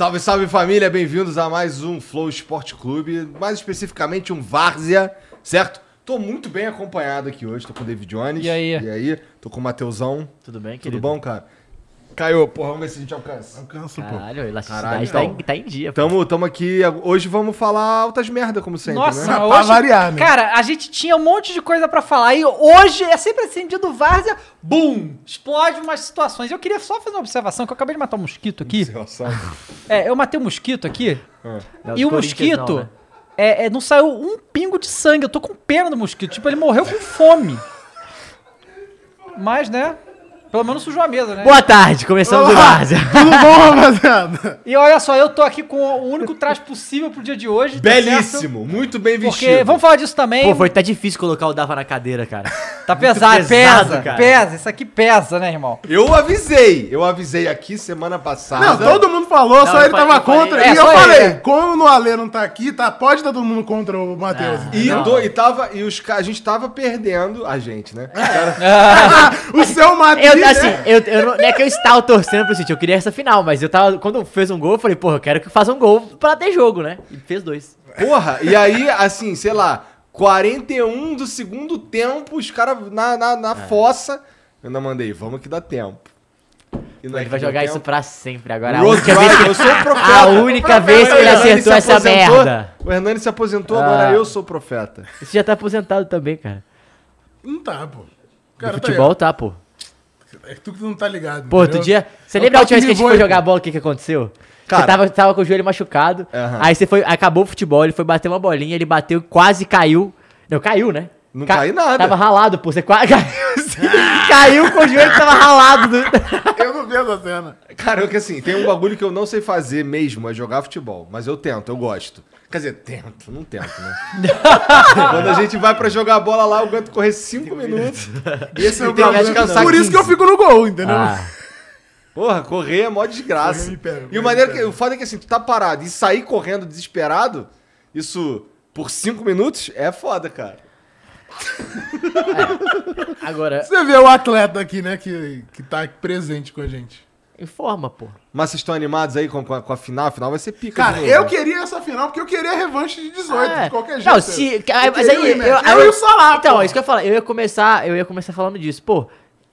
Salve, salve família, bem-vindos a mais um Flow Esporte Clube, mais especificamente um Várzea, certo? Tô muito bem acompanhado aqui hoje, tô com o David Jones. E aí? E aí? Tô com o Mateusão. Tudo bem, Tudo querido? bom, cara? Caio, porra, vamos ver se a gente alcança. Alcança, pô. Caralho, a elasticidade Caralho, tá, então. em, tá em dia. pô. Tamo, tamo aqui, hoje vamos falar altas merda, como sempre, Nossa, né? Pra hoje, variar, né? Cara, a gente tinha um monte de coisa pra falar. E hoje é sempre assim, dia do Várzea, bum! Explode umas situações. Eu queria só fazer uma observação, que eu acabei de matar um mosquito aqui. Observação. É, eu matei um mosquito aqui. Não, e do o mosquito, não, né? é, é, não saiu um pingo de sangue. Eu tô com pena do mosquito. Tipo, ele morreu com fome. Mas, né? Pelo menos sujou a mesa, né? Boa tarde, começamos o Olá, Várzea. Tudo bom, rapaziada? E olha só, eu tô aqui com o único traje possível pro dia de hoje. tá? Belíssimo, muito bem vestido. Porque, vamos falar disso também. Pô, foi tá difícil colocar o Dava na cadeira, cara. Tá pesado, pesado, pesa, cara. pesa. Isso aqui pesa, né, irmão? Eu avisei, eu avisei aqui semana passada. Não, todo mundo falou, Não, só ele falei- tava falei- contra. é, e eu falei, ele, né? como o Ale não tá aqui, tá, pode estar todo mundo contra o Matheus. E, Não. do- e, tava, e os, a gente tava perdendo, a gente, né? o seu Matheus. Eu, assim, eu, eu não, não é que eu estava torcendo pro City, eu queria essa final, mas eu tava. Quando fez um gol, eu falei, porra, eu quero que faça um gol pra ter jogo, né? E fez dois. Porra, e aí, assim, sei lá, 41 do segundo tempo, os caras na, na, na fossa. Eu ainda mandei, vamos que dá tempo. E não é Ele que vai jogar tempo. isso pra sempre agora. A única vez que, eu sou o profeta. a única vez que ele acertou essa merda. O Hernani se aposentou, Ah. agora eu sou o profeta. Você já tá aposentado também, cara. Não tá, pô. Cara, futebol tá, pô. Tá aí. É tu que não tá ligado. Pô, outro dia. Você Eu lembra a última vez que a gente foi jogar bola, o que, que aconteceu? Cara. você tava, tava com o joelho machucado. Aí você foi. Acabou o futebol, ele foi bater uma bolinha, ele bateu, quase caiu. Não, caiu, né? Não caiu nada. Tava ralado, pô. Você quase caiu. caiu com o joelho que tava ralado. do- Eu não vi essa cena. Cara, eu que assim, tem um bagulho que eu não sei fazer mesmo, é jogar futebol. Mas eu tento, eu gosto. Quer dizer, tento, não tento, né? Quando a gente vai pra jogar bola lá, eu aguento correr 5 minutos. Esse é o problema. Por isso que eu 15. fico no gol, entendeu? Ah, Porra, correr é mó desgraça. Pega, e o maneiro me que o foda é que assim, tu tá parado e sair correndo desesperado, isso por 5 minutos é foda, cara. agora, Você vê o atleta aqui, né, que, que tá presente com a gente. Informa, pô. Mas vocês estão animados aí com, com a, com a final? A final vai ser pica. Cara, eu né? queria essa final porque eu queria a revanche de 18, É. de qualquer jeito. Não, se. Eu mas aí. Eu, Eu aí- e o Salah, Então, pô. é isso que eu ia falar. Eu ia começar, eu ia começar falando disso. Pô,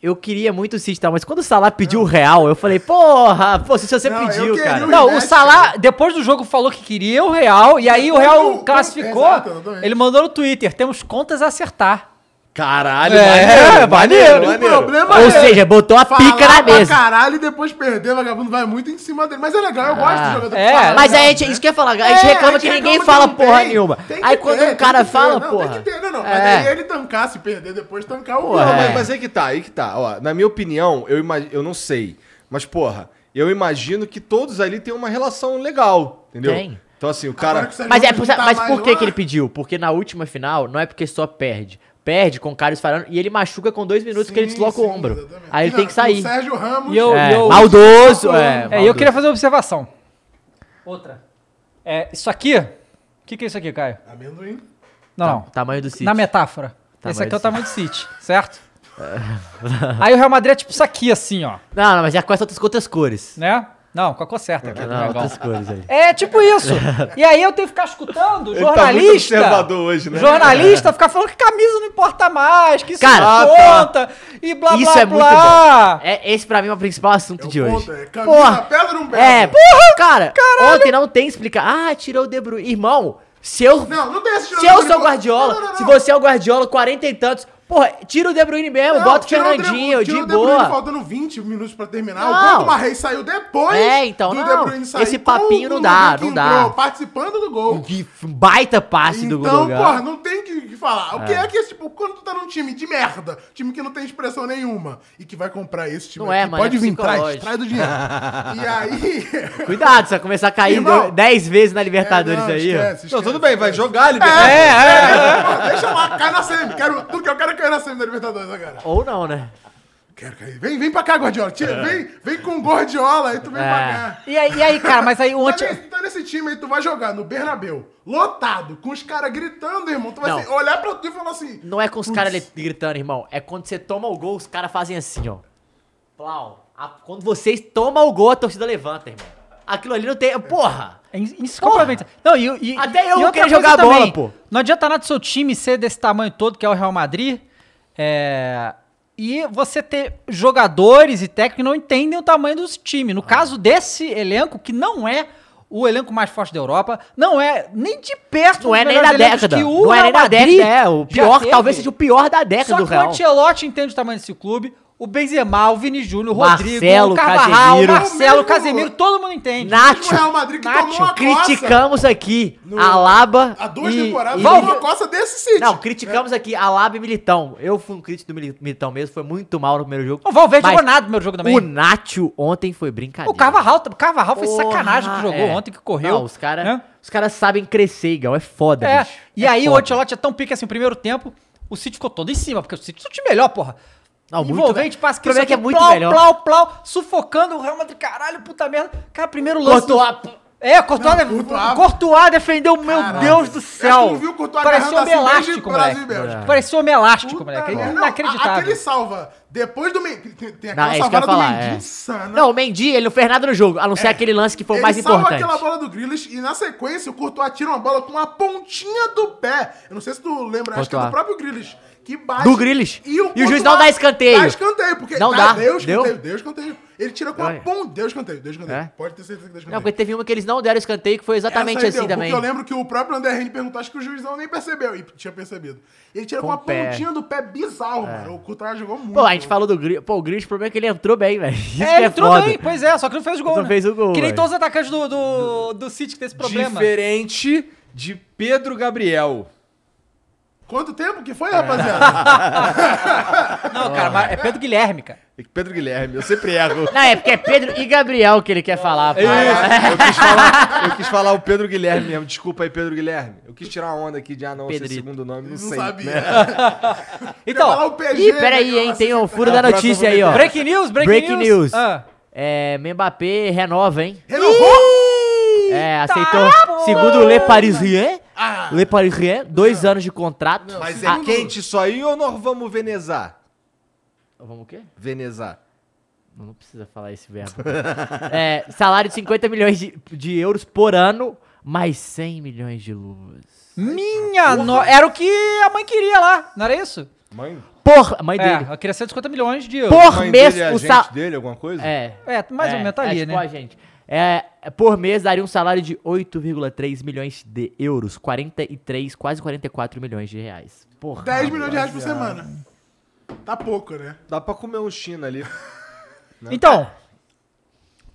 eu queria muito o City e tal, mas quando o Salah pediu o real, eu falei, porra, pô, se você Não, eu pediu, cara. o Não, o Salah, depois do jogo, falou que queria o Real, e aí o Real classificou. exato, ele mandou no Twitter: temos contas a acertar. Caralho, É, maneiro. O problema Ou é seja, botou a falar pica na pra mesa. caralho e depois perder, vagabundo vai muito em cima dele. Mas é legal, eu gosto Ah. de jogador É, que fala. Mas legal, a gente, né? isso que eu ia falar, a gente É, reclama que ninguém reclama fala porra tem. nenhuma. Tem Aí ter, quando um cara fala, não, porra. Tem que ter, não, não. É. Mas aí ele tancar, se perder, depois tancar o Porra, Não, é. mas, mas aí que tá, aí que tá. Ó, na minha opinião, eu, imag... eu não sei. Mas, porra, eu imagino que todos ali têm uma relação legal, entendeu? Tem. Então, assim, o cara. Mas, é, tá mas mais por que, que ele pediu? Porque na última final, não é porque só perde. Perde com o Carlos falando e ele machuca com dois minutos que ele sim, desloca o sim, ombro. exatamente. Aí ele Não, tem que sair. O Sérgio Ramos. E eu- É, eu- maldoso, é. É, e eu maldoso. queria fazer uma observação. Outra. É, isso aqui. O que, que é isso aqui, Caio? Amendoim. Não, não. Tamanho do City. Na metáfora. Tamanho Esse aqui é o tamanho do City, certo? Aí o Real Madrid é tipo isso aqui, assim, ó. Não, não, mas já com essas outras cores. Né? Não, com a cor certa aqui. do Não, outras cores aí. É tipo isso. E aí eu tenho que ficar escutando Ele tá muito jornalista. observador hoje, né? Jornalista ficar falando que camisa não importa mais, que isso Cara, não ah, tá. conta, e blá Isso blá é muito blá. bom. É, esse pra mim é o principal assunto de o hoje. ponto, é, camisa não pesa? É, cara, ontem não tem explicar. Ah, tirou o De Bruyne. Irmão, se eu, Não, não tem se eu sou o Guardiola, se você é o Guardiola, 40 e tantos, Porra, tira o De Bruyne mesmo, bota o Fernandinho, De- de tirou o De Bruyne faltando 20 minutos pra terminar. Não. O gol do Marreis saiu depois É, então, do não. De Bruyne sair. Esse papinho o não dá, não dá. entrou Participando do gol. Que baita passe do Então, Gundogan. porra, não tem que que falar. O que é que, tipo, quando tu tá num time de merda, time que não tem expressão nenhuma, e que vai comprar esse time Não é, aqui, mano, pode é vir, traz, traz do dinheiro. e aí... Cuidado, você vai começar a cair Irmão, 10 vezes na Libertadores É, não, aí, ó. esquece, Não, esquece. tudo bem, vai jogar, Libertadores. É, é, Pô, Deixa lá, cai na semi. Quero, tudo que eu quero é cair na semi da Libertadores agora. Ou não, né? Quero cair. Vem, vem pra cá, Guardiola. Tira, vem, vem com o Guardiola, aí tu vem É. pra cá. E aí, e aí, cara, mas aí o Tá anti... nesse, tá nesse time aí, tu vai jogar no Bernabéu, lotado, com os caras gritando, irmão. Tu vai assim, olhar pra tu e falar assim... Não é com os "Putz, caras ali gritando, irmão. É quando você toma o gol, os caras fazem assim, ó. Plau. A- Quando vocês tomam o gol, a torcida levanta, irmão. Aquilo ali não tem. Porra! É Isso complementa. Não, e, e, Até eu e coisa jogar bola, pô. Não adianta nada do seu time ser desse tamanho todo, que é o Real Madrid, é, e você ter jogadores e técnicos que não entendem o tamanho dos times. No caso desse elenco, que não é o elenco mais forte da Europa, não é nem de perto Não é dos nem elencos década. que o Não é Real nem Madrid década. É, o pior, talvez seja o pior da década Só do que o Real. Ancelotti entende o tamanho desse clube, o Benzema, o Vini Júnior, o Marcelo, Rodrigo, o Carvajal, o Casemiro. Marcelo, o Casemiro, todo mundo entende. Nacho. O Real Madrid que Nacho, tomou uma coça Criticamos aqui no- Alaba. há duas e- temporadas, e- tomou uma coça desse City. Não, criticamos aqui Alaba e Militão. Eu fui um crítico do Mili- Militão mesmo, foi muito mal no primeiro jogo. O Valverde jogou nada no primeiro jogo também. O Nacho ontem foi brincadeira. O Carvajal, o Carvajal foi Porra, sacanagem que jogou é. ontem, que correu. Não, os caras né? os caras sabem crescer, Igão. É foda, É, bicho. e É aí o foda. Ancelotti é tão pique assim, o primeiro tempo, o City ficou todo em cima, porque o City é o time melhor, porra. Não, muito Envolvente, passe é que é muito plau, melhor. Plau, plau, sufocando o Real Madrid, caralho, puta merda. Cara, primeiro lance... Cortou a... É, Courtois, Não, def- Courtois- Courtois defendeu, meu. Deus do Acho que céu. não viu o Courtois Parecia um agarrando assim elástico, Brasil moleque. e Bélgica. Parecia um elástico, moleque. É Não, inacreditável. Aquele salva depois do Mendy. Tem, tem aquela Não, é que eu salvada do Mendy é. insana. Não, o Mendy, ele não fez nada no jogo, a não ser É. aquele lance que foi o Ele mais salva importante. aquela bola do Grealish e na sequência o Courtois tira uma bola com a pontinha do pé. Eu não sei se tu lembra, acho que é do Courtois. próprio Grealish. Que bate. Do Grealish. E o, E o juiz não dá escanteio. Dá escanteio, porque Não dá, dá. Deu escanteio, Deu? escanteio. Ele tira com a ponta. Deu escanteio, deu escanteio. É? Pode ter certeza que deu escanteio. Não, porque teve uma que eles não deram escanteio, que foi exatamente assim deu, também. Porque eu lembro que o próprio André Henrique perguntou, acho que o juizão nem percebeu. E tinha percebido. Ele tira com, Com a. É. pontinha do pé bizarro, mano. O Courtois jogou muito. Pô, a gente falou do Grealish. Pô, o Grealish, o problema é que ele entrou bem, velho. É, é entrou foda. bem, pois é, só que não fez o gol, Não né? fez o gol, Que nem todos os atacantes do, do, do City que tem esse problema. Diferente de Pedro Gabriel. Quanto tempo que É. foi, rapaziada? Não, cara, mas é Pedro Guilherme, cara. Pedro Guilherme, eu sempre erro. Não, é porque é Pedro e Gabriel que ele quer falar, pô. Eu quis, falar, eu quis falar o Pedro Guilherme mesmo. Desculpa aí, Pedro Guilherme. Eu quis tirar uma onda aqui de ah, não, Pedrito. segundo nome, não, Não sei. sabia. né? Então, o PG, Ih, peraí, hein, tem o eu furo A da notícia aí, ó. breaking news, breaking, Breaking news. Ah. É, Mbappé renova, hein? Renovou? É, aceitou. Segundo o Le Parisien, Le Parisien, dois anos de contrato. Mas é Ah, quente isso aí ou nós vamos venezar? Vamos o quê? Venezar. Não, não precisa falar esse verbo. é, salário de 50 milhões de, de euros por ano, mais 100 milhões de luvas. Minha no... Era o que a mãe queria lá, não era isso? Mãe? Por, mãe É, dele. ela queria 150 milhões de euros. Por Mãe mês, dele é o agente salário. dele, alguma coisa? É. É, mais ou menos tá ali, é, tipo né? a gente. É, por mês daria um salário de 8,3 milhões de euros, 43, quase 44 milhões de reais. Porra. 10 milhões de reais por semana. Tá pouco, né? Dá pra comer um China ali. Então.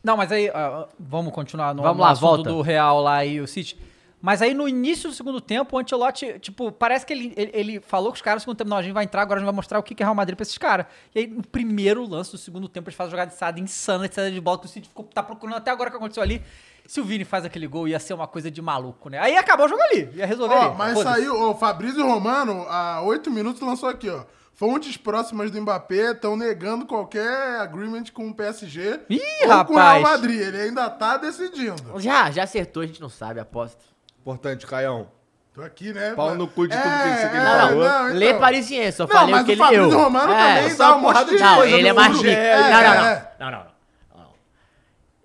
Não, mas aí, ah, vamos continuar no, Vamos no lá, assunto volta. do Real lá e o City. Mas aí no início do segundo tempo, o Ancelotti, tipo, parece que ele, ele, ele falou com os caras no segundo tempo, não, a gente vai entrar, agora a gente vai mostrar o que que é Real Madrid pra esses caras. E aí no primeiro lance do segundo tempo, eles fazem uma jogada de saída insana, de saída de bola, que o City ficou, tá procurando até agora o que aconteceu ali. Se o Vini faz aquele gol, ia ser uma coisa de maluco, né? Aí acabou o jogo ali, ia resolver Ó, ali. mas saiu, o Fabrício Romano, há 8 minutos, lançou aqui, ó. Fontes próximas do Mbappé estão negando qualquer agreement com o PSG Ih, ou com o Real rapaz. Madrid. Ele ainda tá decidindo. Já, já acertou, a gente não sabe, aposto. Importante, Caião. Tô aqui, né? Pau no cu de tudo É, que você é, falou. não, Lê então. Parisien, só Não, falei mas o que o ele Fabrício deu. Romano É. também só dá uma um porrada de Não, coisa ele é mais rico. É, não, não, não, é. não, não, não, não.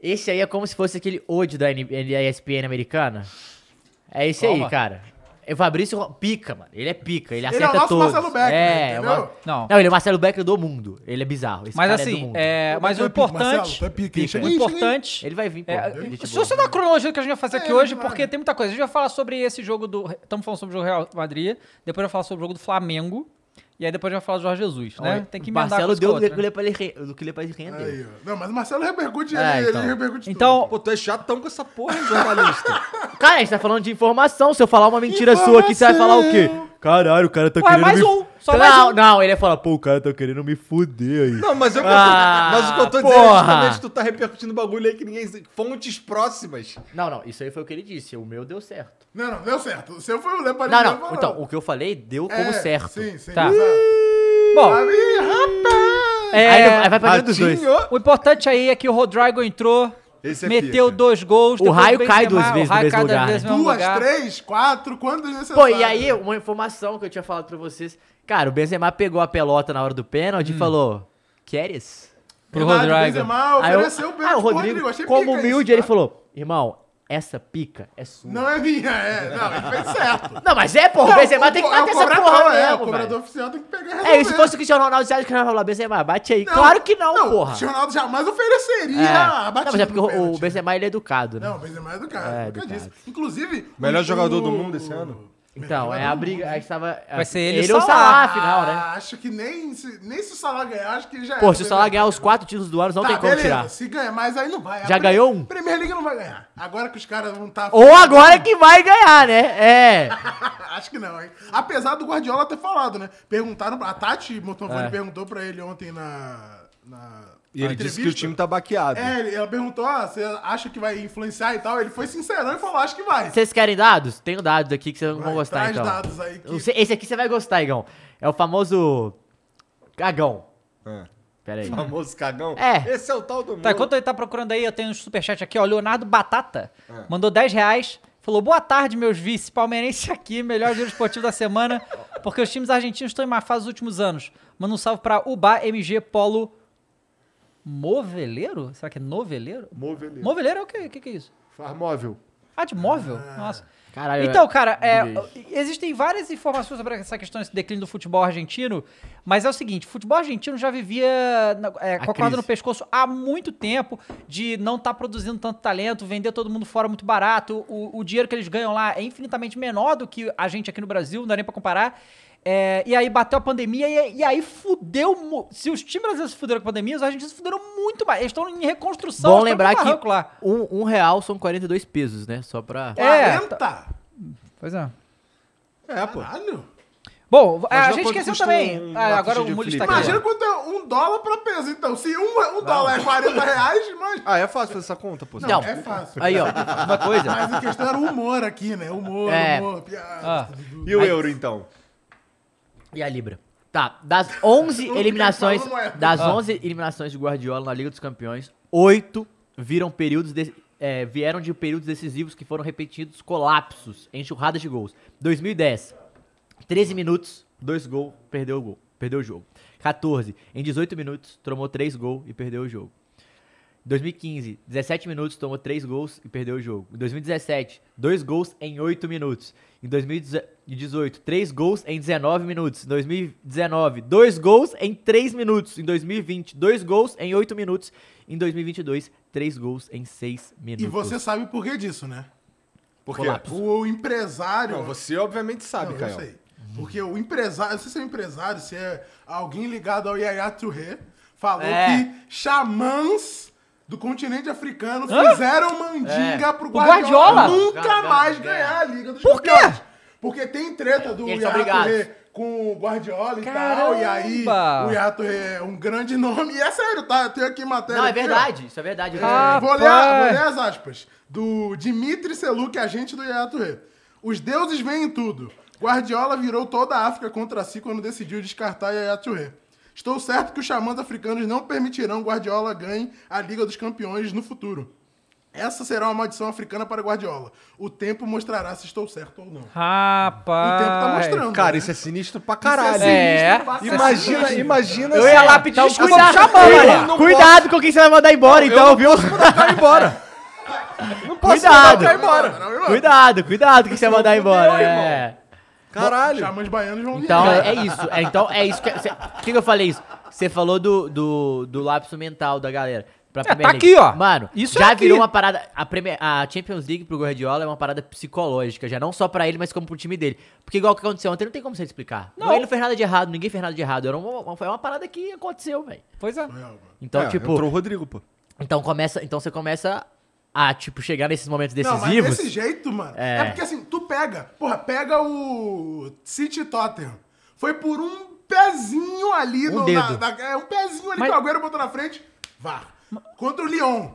Esse aí é como se fosse aquele ode da, N- da ESPN americana. É esse aí, cara. É o Fabrício Ro- pica, mano. Ele é pica, ele Ele acerta é o nosso todos. Marcelo Beckler, é, entendeu? uma- Não. Não, ele é o Marcelo Beckler do mundo. Ele é bizarro. Esse Mas cara é do assim, mundo. é, mas o é pica, Marcelo, importante... tu é pica, Pica. O importante... Ele vai vir, pô. É, se você dá a cronologia do que a gente vai fazer aqui É, hoje, claro. porque tem muita coisa. A gente vai falar sobre esse jogo do. Estamos falando sobre o jogo Real Madrid, depois vai falar sobre o jogo do Flamengo. E aí depois a gente vai falar do Jorge Jesus, né? Olha, Tem que emendar Marcelo deu com do que né? ele pra ele re- do que ele pra ele render. Aí, ó. Não, mas o Marcelo repercute, É, ele, então. ele repercute tudo. Então, Pô, tu é chatão com essa porra, hein, jornalista. Cara, a gente tá falando de informação. Se eu falar uma mentira sua aqui, você vai falar o quê? Caralho, o cara tá Ué, querendo mais me... um, só não, mais um. não, ele ia falar, pô, o cara tá querendo me fuder aí. Não, mas eu Ah, mas o que eu tô dizendo é justamente tu tá repercutindo bagulho aí que ninguém. Fontes próximas. Não, não, isso aí foi o que ele disse. O meu deu certo. Não, não, deu certo. O seu foi o Lepar Não, não, então, o que eu falei deu como certo. Sim, sim. Tá. Bom, Ih, rapaz! é, Aí, aí vai pra dentro dos dois. O importante aí é que o Rodrigo entrou, Esse é meteu pica. dois gols. O raio Benzema, cai duas vezes o raio no cai mesmo duas lugar, né? mesmo Duas, lugar. três, quatro, quantas Pô, necessárias? e aí, uma informação que eu tinha falado pra vocês. Cara, o Benzema pegou a pelota na hora do pênalti e falou, queres? Pro Verdade, o Rodrigo. Benzema Aí eu- ofereceu o ah, o pênalti Rodrigo, Rodrigo. Achei como pica isso, humilde, tá? ele falou, irmão, essa pica é sua. Não é minha, é. Não, ele fez certo. Não, mas é, porra, o Benzema tem que co- é bater essa porra é, mesmo, O cobrador velho. oficial tem que pegar e É, e se fosse o Cristiano Ronaldo, você acha que ele vai falar, Benzema, bate aí. Não, claro que não, porra. O Cristiano Ronaldo jamais ofereceria É. a Não, batida mas é porque o, o pênalti. Benzema, ele é educado, né? Não, o Benzema é educado, É, educado. Inclusive... Melhor o- jogador do mundo esse ano? Então, é a briga, a gente tava... Vai ser ele e ou o Salah. Salah, afinal, né? Ah, Acho que nem se, nem se o Salah ganhar, acho que já Pô, era, se o Salah ganhar os quatro títulos do ano, não Tá, tem como beleza, tirar. Se ganhar, mas aí não vai. A Já Pre- ganhou um? Premier League não vai ganhar. Agora que os caras vão estar... Ou agora que vai ganhar, né? É. Acho que não, hein? Apesar do Guardiola ter falado, né? Perguntaram... A Tati Motovani É. perguntou pra ele ontem na... na E ele disse que o time tá baqueado. É, ela perguntou, ah, você acha que vai influenciar e tal? Ele foi sincerão e falou, acho que vai. Vocês querem dados? Tenho dados aqui que vocês vão gostar, traz então. dados aí que- Esse aqui você vai gostar, Igão. É o famoso... Cagão. É. Pera aí. Famoso cagão. É. Esse é o tal do mundo. Tá, enquanto ele tá procurando aí, eu tenho um superchat aqui, ó. Leonardo Batata É. mandou 10 reais. Falou, boa tarde, meus vice, palmeirense aqui, melhor giro esportivo da semana, porque os times argentinos estão em má fase nos últimos anos. Manda um salve pra Uba, MG, Polo... Moveleiro? Será que é noveleiro? Moveleiro. Moveleiro é o quê? O que, que é isso? Farmóvel. Ah, de móvel? Nossa. Caralho. Então, cara, é, existem várias informações sobre essa questão desse declínio do futebol argentino, mas é o seguinte, o futebol argentino já vivia na- é, com a corda no pescoço há muito tempo de não estar produzindo tanto talento, vender todo mundo fora muito barato, o, o dinheiro que eles ganham lá é infinitamente menor do que a gente aqui no Brasil, não dá nem pra comparar. É, e aí bateu a pandemia e, e aí fudeu. Se os times brasileiros se fuderam com a pandemia, os argentinos se fuderam muito mais. Eles estão em reconstrução. Bom lembrar que lá. um, um real são 42 pesos, né? Só pra... É, 40? Pois é. É, pô. Caralho. Bom, a Imagina gente esqueceu também. um- Ah, agora o Mulho está aqui. Imagina quanto é um dólar pra peso, então. Se um, um dólar é 40 reais, mas... Ah, é fácil fazer essa conta, pô. Não. É fácil. Aí, ó, uma coisa. Mas a questão era o humor aqui, né? Humor, É. humor, piada. Ah. E o Aí- euro, então? E a Libra? Tá, das 11 Não eliminações, das Ah. 11 eliminações de Guardiola na Liga dos Campeões, 8 viram períodos de- é, vieram de períodos decisivos que foram repetidos colapsos, enxurradas de gols. 2010, 13 minutos, 2 gols, perdeu o gol, perdeu o jogo. 14, em 18 minutos, tomou 3 gols e perdeu o jogo. 2015, 17 minutos, tomou 3 gols e perdeu o jogo. Em 2017, 2 gols em 8 minutos. Em 2018, 3 gols em 19 minutos. Em 2019, 2 gols em 3 minutos. Em 2020, 2 gols em 8 minutos. Em 2022, 3 gols em 6 minutos. E você sabe por que disso, né? Por quê? Colapso. O empresário... Não, você obviamente sabe, Não, eu sei. Porque o empresário, não sei se é um empresário, se é alguém ligado ao Yaya Touré, falou É. que xamãs do continente africano fizeram mandinga É. pro Guardiola, Guardiola? nunca Ganhar, mais ganhar. ganhar a Liga dos Por quê? Campeões. Porque tem treta do. Touré com o Guardiola e tal, e aí Caramba! o Touré é um grande nome, e é sério, tá? Eu tenho aqui matéria Não, é aqui, verdade, isso é verdade. Ah, Vou ler, vou ler as aspas. Do Dimitri Seluk, agente do Touré. Os deuses veem em tudo. Guardiola virou toda a África contra si quando decidiu descartar Yaya Touré. Estou certo que os xamãs africanos não permitirão Guardiola ganhe a Liga dos Campeões no futuro. Essa será uma maldição africana para Guardiola. O tempo mostrará se estou certo ou não. O Rapaz. tempo tá mostrando. Cara, né? isso é sinistro pra Isso caralho. É. sinistro pra Imagina, cacete. imagina. Eu ia se- lá pedir Então, Maria. né? Cuidado com quem você vai mandar embora, então, viu? mandar o cara embora. Não posso Cuidado. mandar o cara embora. Não, irmão. Cuidado, cuidado com quem você vai mandar fudeu, embora. irmão. Caralho. Xamãs baianos vão Então vir. é, é isso. É, então é isso que. cê- Por que, que eu falei isso? Você falou do, do, do lapso mental da galera. Pra É, Premier tá League. aqui, ó. Mano, Isso já é virou uma parada. A, Premier- a Champions League pro Guardiola é uma parada psicológica, já não só pra ele, mas como pro time dele. Porque igual o que aconteceu ontem, não tem como você explicar. Não. Não. Ele não fez nada de errado, ninguém fez nada de errado. Era uma, foi uma parada que aconteceu, velho. Pois é. Então, É, tipo. Entrou o Rodrigo, pô. Então começa, então você começa a tipo chegar nesses momentos Não, mas decisivos. desse jeito, mano. É. É. porque assim, tu pega, porra, pega o City e Tottenham. Foi por um pezinho ali Um no. dedo. na- na- é, um pezinho ali Mas- que o Agüero botou na frente. Vá. Contra o Lyon.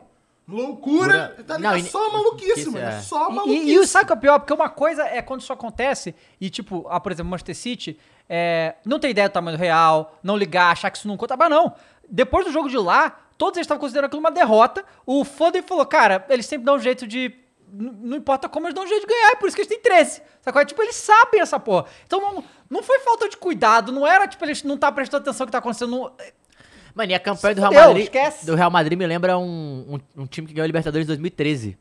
Loucura. Tá Não, e- só maluquice, mano. é. Só E- maluquice. E, e, o sabe o que é pior? Porque uma coisa é quando isso acontece e, tipo, ah, por exemplo, Manchester City é, não tem ideia do tamanho do real, não ligar, achar que isso não conta. Mas não. Depois do jogo de lá, todos eles estavam considerando aquilo uma derrota. O Foden falou, cara, eles sempre dão um jeito de. Não importa como, eles dão um jeito de ganhar, é por isso que eles têm 13. Sacou? É, Tipo, eles sabem essa porra. Então não, não foi falta de cuidado, não era, tipo, eles não tá prestando atenção no que tá acontecendo. não- Mano, e a campanha do Real fudeu, Madrid. esquece. Do Real Madrid me lembra um, um, um time que ganhou a Libertadores em 2013.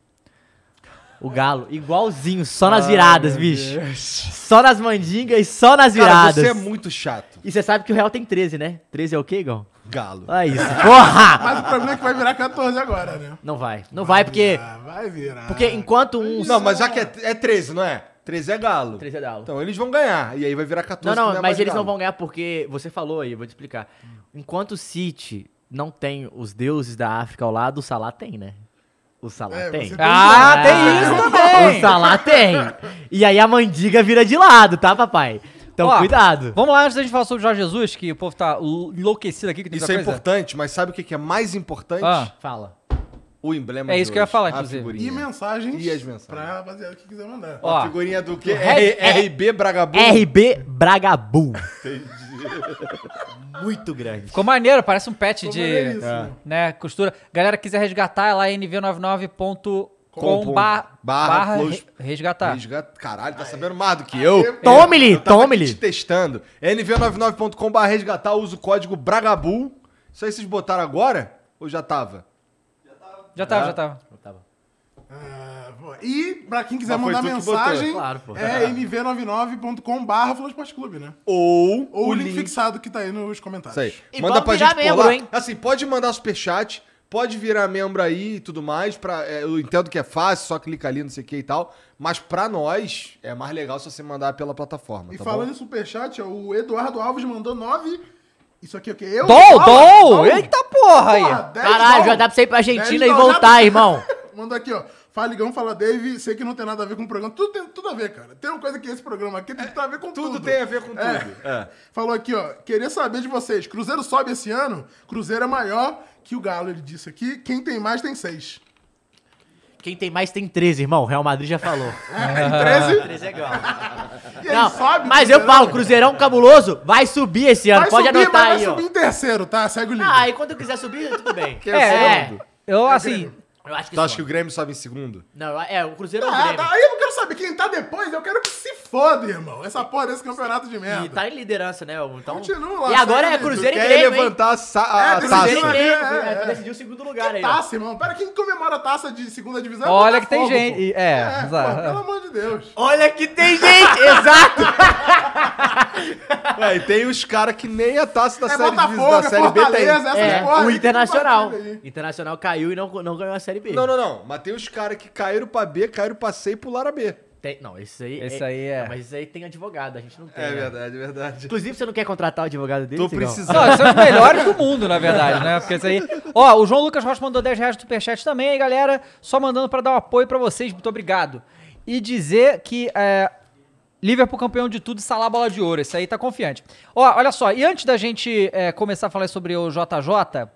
O Galo. Igualzinho, só nas viradas, bicho. Só nas mandingas e só nas Cara, viradas. você é muito chato. E você sabe que o Real tem 13, né? 13 é o quê, Igão? Galo. Olha isso. Porra! Mas o problema é que vai virar 14 agora, né? Não vai. Não vai porque. Ah, vai virar. Porque enquanto um. Não, mas já que é, é 13, não é? 13 é Galo. 13 é Galo. Então eles vão ganhar. E aí vai virar 14. Não, não, é mas eles não Galo. vão ganhar porque. Você falou aí, eu vou te explicar. Enquanto o City não tem os deuses da África ao lado, o Salah tem, né? O Salah É, tem. tem Ah, tem isso O também! Salah tem. E aí a mandiga vira de lado, tá, papai? Então Ó, cuidado. Vamos lá, antes da gente falar sobre o Jorge Jesus, que o povo tá enlouquecido aqui. Que tem Isso é coisa. importante, mas sabe o que é mais importante? Ah. Fala. O emblema É isso que eu ia falar, inclusive. figurinha. E mensagens. E as mensagens? Pra rapaziada que quiser mandar. Ó, A figurinha do quê? Red- R- RB Bragabu. RB Bragabu. Muito grande. Ficou maneiro, parece um patch Ficou de. maneiríssimo. Né, costura. Galera, quiser resgatar, é lá nv99.com Com barra, barra barra resgatar. Resgata- Caralho, tá sabendo mais do que eu. Tome-lhe, tava aqui tome-lhe. te testando. nv99.com.br resgatar, usa o código Bragabu. Isso aí vocês botaram agora? Ou já tava? Já tava, já tava. Ah, pô. e pra quem quiser mandar mensagem, Claro, é mv99.com.br Flow Esporte Clube, né? Ou, Ou o link, fixado que tá aí nos comentários. Isso aí. E Manda pra gente lá. hein? Assim, pode mandar superchat, pode virar membro aí e tudo mais. Pra, é, eu entendo que é fácil, só clica ali, não sei o que e tal. Mas pra nós, é mais legal se você mandar pela plataforma, E tá falando bom? em superchat, ó, o Eduardo Alves mandou nove. Isso aqui é o quê? Eu? Dol! dol. Eita porra aí! Porra, Caralho, já dá pra você ir pra Argentina e voltar, dá- irmão. Mandou aqui, ó. Faligão fala, Dave, sei que não tem nada a ver com o programa. Tudo tem tudo a ver, cara. Tem uma coisa que esse programa aqui tem tudo a ver com tudo. Tudo tem a ver com É. tudo. É. Falou aqui, ó. Queria saber de vocês. Cruzeiro sobe esse ano? Cruzeiro é maior que o Galo, ele disse aqui. Quem tem mais tem seis. Quem tem mais tem 13, irmão. Real Madrid já falou. Tem 13? 13 é igual. E aí Não, sobe. mas eu falo, Cruzeirão cabuloso vai subir esse ano. Vai Pode subir, anotar mas aí, vai ó. subir em terceiro, tá? Segue o livro. Ah, e quando eu quiser subir, tudo bem. É, eu assim. Eu acho que Tu acha que o Grêmio sobe em segundo? Não, é, o Cruzeiro é o Ah, Grêmio. tá, aí eu não quero saber quem tá depois, eu quero que se foda, irmão. Essa porra desse campeonato de merda. E tá em liderança, né? Então... Continua lá, E agora é. Cruzeiro e Quer Grêmio, hein? levantar a, a É, taça. E. Grêmio. É, é, É, é. decidiu o segundo lugar aí, ó. Taça, irmão. Pera, quem comemora a taça de segunda divisão é o Olha que tem gente. É, É, exato. pô, pelo amor de Deus. Olha que tem gente! Exato! É, e tem os caras que nem a taça da É série, Botafogo, da série B tem. É, aí o que Internacional. aí. Internacional caiu e não, não ganhou a Série B. Não, não, não. Mas tem os caras que caíram pra B, caíram pra C e pularam a B. Tem- não, esse aí... Esse aí é- Não, mas esse aí tem advogado, a gente não tem. É né? verdade, é verdade. Inclusive, você não quer contratar o advogado dele? Tô Sigão? precisando. Não, são os melhores do mundo, na verdade, né? Porque isso aí. Ó, o João Lucas Rocha mandou 10 reais do Superchat também, aí, galera. Só mandando pra dar um apoio pra vocês. Muito obrigado. E dizer que. É, Liverpool campeão de tudo e Salah bola de ouro. Esse aí tá confiante. Ó, olha só. E antes da gente é, começar a falar sobre o JJ,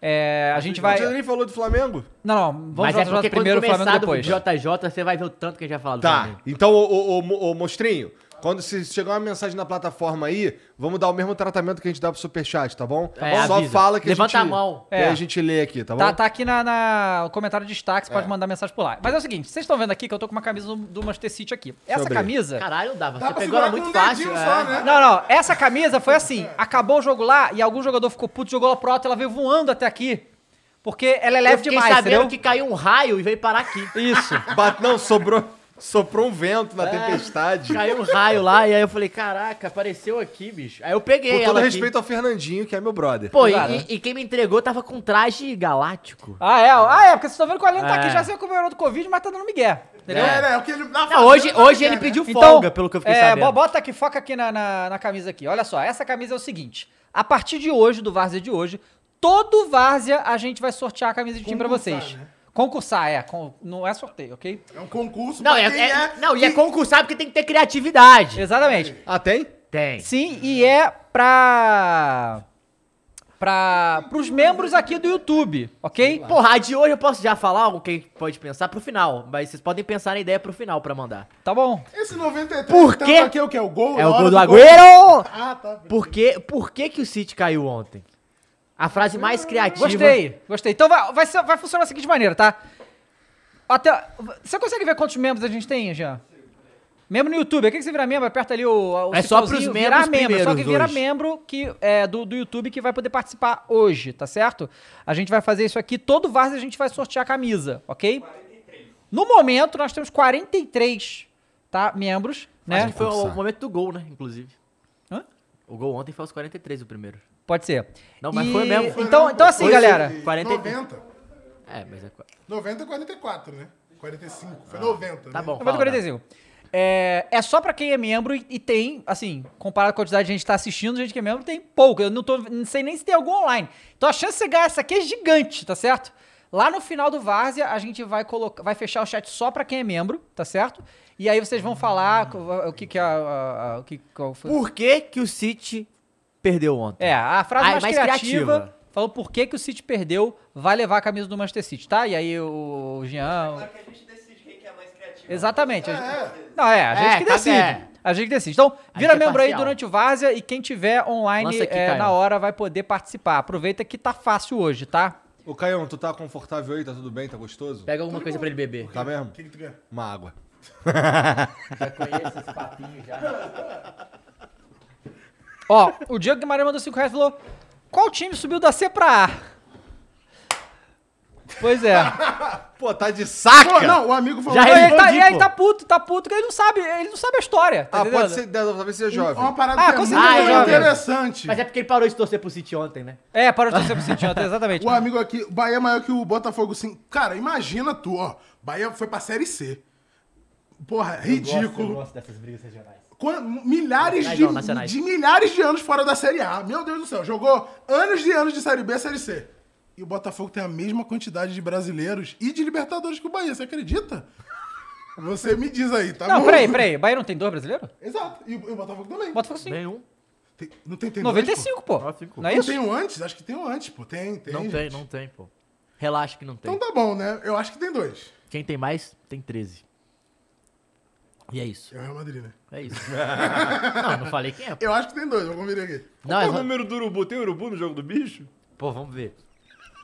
é, a gente vai. Você nem falou do Flamengo? Não, não. Vamos Mas é JJ porque primeiro, quando o Flamengo começar depois. do JJ, você vai ver o tanto que a gente vai falar do Tá. Flamengo. Então, ô, ô, ô, ô, monstrinho, quando se chegar uma mensagem na plataforma aí, vamos dar o mesmo tratamento que a gente dá pro Superchat, tá bom? É, Só avisa. fala que Levanta a gente... a mão. que É. a gente lê aqui, tá bom? Tá, tá aqui na, na- no comentário de destaque, você pode mandar mensagem por lá. Mas é o seguinte, vocês estão vendo aqui que eu tô com uma camisa do, do Manchester City aqui. Essa abrir. camisa... Caralho, dava. Dá Você pegou ela muito um fácil. dedinho é. só, né? Não, não, essa camisa foi assim, acabou o jogo lá e algum jogador ficou puto, jogou ela pro alto, ela veio voando até aqui. Porque ela é Eu leve fiquei demais, sabendo entendeu? que caiu um raio e veio parar aqui. Isso. Bat- Não, sobrou... Soprou um vento na É. tempestade. Caiu um raio lá e aí eu falei, caraca, apareceu aqui, bicho. Aí eu peguei Com todo ela aqui. respeito ao Fernandinho, que é meu brother. Pô, e, Cara. e- e quem me entregou tava com traje galáctico. Ah, é? Ah, é, porque vocês estão vendo que o Aline tá É. aqui já se recuperou do Covid, mas tá dando migué. Entendeu? É, né? O que ele na Não, hoje, fazenda, hoje né, ele né? pediu Então, folga, pelo que eu fiquei é, sabendo. bo- Bota aqui, foca aqui na, na, na camisa aqui. Olha só, essa camisa é o seguinte. A partir de hoje, do Várzea de hoje, todo Várzea a gente vai sortear a camisa de time pra vocês. né? Concursar, é. con- não é sorteio, ok? É um concurso Não, pra é, quem é- não, e é concursar porque tem que ter criatividade. Exatamente. Ah, tem? Tem. Sim, e é pra... Pra, pros membros aqui do YouTube, ok? Porra, a de hoje eu posso já falar algo que pode pensar pro final, mas vocês podem pensar na ideia pro final pra mandar. Tá bom. Esse 93 Por quê? aqui é o que? É o gol? É o gol do gol? Agüero! Ah, tá. Por que, por que que o City caiu ontem? A frase mais criativa... Gostei, gostei. Então vai, vai, ser- vai funcionar da seguinte maneira, tá? Até, você consegue ver quantos membros a gente tem, Jean? Membro no YouTube. Aqui que você vira membro, aperta ali o, o É só pros cifrãozinho, membros virar membro. Só que vira hoje. membro que, é, do, do YouTube que vai poder participar hoje, tá certo? A gente vai fazer isso aqui. Todo Várzea a gente vai sortear a camisa, ok? No momento, nós temos 43 tá, membros, né? Acho que foi o momento do gol, né, inclusive. Hã? O gol ontem foi aos 43 o primeiro. Pode ser. Não, mas E- foi mesmo, foi então, mesmo. então assim, Foi galera. sim. 40 90. É, mas é... qua- 90 e 44, né? 45. Foi 90. Tá né? bom, Eu vou fala, do 45. É, é só pra quem é membro e, e tem, assim, comparado com a quantidade de gente que tá assistindo, gente que é membro, tem pouco. Eu não, tô, não sei nem se tem algum online. Então a chance de você ganhar essa aqui é gigante, tá certo? Lá no final do Várzea, a gente vai colocar, vai fechar o chat só pra quem é membro, tá certo? E aí vocês vão falar o, o que que é a, a- a- o que qual foi. Por que que o City perdeu ontem? É, a frase Ah, é mais, mais criativa, criativa. falou por que que o City perdeu, vai levar a camisa do Manchester City, tá? E aí o Jean... Exatamente. a gente- Não, é, a gente É, que tá decide. certo. A gente que decide. Então, A vira gente é membro aí durante o Várzea e quem tiver online é, Caio. na hora vai poder participar. Aproveita que tá fácil hoje, tá? Ô, Caião, tu tá confortável aí? Tá tudo bem? Tá gostoso? Pega alguma coisa pra ele beber. Tá mesmo? O que, que tu quer? Uma água. Já conheço esse papinho já. Ó, o Diego Guimarães mandou 5 reais e falou: qual time subiu da C pra A? Pois é. Pô, tá de saca! Pô, não, o amigo falou. Já E aí, respondi, tá, e pô. tá puto, tá puto, que ele não sabe, ele não sabe a história. Tá Ah, entendendo? pode ser, talvez seja jovem. Uma parada Ah, que é muito jovem. interessante. Mas é porque ele parou de torcer pro City ontem, né? É, para de torcer pro City ontem, exatamente. O amigo aqui, o Bahia é maior que o Botafogo, sim. Cara, imagina tu, ó. Bahia foi pra Série C. Porra, ridículo. gosto dessas brigas regionais. Milhares de, não, de milhares de anos fora da Série A. Meu Deus do céu. Jogou anos de anos de Série B, Série C. E o Botafogo tem a mesma quantidade de brasileiros e de Libertadores que o Bahia. Você acredita? Você me diz aí, tá Não, bom? peraí, peraí. Bahia não tem dois brasileiros? Exato. E o, e o Botafogo também. Botafogo sim. Nenhum. Tem- não tem, tem dois, pô? 95, pô. Ah, cinco. Não é Não isso? tem um antes? Acho que tem um antes, pô. Tem, tem. Não tem, gente. não tem, pô. Relaxa que não tem. Então tá bom, né? Eu acho que tem dois. Quem tem mais, tem 13. E é isso. É o Real Madrid, né? É isso. não, não falei quem é. pô. Eu acho que tem dois, vou conferir aqui. Não, Qual é é o número do urubu? Tem urubu no jogo do bicho? Pô, vamos ver.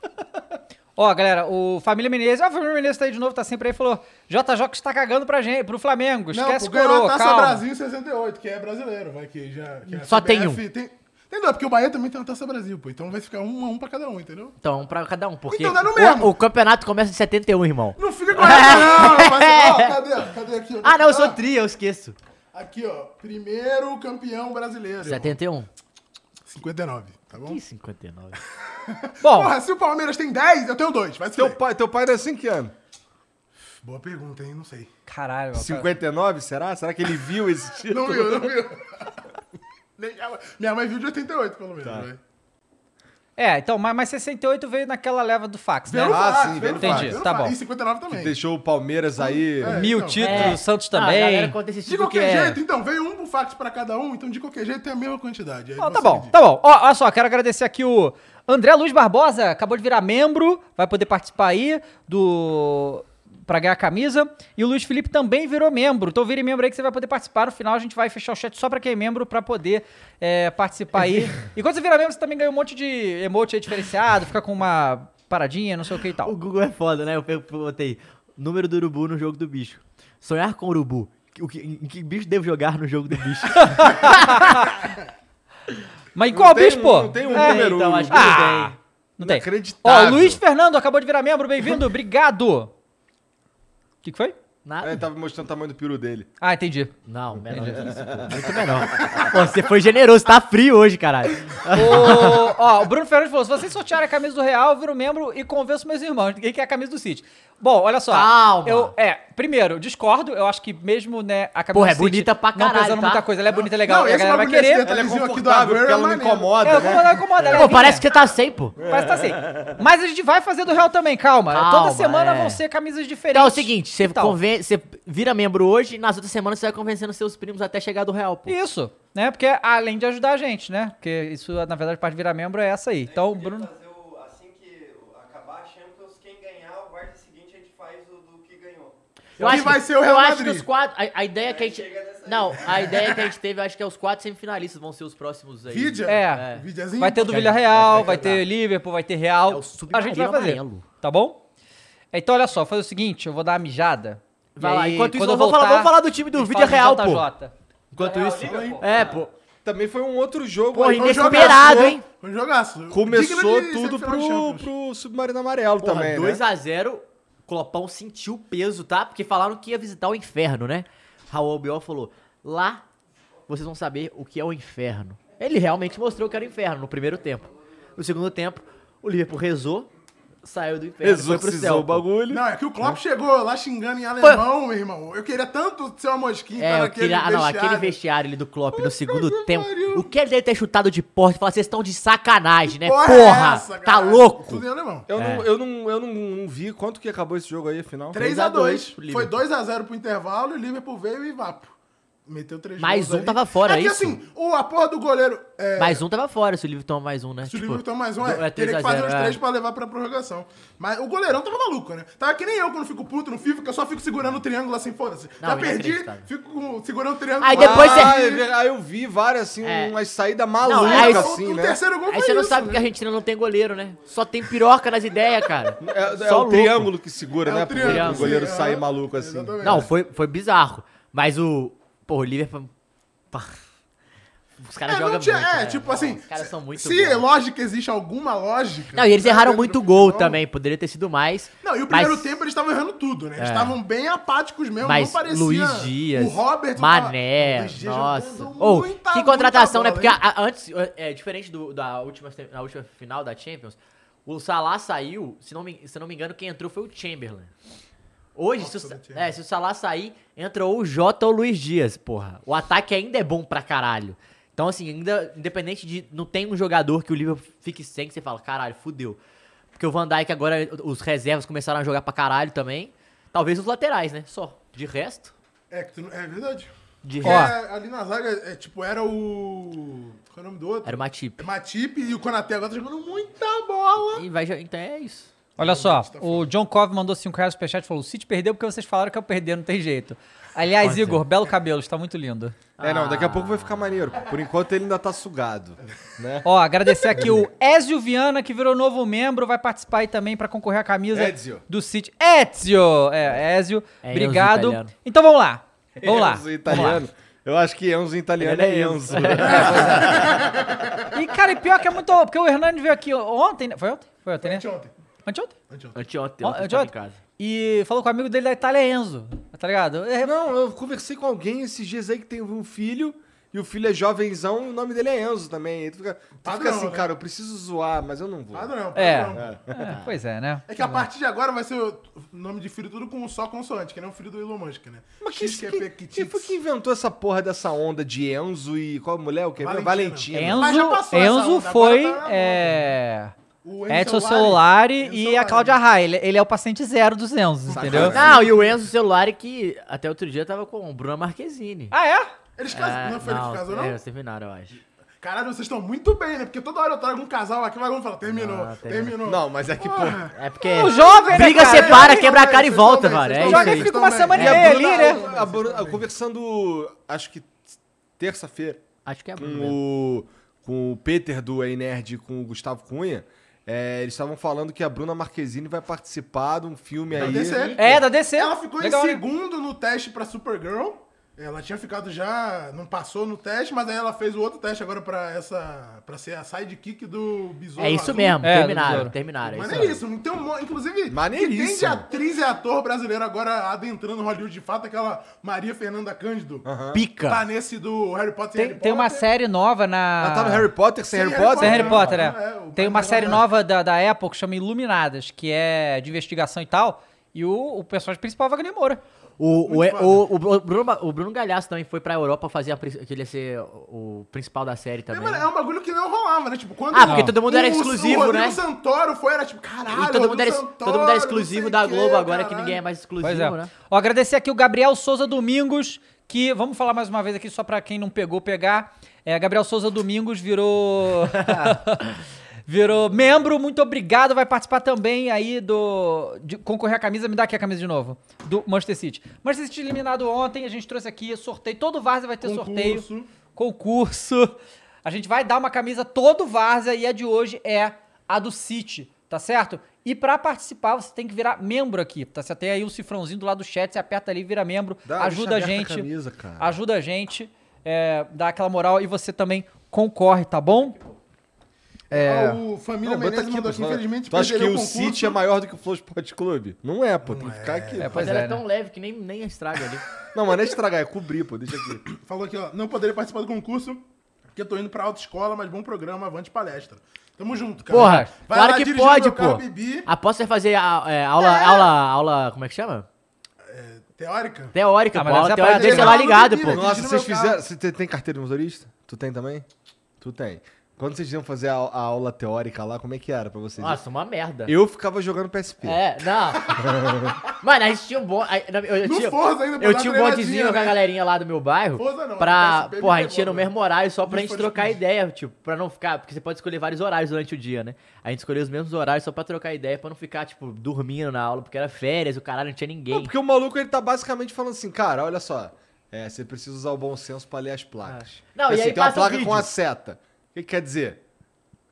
Ó, galera, o Família Menezes, ó, a Família Menezes tá aí de novo, tá sempre aí, falou, JJ está cagando pra gente, pro Flamengo, Não, esquece pô, ganhou coroa, a Taça calma. Brasil em 68, que é brasileiro, vai que já... que a Só tem CBF Tem, tem dois, porque o Bahia também tem uma Taça Brasil, pô. Então vai ficar um a um pra cada um, entendeu? Então, um pra cada um, porque Então dá no o- mesmo. O, campeonato começa em 71, irmão. Não fica com essa não, parceiro. Ó, cadê? Cadê aqui? Ah, não, eu sou tri, eu esqueço. Aqui, ó. Primeiro campeão brasileiro. 71. 59, tá bom? Que 59? Bom, Porra, se o Palmeiras tem 10, eu tenho dois. Vai se Teu pai, teu pai nasceu em que ano? Boa pergunta, hein? Não sei. caralho, meu, cara. 59, será? Será que ele viu esse título? Não viu, não viu. Minha mãe- viu de 88, pelo menos. Tá. vai. É, então, mas, mas 68 veio naquela leva do fax, né? Ah, fax, sim, pelo pelo fax, Tá bom. E 59 também. Deixou o Palmeiras aí. É. Mil então. títulos, Santos Ah, a galera também. esse De que qualquer é... jeito, então, veio um pro fax pra cada um, então de qualquer jeito tem a mesma quantidade. Aí Ó, tá bom, tá bom. Ó, olha só, quero agradecer aqui o André Luiz Barbosa, acabou de virar membro, vai poder participar aí do pra ganhar a camisa. E o Luiz Felipe também virou membro. Então vire membro aí que você vai poder participar. No final a gente vai fechar o chat só pra quem é membro pra poder é, participar aí. e quando você vira membro, você também ganha um monte de emote aí diferenciado, fica com uma paradinha, não sei o que e O tal. Google é foda, né? Eu botei número do urubu no jogo do bicho. Sonhar com urubu. O que, em que bicho devo jogar no jogo do bicho? Mas em qual tem bicho, um- pô? não tem um É, número então, acho que urubu. não Ah, tem. Não tem. Ó, o Luiz Fernando acabou de virar membro, bem-vindo, obrigado. O que, que foi? Nada. Ele tava mostrando o tamanho do peru dele. Ah, entendi. Não, menor que isso, pô. Muito menor. Pô, você foi generoso, tá frio hoje, caralho. O, ó, o Bruno Fernandes falou: se vocês sortearem a camisa do Real, eu viro membro e convenço meus irmãos. Ninguém quer a camisa do City. Bom, olha só. Calma. Eu, é, primeiro, discordo. Eu acho que mesmo, né, a camisa Porra, do é City bonita pra Não caralho, pesando tá? muita coisa, ela é bonita, legal. Não, e a galera vai querer. Ela é Detalhezinho aqui do confortável, porque ela é não maneiro. incomoda, É, né? incomoda, incomoda. ela é Pô, parece que você tá sem, pô. Parece que tá assim. Mas a gente vai fazer do Real também, calma. Calma, Toda semana é. vão ser camisas diferentes. Então é o seguinte, você, e tal. conven- você vira membro hoje e nas outras semanas você vai convencendo seus primos até chegar do real, pô. Isso, né? Porque além de ajudar a gente, né? Porque isso, na verdade, a parte de virar membro é essa aí. Então, o Bruno. fazer o, assim que acabar a Champions, quem ganhar, o quarto seguinte a gente faz o do que ganhou. Eu Que acho vai ser o Real Eu acho Madrid. que os quatro. A, a ideia que a gente. chega nessa Não, a ideia que a gente teve, eu acho que é os quatro semifinalistas vão ser os próximos aí. Vídeo? É. Videozinho? Vai ter do Villarreal, vai ter Liverpool, vai ter Real. É o a gente submarino vai fazer. amarelo. Tá bom? Então, olha só, vou fazer o seguinte: eu vou dar uma mijada. Vai e lá, enquanto isso, eu vamos falar- voltar, vamos falar do time do Vídeo Real, do pô. JJ. Enquanto Real, isso. É, pô. Também foi um outro jogo Porra, um inesperado, hein? Foi um jogaço. Começou de tudo pro, pro Submarino Amarelo Porra, também, 2 né? a 0 Clopão sentiu o peso, tá? Porque falaram que ia visitar o inferno, né? Raul Albiol falou: lá vocês vão saber o que é o inferno. Ele realmente mostrou que era o inferno no primeiro tempo. No segundo tempo, o Liverpool rezou, saiu do inferno, foi pro céu. Exorcizou o bagulho. Não, é que o Klopp chegou lá xingando em alemão, meu irmão. Eu queria tanto ser uma mosquinha É, naquele queria, ah, não, vestiário. aquele vestiário ali do Klopp no segundo tempo. O que ele deve ter chutado de porta e falar, vocês estão de sacanagem, né? Porra, Porra, é essa, tá louco? Tudo em alemão. Eu, É. não, eu, não, eu não, não vi quanto que acabou esse jogo aí, afinal. 3x2. pro Foi Liverpool. 2x0 pro intervalo e o Liverpool veio e vapo. Meteu 3 Mais gols um ali. tava fora, é que isso? assim, o, a porra do goleiro... É, Mais um tava fora, se o Liverpool toma mais um, né? Se o Liverpool tomar mais um, é, é teria 3 que fazer 0, os é. três pra levar pra prorrogação. Mas o goleirão tava maluco, né? Tava que nem eu quando fico puto no FIFA, que eu só fico segurando o triângulo assim, foda-se. Não, Já perdi, inacreditável. fico segurando o triângulo. Aí depois você- Ah, é aí eu vi várias, assim, É. umas saídas Não, malucas, aí o, assim, o né? terceiro gol Aí foi você não isso, sabe né? que a Argentina não tem goleiro, né? Só tem piroca nas ideias, cara. É, é Só o triângulo que segura, É né? o goleiro sair maluco assim. Não, foi, foi bizarro. Mas o. Pô, o Liverpool. pá. Os caras É, jogam tinha- muito. é, né? tipo assim, Os caras são muito se bons. lógica existe alguma lógica... Não, e eles né, erraram muito gol também. Poderia ter sido mais. Não, e o primeiro mas- tempo eles estavam errando tudo, né? Eles É. estavam bem apáticos mesmo, Mas não parecia... Luiz Dias, o Robert, Mané, o Luiz Dias nossa. Ou, muita, que contratação, né? bola, Porque hein? a- a- antes, é diferente do, da última, na última final da Champions, o Salah saiu, se não me, se não me engano, quem entrou foi o Chamberlain. Hoje, se, o, é, se o Salah sair, entra ou o Jota ou o Luiz Dias, porra. O ataque ainda é bom pra caralho. Então, assim, ainda, independente de. Não tem um jogador que o Liverpool fique sem, que você fala, caralho, fudeu. Porque o Van Dijk agora, os reservas começaram a jogar pra caralho também. Talvez os laterais, né? Só. De resto. É, que tu é verdade. De resto. ali na zaga, é, tipo, era o... Qual é o nome do outro? Era o Matip. Matip e o Konaté agora tá jogando muita bola. E vai, então é isso. Olha só, o John Cove mandou 5 reais no superchat e falou: o City perdeu porque vocês falaram que eu perder, não tem jeito. Aliás, Pode Igor, ser. belo cabelo, está muito lindo. É, não, daqui a pouco vai ficar maneiro. Por enquanto ele ainda tá sugado, né? Ó, agradecer aqui o Ezio Viana, que virou novo membro, vai participar aí também pra concorrer à camisa Ezio. do City. Ezio! É, Ezio, É, obrigado. Enzo italiano. Então vamos lá. Vamos lá. Enzo Vamos lá. italiano. Eu acho que Enzo em italiano Ele é é Enzo. E, cara, e pior que é muito. Porque o Hernani veio aqui ontem. né? Foi ontem? Foi ontem, né? Anteontem. Anteontem? Anteontem. Anteontem, ontem em casa. E falou com o amigo dele da Itália, Enzo. Tá ligado? É, Não, eu conversei com alguém esses dias aí que tem um filho e o filho é jovenzão e o nome dele é Enzo também. Aí tu fica, tu fica assim, né? cara, eu preciso zoar, mas eu não vou. Padrão, É. padrão. é, pois é, né? É que a partir de agora vai ser o nome de filho tudo com só consoante, que nem o filho do Elon Musk, né? Mas quem, X, quem, Q, P, quem foi que inventou essa porra dessa onda de Enzo e qual mulher? O que? Valentina. Valentina. Enzo, Mas já passou essa Enzo onda, foi. agora tá na moda. É, O Edson Celulari. Celulari e a Celulari. Cláudia Raia. Ele, ele é o paciente zero dos Enzos, entendeu? Não, e o Enzo celular que até outro dia tava com o Bruna Marquezine. Ah, é? Eles casaram. não foi ele que casou, não? É, eles terminaram, eu acho. Caralho, vocês estão muito bem, né? Porque toda hora eu trago um casal aqui, vai um e fala, terminou, Ah, terminou. Não, mas é que, pô. Porra. É porque. O jovem, né, Briga, cara? separa, Jovem, quebra a cara e volta, bem, É vocês isso Joga aí. e fica uma semana E meia ali, né? a- a Bruna- conversando, acho que terça-feira, Acho que é a Bruna. o, com o Peter do Ei Nerd e com o Gustavo Cunha, é, eles estavam falando que a Bruna Marquezine vai participar de um filme aí. DC. É, da DC. Ela ficou Legal, em né? segundo no teste pra Supergirl. Ela tinha ficado já, não passou no teste, mas aí ela fez o outro teste agora pra essa, para ser a sidekick do Besouro É isso Azul. mesmo, É, terminaram, terminaram. é Mas é isso, não tem um, inclusive, que tem de Maneiríssimo. atriz e ator brasileiro agora adentrando Hollywood de fato, aquela Maria Fernanda Cândido. Pica. Tá nesse do Harry Potter e Tem, Harry tem uma Potter. série nova na. Ela tá no Harry Potter sem Sem Harry Harry Potter? Tem Harry Potter, É, é. é, Tem uma série da- nova da, da Apple que chama Iluminadas, que é de investigação e tal. E o, o personagem principal é o Wagner Moura. O, o, o, o, o Bruno, o Bruno Galhaço também foi pra Europa fazer a, que ele ia ser o, o principal da série É, também. mano, é um bagulho que não rolava, né? Tipo, quando Ah, porque todo mundo era o- exclusivo, o né? Santoro foi, era tipo, caralho, E todo mundo, era, Rodrigo todo mundo era Santoro, exclusivo da o Globo quê, agora, que caralho. ninguém é mais exclusivo, Pois é. né? Ó, agradecer aqui o Gabriel Souza Domingos, que, vamos falar mais uma vez aqui, só pra quem não pegou, pegar. É, Gabriel Souza Domingos virou. virou membro, muito obrigado. Vai participar também aí do. De concorrer à camisa. Me dá aqui a camisa de novo. Do Manchester City. Manchester City eliminado ontem, a gente trouxe aqui sorteio. Todo Várzea vai ter sorteio. Concurso. Concurso. A gente vai dar uma camisa todo Várzea e a de hoje é a do City, tá certo? E pra participar, você tem que virar membro aqui, tá? Você tem aí o cifrãozinho do lado do chat, você aperta ali, vira membro, Dá, ajuda a gente. a camisa, cara. Ajuda a gente, é, dá aquela moral e você também concorre, tá bom? É. Ah, o Família Não, bota Menezes mandou aqui, pô. infelizmente, Tu acha que o concurso. City é maior do que o Flow Sport Clube? Não é, pô. Tem que ficar aqui. É, pô. pois Mas ela é, é tão né? leve que nem, nem estraga ali. Não, mas não é estragar, é cobrir, pô. Deixa aqui. Falou aqui, ó, não poderia participar do concurso, porque eu tô indo pra autoescola, mas bom programa, avante palestra. Tamo junto, cara. Porra, Vai claro lá que pode, meu carro, pô. Bibi, Após você fazer a, é, aula, aula, aula, como é que chama? teórica. Teórica, Ah, pô. mas teórica deixa é lá ligado, pô. Nossa, vocês fizeram. Você tem carteira de motorista? Tu tem também? Tu tem. Quando vocês iam fazer a, a aula teórica lá, como é que era pra vocês? Nossa, uma merda. Eu ficava jogando PSP. É, não. Mano, a gente tinha um bom. a- Eu, eu No tinha, Forza ainda, pra eu dar tinha um treinadinha, bondezinho com a né? galerinha lá do meu bairro. Forza não, pra. PSP me Porra, a gente pegou, ia no né? mesmo horário só pra Need gente for trocar Speed. ideia, tipo, pra não ficar. Porque você pode escolher vários horários durante o dia, né? A gente escolheu os mesmos horários só pra trocar ideia, pra não ficar, tipo, dormindo na aula, porque era férias, o caralho não tinha ninguém. Não, porque o maluco ele tá basicamente falando assim, cara, olha só. É, você precisa usar o bom senso pra ler as placas. Ah. Não, Porque, e assim, aí tem uma passa o placa vídeo. com a seta. O que, que quer dizer?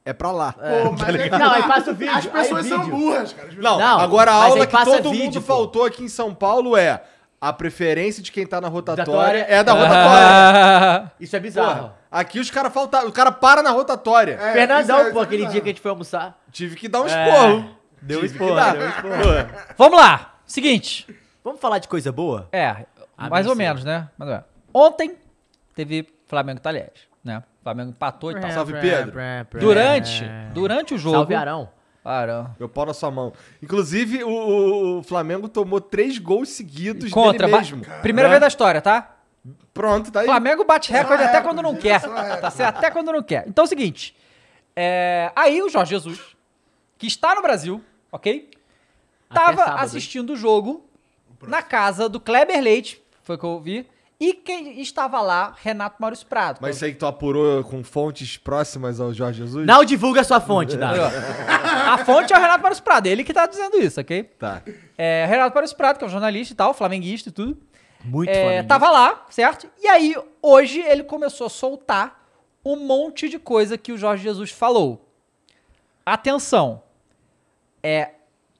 É pra lá. Pô, mas é que Não, aí passa o vídeo. As pessoas aí são vídeo. burras, cara. Não, Não, agora a mas aula aí que passa todo vídeo, mundo pô. faltou aqui em São Paulo é a preferência de quem tá na rotatória, Rotatória. é da rotatória. Isso é bizarro. Porra, aqui os caras faltam. O cara para na rotatória. É, Fernandão, isso é- pô, isso é aquele bizarro. dia que a gente foi almoçar. Tive que dar um É. esporro. Deu Tive que esporro, dar. deu esporro. Vamos lá, seguinte. Vamos falar de coisa boa? É, Ah, mais bem ou sei. menos, né? Mais ou menos. Ontem teve Flamengo e Talheres, né? Flamengo empatou e tal. Salve, Pedro. Durante, durante o jogo. Salve Arão. Arão. Meu pau na sua mão. Inclusive, o, o- o Flamengo tomou três gols seguidos Contra, dele ba- mesmo. primeira É. vez da história, tá? Pronto, tá aí. Flamengo bate recorde até quando não quer. Tá certo? Até quando não quer. Então é o seguinte. é, aí o Jorge Jesus, que está no Brasil, ok? Até Tava sábado, assistindo o jogo na casa do Kleber Leite, foi o que eu vi. E quem estava lá, Renato Maurício Prado. Mas isso aí que tu apurou com fontes próximas ao Jorge Jesus? Não divulga sua fonte, Dado. A fonte é o Renato Maurício Prado, ele que tá dizendo isso, ok? Tá. É, Renato Maurício Prado, que é um jornalista e tal, flamenguista e tudo. Muito É, flamenguista. tava lá, certo? E aí, hoje, ele começou a soltar um monte de coisa que o Jorge Jesus falou. Atenção. É,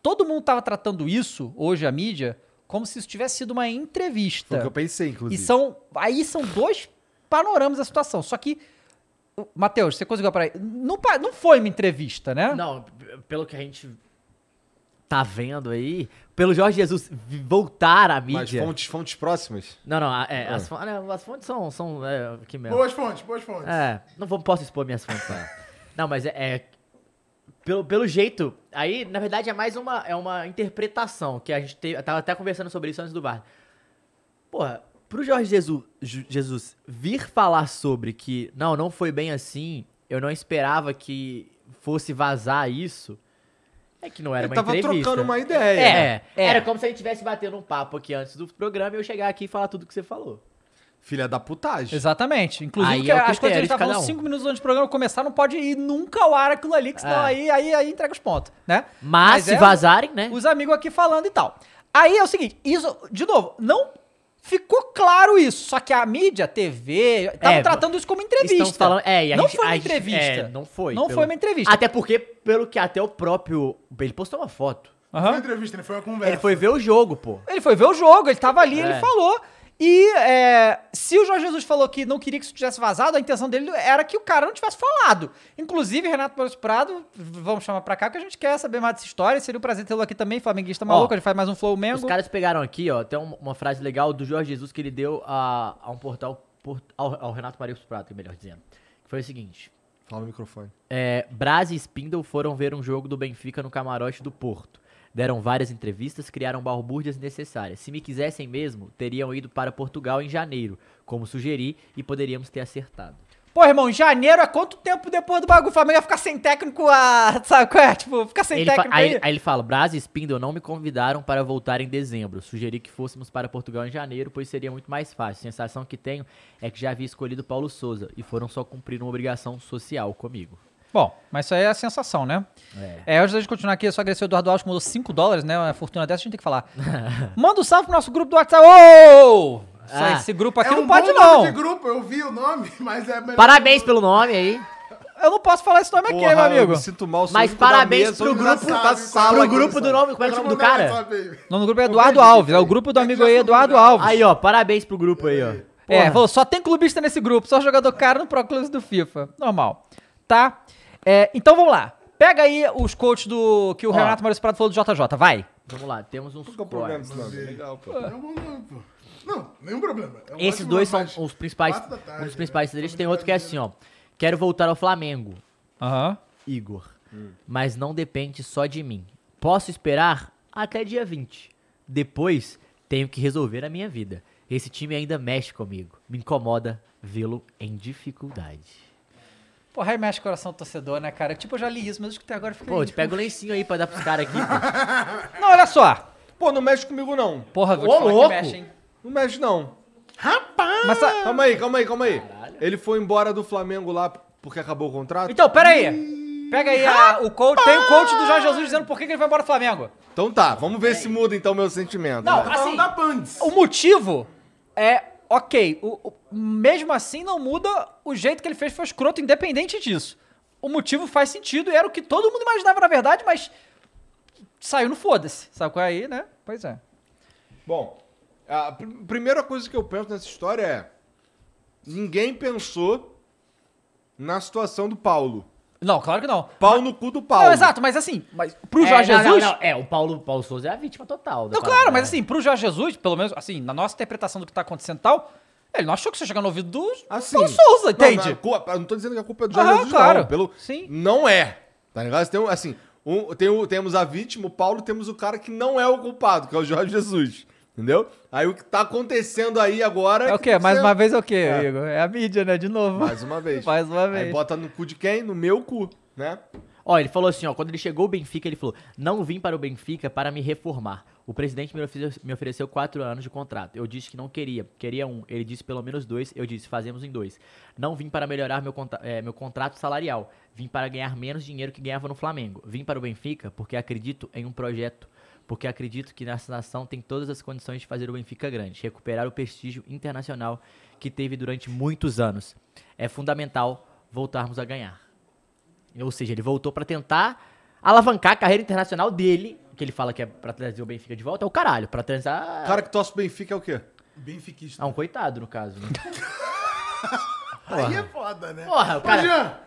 todo mundo tava tratando isso, hoje, a mídia, como se isso tivesse sido uma entrevista. Foi o que eu pensei, E inclusive. são. Aí são dois panoramas da situação. Só que. Matheus, você conseguiu para aí? Não, não foi uma entrevista, né? Não, pelo que a gente tá vendo aí, pelo Jorge Jesus voltar à Mas mídia. fontes, fontes próximas? Não, não, é, as, fon- né, as fontes são, são é, aqui mesmo. Boas fontes, boas fontes. É, não vou, posso expor minhas fontes. Não, não mas é, é- pelo, pelo jeito, aí na verdade é mais uma, é uma interpretação que a gente teve, eu tava até conversando sobre isso antes do bar. Porra, pro Jorge Jesus, Jesus vir falar sobre que não, não foi bem assim, eu não esperava que fosse vazar isso, é que não era Ele uma tava entrevista. trocando uma ideia. É, É. era como se a gente tivesse batendo um papo aqui antes do programa e eu chegar aqui e falar tudo que você falou. Filha da putagem. Exatamente. Inclusive, Aí que é o as coisas que a gente tá falando um. cinco minutos antes do programa começar, não pode ir nunca ao ar aquilo ali, que senão É. aí, aí, aí entrega os pontos, né? Mas, se é vazarem, né? Os amigos aqui falando e tal. Aí é o seguinte, isso, de novo, não ficou claro isso, só que a mídia, a TV, estavam É, tratando isso como entrevista. Estão falando, é, e a não gente- foi a uma gente- entrevista. é, não foi. Não pelo- foi uma entrevista. Até porque, pelo que até o próprio. Ele postou uma foto. Não Aham. foi entrevista, né? Foi uma conversa. Ele foi ver o jogo, pô. Ele foi ver o jogo, ele tava ali, É. ele falou. E é, se o Jorge Jesus falou que não queria que isso tivesse vazado, a intenção dele era que o cara não tivesse falado. Inclusive, Renato Maurício Prado, vamos chamar pra cá, que a gente quer saber mais dessa história. Seria um prazer tê-lo aqui também, flamenguista maluco. a gente faz mais um Flow Mengo. Os caras pegaram aqui, ó, tem um- uma frase legal do Jorge Jesus que ele deu a, a um portal, por- ao, ao Renato Maurício Prado, melhor dizendo. Que foi o seguinte. Fala no microfone. É, Braz e Spindle foram ver um jogo do Benfica no camarote do Porto. Deram várias entrevistas, criaram balbúrdias necessárias. Se me quisessem mesmo, teriam ido para Portugal em janeiro, como sugeri, e poderíamos ter acertado. Pô, irmão, janeiro é quanto tempo depois do bagulho? O Flamengo ia ficar sem técnico a. Sabe qual é? Tipo, ficar sem Ele técnico aí, aí. aí ele fala: Braz e Spindle não me convidaram para voltar em dezembro. Sugeri que fôssemos para Portugal em janeiro, pois seria muito mais fácil. A sensação que tenho é que já havia escolhido Paulo Souza e foram só cumprir uma obrigação social comigo. Bom, mas isso aí é a sensação, né? É. É, antes da gente continuar aqui, eu só agradecer o Eduardo Alves que mandou 5 dólares, né? Uma fortuna dessa a gente tem que falar. Manda um salve pro nosso grupo do WhatsApp. Ô! Ah. esse grupo aqui é não um pode, bom não. nome de grupo, eu vi o nome, mas é melhor. Parabéns pelo nome aí. Eu não posso falar esse nome aqui, Porra, meu amigo. Eu me sinto mal. Mas parabéns mesa, pro grupo- da sala Pro aqui, grupo do nome, como é que é o nome do cara? O nome do grupo é Eduardo Alves, é o grupo do amigo aí, Eduardo Alves. Aí, ó, parabéns pro grupo aí, ó. É, Porra. falou, só tem clubista nesse grupo, só jogador caro no Pro Clubes do FIFA. Normal. Tá? É, então vamos lá. Pega aí os coaches do que o Ó. Renato Maurício Prado falou do JJ, vai. Vamos lá, temos uns Qual que é o problema nome? Legal, pô. Não, nenhum problema. É um Esses ótimo dois são os principais, quatro da tarde, um dos né? principais deles. Tem outro que é assim, ó. Quero voltar ao Flamengo, Aham. Igor. Mas não depende só de mim. Posso esperar até dia 20. Depois, tenho que resolver a minha vida. Esse time ainda mexe comigo. Me incomoda vê-lo em dificuldade. Porra, aí mexe o coração do torcedor, né, cara? Tipo, eu já li isso, mas eu escutei agora e fiquei... Pô, te pega o lencinho aí pra dar pros caras aqui, pô. Não, olha só. Pô, não mexe comigo, não. Porra, vou Ô, te falar louco. que mexe, hein? Não mexe, não. Mas, sa- Calma aí, calma aí, calma aí. Ele foi embora do Flamengo lá porque acabou o contrato? Então, pera aí. Pega aí a- o coach. Tem o coach do Jorge Jesus dizendo por que, que ele vai embora do Flamengo. Então tá, vamos ver se muda então meu sentimento. Não, vai. Tá falando assim, da Pandes. o motivo é ok. O- o- mesmo assim, não muda o jeito que ele fez, foi escroto, independente disso. O motivo faz sentido e era o que todo mundo imaginava na verdade, mas saiu no foda-se. Sabe qual é aí, né? Pois é. Bom, a pr- primeira coisa que eu penso nessa história é: ninguém pensou na situação do Paulo. Não, claro que não. Pau no cu do Paulo. Não, exato, mas assim, mas pro É, Jorge não, não, Jesus. não, É, o Paulo, Paulo Souza é a vítima total. Não, claro, mas né? assim, pro Jorge Jesus, pelo menos, assim, na nossa interpretação do que tá acontecendo e tal, ele não achou que ia chegar no ouvido do Assim, Paulo Souza, não, entende? não, eu não tô dizendo que a culpa é do Jorge Aham, Jesus, claro. não. Pelo, Sim. Não é. Tá ligado? Tem, um- assim, um- tem o- temos a vítima, o Paulo, temos o cara que não é o culpado, que é o Jorge Jesus. Entendeu? Aí o que tá acontecendo aí agora. É o que quê? Mais ser- uma vez é o quê, É. Igor? É a mídia, né? De novo. Mais uma vez. Mais uma Aí vez. bota no cu de quem? No meu cu, né? Ó, ele falou assim, ó, quando ele chegou ao Benfica, ele falou: "Não vim para o Benfica para me reformar. O presidente me ofereceu, quatro anos de contrato. Eu disse que não queria, queria um. Ele disse pelo menos dois. Eu disse fazemos em dois. Não vim para melhorar meu, contra- eh, meu contrato salarial. Vim para ganhar menos dinheiro que ganhava no Flamengo. Vim para o Benfica porque acredito em um projeto." Porque acredito que nessa nação tem todas as condições de fazer o Benfica grande, recuperar o prestígio internacional que teve durante muitos anos. É fundamental voltarmos a ganhar. Ou seja, ele voltou pra tentar alavancar a carreira internacional dele, que ele fala que é pra trazer o Benfica de volta, é o caralho, pra trazer O cara que torce pro Benfica é o quê? Benfiquista. Ah, um coitado, no caso, né? Aí é foda, né? Porra, o Ô, cara... Jean,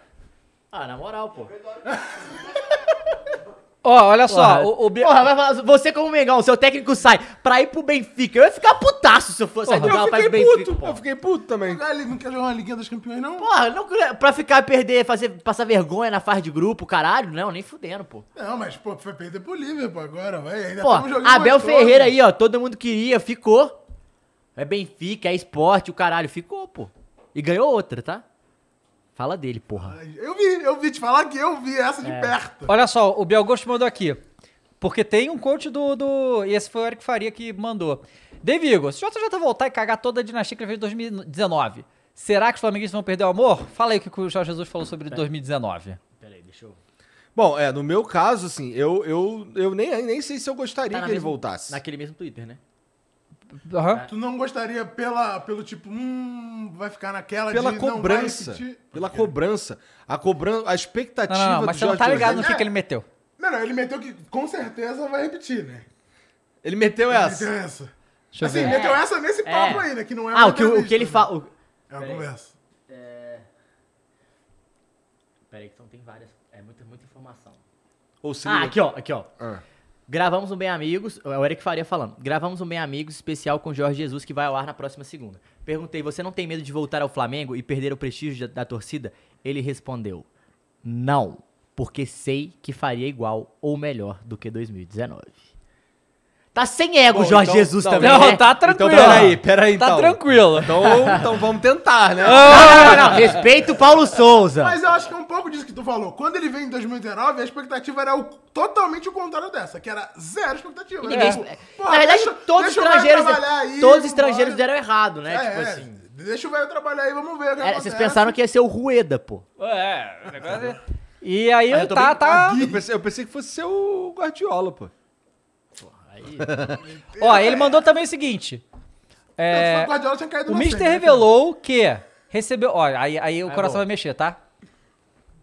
Ah, na moral, pô. Ó, olha só, Porra, o, o porra, vai falar, você como Mengão, seu técnico sai pra ir pro Benfica, eu ia ficar putaço se eu fosse sair do Eu Galo pra ir fiquei pro Benfica, pô. eu fiquei puto também. Ah, ele não quer jogar uma Liguinha das Campeões, não? Porra, não, pra ficar perder, fazer, passar vergonha na fase de grupo, caralho, não, nem fudendo, pô. Não, mas, pô, foi perder pro Liverpool agora, vai. Ainda Pô, tem um joguinho Abel gostoso. Ferreira aí, ó, todo mundo queria, ficou. É Benfica, é esporte, o caralho, ficou, pô. E ganhou outra, tá? Fala dele, porra. Eu vi, eu vi te falar que eu vi essa de É. perto. olha só, o Bielgosto mandou aqui. Porque tem um coach do, do. E esse foi o Eric Faria que mandou. David Igor, se o JJ voltar e cagar toda a dinastia que ele fez em 2019, será que os flamenguistas vão perder o amor? Fala aí o que o Jorge Jesus falou sobre 2019. Peraí, deixa eu... Bom, é, no meu caso, assim, eu, eu, eu nem, nem sei se eu gostaria Tá que ele voltasse. Naquele mesmo Twitter, né? Aham. Tu não gostaria pela, pelo tipo, hum, vai ficar naquela Pela de não vai cobrança. repetir? Pela cobrança. A cobrança. A expectativa Não, não, não, mas do você não tá ligado no que, que ele meteu. Não, não, ele meteu que com certeza vai repetir, né? Ele meteu Ele essa. meteu essa. Deixa eu Assim, ver. meteu essa nesse papo É. aí, né? Que não é Ah, o que, o que ele né? fala. É uma conversa. Peraí, que então tem várias. É muita, muita informação. Ou se Ah, aqui ó, aqui ó. Ah. Gravamos um Bem Amigos, é o Eric Faria falando. Gravamos um Bem Amigos especial com Jorge Jesus que vai ao ar na próxima segunda. Perguntei, você não tem medo de voltar ao Flamengo e perder o prestígio da, da torcida? Ele respondeu, não, porque sei que faria igual ou melhor do que 2019. Tá sem ego, Bom, Jorge então- Jesus não, também, Não, né? tá tranquilo. Então, peraí, peraí, Tá então. tranquilo. Então, então vamos tentar, né? Não, não, não, respeita o Paulo Souza. Mas eu acho que é um pouco disso que tu falou. Quando ele veio em 2019, a expectativa era o- totalmente o contrário dessa, que era zero expectativa. E ninguém- Tipo, porra, Na verdade, deixa- todos os o estrangeiros, aí, todos os estrangeiros deram errado, né? É, tipo é, assim. Deixa o velho trabalhar aí, vamos ver o que É, vocês pensaram que ia ser o Rueda, pô. É, o negócio é... E aí, Aí eu tá, bem- tá... Eu pensei, eu pensei que fosse ser o Guardiola, pô. Ó, ele mandou também o seguinte. É, O Guardiola tinha caído o na Mister frente, né, revelou que recebeu... Ó, aí, aí o É coração bom. vai mexer, tá?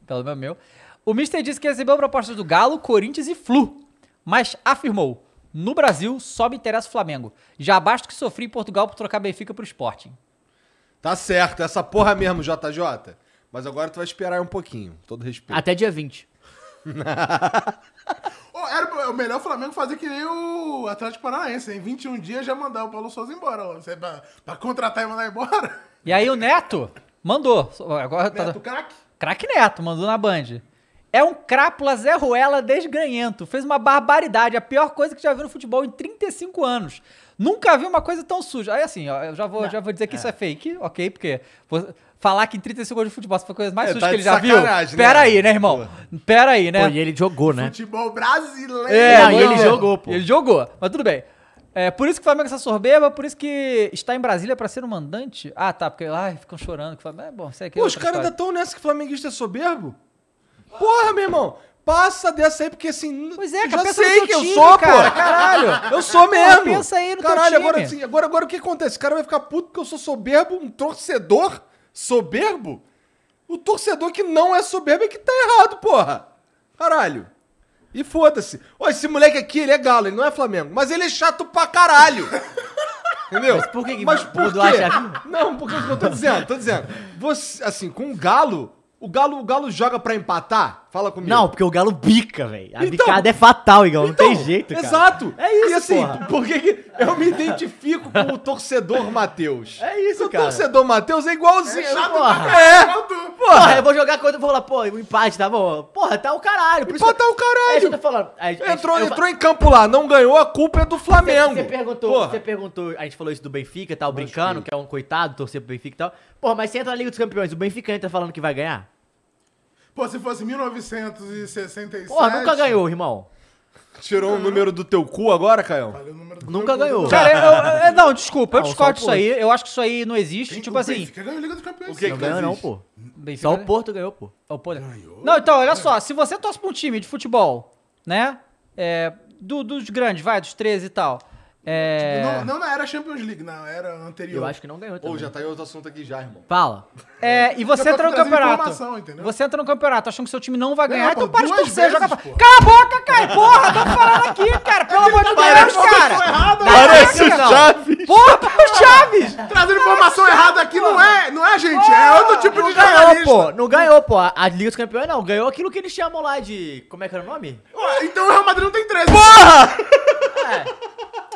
Pelo meu, meu. O Mister disse que recebeu propostas do Galo, Corinthians e Flu. Mas afirmou, no Brasil só me interessa o Flamengo. Já basta que sofri em Portugal por trocar Benfica pro Sporting. Tá certo, essa porra mesmo, JJ. Mas agora tu vai esperar um pouquinho, todo respeito. Até dia 20. Era o melhor Flamengo fazer que nem o Atlético Paranaense. Em 21 dias já mandar o Paulo Souza embora. ó. Você, pra, pra contratar e mandar embora. E aí o Neto mandou. Agora tá... Neto, craque. Craque Neto mandou na Band. É um crápula Zé Ruela desgranhento. Fez uma barbaridade. A pior coisa que já viu no futebol em 35 anos. Nunca vi uma coisa tão suja. Aí assim, ó, eu já vou, já vou dizer que isso é fake, ok? Porque vou falar que em 35 anos de futebol foi a coisa mais É, suja tá que ele já viu. né? Pera aí, né, irmão? Pera aí, né? Pô, e ele jogou, né? Futebol brasileiro. É, Não, e ele jogou, pô. Ele jogou, mas tudo bem. É por isso que o Flamengo é essa soberba, por isso que está em Brasília para ser um mandante. Ah, tá, porque lá ficam chorando. Que o Flamengo- é bom, isso aqui é Pô, os caras ainda história. tão nessa que flamenguista é soberbo? Porra, meu irmão. Passa dessa aí, porque assim. Pois é, eu cara, já sei que eu time, sou, cara, pô. caralho. Eu sou mesmo. pensa aí no teu Caralho, time. agora assim, agora, agora o que acontece? O cara vai ficar puto porque eu sou soberbo, um torcedor soberbo? O torcedor que não é soberbo é que tá errado, porra. Caralho. E foda-se. Ó, esse moleque aqui, ele é galo, ele não é Flamengo. Mas ele é chato pra caralho. Entendeu? Mas por que que Mas por quê? a chave? Não, porque eu tô dizendo, tô dizendo. Você, assim, com o galo, o galo, o galo joga pra empatar? Fala comigo. Não, porque o Galo bica, velho. A Então- bicada é fatal, Igão. Não tem Então, jeito, cara. Exato. É isso, E assim, porra. por que eu me identifico com o torcedor Matheus? É isso, o cara. torcedor Matheus é igualzinho. chato porra. É. tu. Porra, eu vou jogar contra e vou falar, pô, o empate tá bom. Porra, tá o caralho. Por isso Empate que- tá o caralho. É isso falando. A a Entrou, eu- entrou em campo lá, não ganhou, a culpa é do Flamengo. Você perguntou, Porra. você perguntou, a gente falou isso do Benfica, tal, brincando, que é um coitado, torcer pro Benfica e tal. Porra, mas você entra na Liga dos Campeões, o Benfica entra falando que vai ganhar? Pô, se fosse 1967... Porra, nunca ganhou, irmão. Tirou um número do teu cu agora, Caio? Falei o número do Nunca ganhou. Cara, eu- eu- não, desculpa, eu Não, discordo disso aí. Eu acho que isso aí não existe. Quem- tipo o assim. Benfica ganhou a Liga dos Campeões. O que Não que ganhou não, pô. Benfica- Só o Porto ganhou, pô. Ó, pô, Não, então, olha só. Se você torce pra um time de futebol, né? É, do- dos grandes, vai, dos 13 e tal. É. Não, não na era Champions League, na era anterior. Eu acho que não ganhou também. Ou já tá em outro assunto aqui já, irmão. Fala. É, e você Eu tô entra no campeonato. Você entra no campeonato achando que seu time não vai ganhar, Não, então pô, para de torcer, joga pra... pô. Cala a boca, Kai! Porra, tô falando aqui, cara! Pelo amor de Deus, cara! Parece o Chaves. Porra, o Chaves! Trazendo informação errada aqui não é, não é, gente. É outro tipo de Não ganhou, jornalista. pô. Não ganhou, pô. A Liga dos Campeões não. Ganhou aquilo que eles chamam lá de... Como é que era o nome? Então o Real Madrid não tem 13.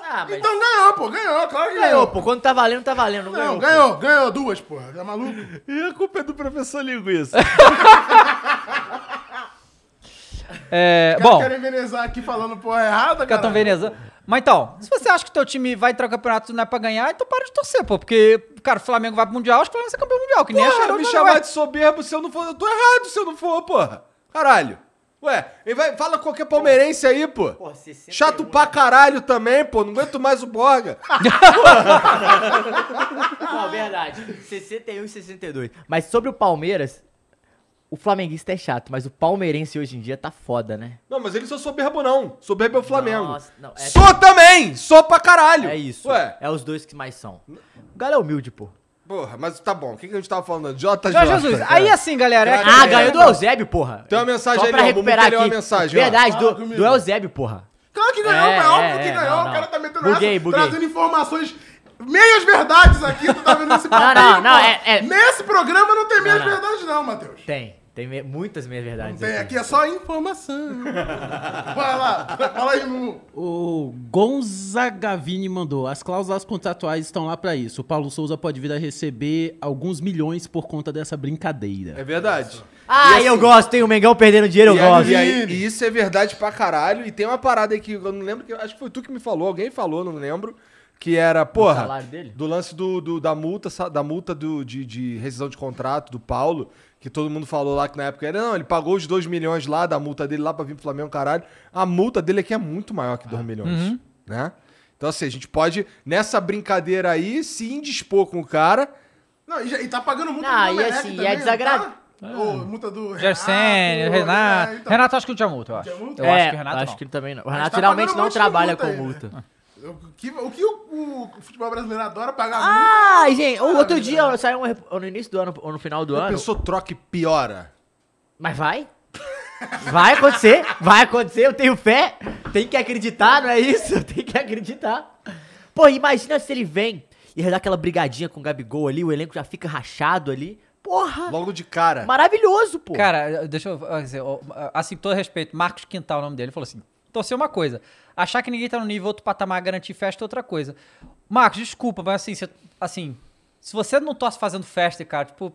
É. Ah, mas... Então ganhou, pô. Ganhou, claro que Ganhou, ganhou. pô. Quando tá valendo, tá valendo. Não, Não, ganhou. ganhou, ganhou duas, porra. Tá maluco? E a culpa é do professor Linguiça. É, bom, querem envenenizar aqui falando porra errada, cara. venezando. Mas então, se você acha que teu time vai entrar no campeonato e não é pra ganhar, então para de torcer, pô. Porque, cara, o Flamengo vai pro Mundial, acho que o Flamengo vai ser campeão mundial, que nem a Porra, Charlotte me chamar de soberbo se eu não for. Eu tô errado se eu não for, porra. Caralho. Ué, ele vai, fala qualquer palmeirense aí, pô. Pô, 61. Chato pra caralho também, pô. Não aguento mais o Borga. Não, verdade. 61 e 62. Mas sobre o Palmeiras, o flamenguista é chato, mas o palmeirense hoje em dia tá foda, né? Não, mas ele sou soberbo não. Soberbo é o Flamengo. Nossa, não, é- Sou também! Sou pra caralho! É isso. Ué, É os dois que mais são. O Galo é humilde, pô. Porra, mas tá bom. O que, que a gente tava falando? JJ. Jorge Jesus, aí assim, galera. É Craque. Ah, ganhou do Eusébio, porra. Tem uma mensagem Só aí, pra vamos recuperar ler uma aqui. mensagem, ó. Verdade, Fala do, do Eusébio, porra. Claro que ganhou, É, é, óbvio é, que é, ganhou. não, O cara não. tá metendo Buguei, essa, buguei. trazendo informações, meias verdades aqui, tu tá vendo esse Não, papinho, não, não, pô. é- é- Nesse programa não tem meias Não, não. verdades não, Matheus. Tem. Tem me- muitas meias Não verdades. tem, aqui é só informação. Vai lá, fala aí, Mumu. O Gonza Gavini mandou. As cláusulas contratuais estão lá pra isso. O Paulo Souza pode vir a receber alguns milhões por conta dessa brincadeira. É verdade. Ah, E eu assim- gosto, hein? O Mengão perdendo dinheiro, eu E, aí- gosto. e aí- e isso é verdade pra caralho. E tem uma parada aí que eu não lembro, que acho que foi tu que me falou, alguém falou, não lembro. Que era, porra, do lance do, do- da multa, da multa do, de, de rescisão de contrato do Paulo, que todo mundo falou lá que na época era, não, ele pagou os 2 milhões lá da multa dele lá pra vir pro Flamengo, caralho. A multa dele aqui é muito maior que 2 milhões, né? Então assim, a gente pode, nessa brincadeira aí, se indispor com o cara. Não, e, já- e tá pagando multa Não, do e assim, e também, é desagradável. tá? Ô, multa do Gersen, Renato. é, então. Renato acho que não tinha multa, eu acho. Tinha multa? Eu é, acho que o Renato acho não. que ele também não. O Renato tá geralmente não trabalha multa com aí, né? O que, o, que o, o futebol brasileiro adora pagar. Ah, gente, o outro dia saiu um, no início do ano ou no final do A ano. pessoa troca e piora. Mas vai? Vai acontecer, vai acontecer, eu tenho fé. Tem que acreditar, não é isso? Tem que acreditar. Pô, imagina se ele vem e dá aquela brigadinha com o Gabigol ali, o elenco já fica rachado ali. Porra, Logo de cara. maravilhoso, pô. Cara, deixa eu dizer, assim, todo respeito, Marcos Quintal, o nome dele, falou assim: torcer uma coisa, achar que ninguém tá no nível outro patamar, garantir festa é outra coisa. Marcos, desculpa, mas assim, você- assim, se você não torce fazendo festa, cara, tipo,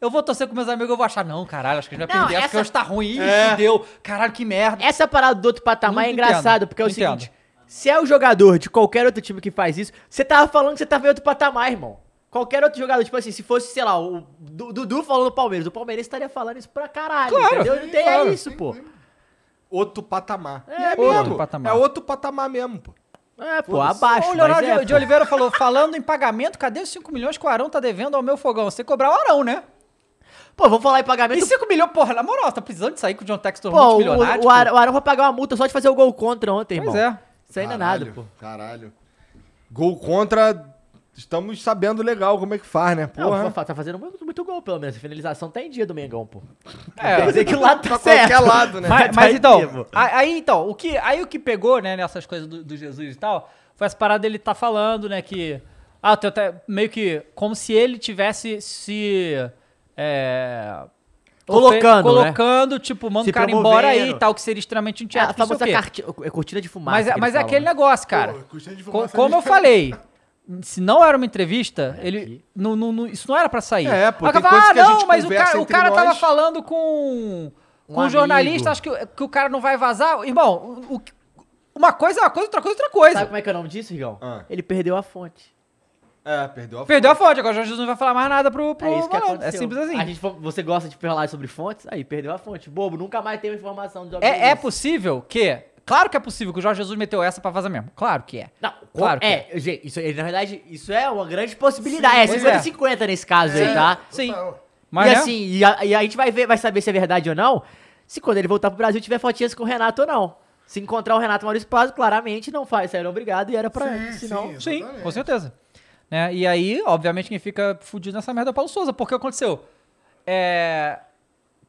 eu vou torcer com meus amigos, eu vou achar, não, caralho, acho que a gente vai Não, perder, acho que essa- hoje tá ruim, É. fudeu, caralho, que merda. Essa parada do outro patamar é Muito engraçado, porque é o entendo. seguinte: se é o jogador de qualquer outro time que faz isso, você tava falando que você tava em outro patamar, irmão. Qualquer outro jogador, tipo assim, se fosse, sei lá, o Du- Dudu falando do Palmeiras, o Palmeiras estaria falando isso pra caralho, Claro, entendeu? Não tem claro. é isso, pô. Outro patamar. É, E é outro mesmo. patamar. É outro patamar mesmo, pô. É, pô, abaixo. o Leonardo é, de, de. Oliveira falou, falando em pagamento, cadê os 5 milhões que o Arão tá devendo ao meu fogão? Você cobrar o Arão, né? Pô, vamos falar em E pagamento. 5 milhões, porra, na moral, tá precisando de sair com o John Textor Pô, o, multimilionário? o, Ar- o Arão vai pagar uma multa só de fazer o gol contra ontem, Pois irmão. é. Isso ainda é nada, pô. Caralho. Gol contra. Estamos sabendo legal como é que faz, né? Não, Porra. fa- tá fazendo muito, muito gol, pelo menos. A finalização tá em dia do Mengão, pô. É, Quer dizer que o lado tá Pra certo. qualquer lado, né? Mas, Tá mas em então, aí então, o que, aí o que pegou, né, nessas coisas do, do Jesus e tal, foi essa parada dele tá falando, né, que, ah, tem até meio que, como se ele tivesse se, é... Colocando, ofe- né? Colocando, tipo, manda o cara embora aí e tal, que seria extremamente É, intiado. a famosa carti- é cortina de fumaça. Mas, é- mas é aquele né? negócio, cara. Pô, de Co- fumaça como é eu falei, se não era uma entrevista, ele. aqui. Não, não- não- isso não era pra sair. É, pô, Aí tem ah, que a não, mas o cara, o cara tava nós." falando com. Com Um um jornalista, acho que, o- que o cara não vai vazar. Irmão, o- o- uma coisa é uma coisa, outra coisa é outra coisa. Sabe como é que é o nome disso, Rigão? Ah. Ele perdeu a fonte. É, perdeu a Perdeu a fonte, agora o Jorge Jesus não vai falar mais nada pro. pro É isso que malandro. aconteceu. É simples assim. A gente, você gosta de falar sobre fontes? Aí, perdeu a fonte. Bobo, nunca mais teve informação do Jorge É, é possível que. Claro que é possível que o Jorge Jesus meteu essa pra vazar mesmo. Claro que é. Não, Claro que é, gente, isso, aí, na verdade, isso é uma grande possibilidade. é pois é. 50-50 nesse caso aí, tá? Sim. Total. Mas e né? assim, e a, e a gente vai ver, vai saber se é verdade ou não, se quando ele voltar pro Brasil tiver fotinhas com o Renato ou não. Se encontrar o Renato Maurício Paz, claramente não faz, saíram obrigado e era pra Sim, ele, senão... sim. Sim, com certeza. Né? E aí, obviamente, quem fica fudido nessa merda é o Paulo Souza. Porque aconteceu? É.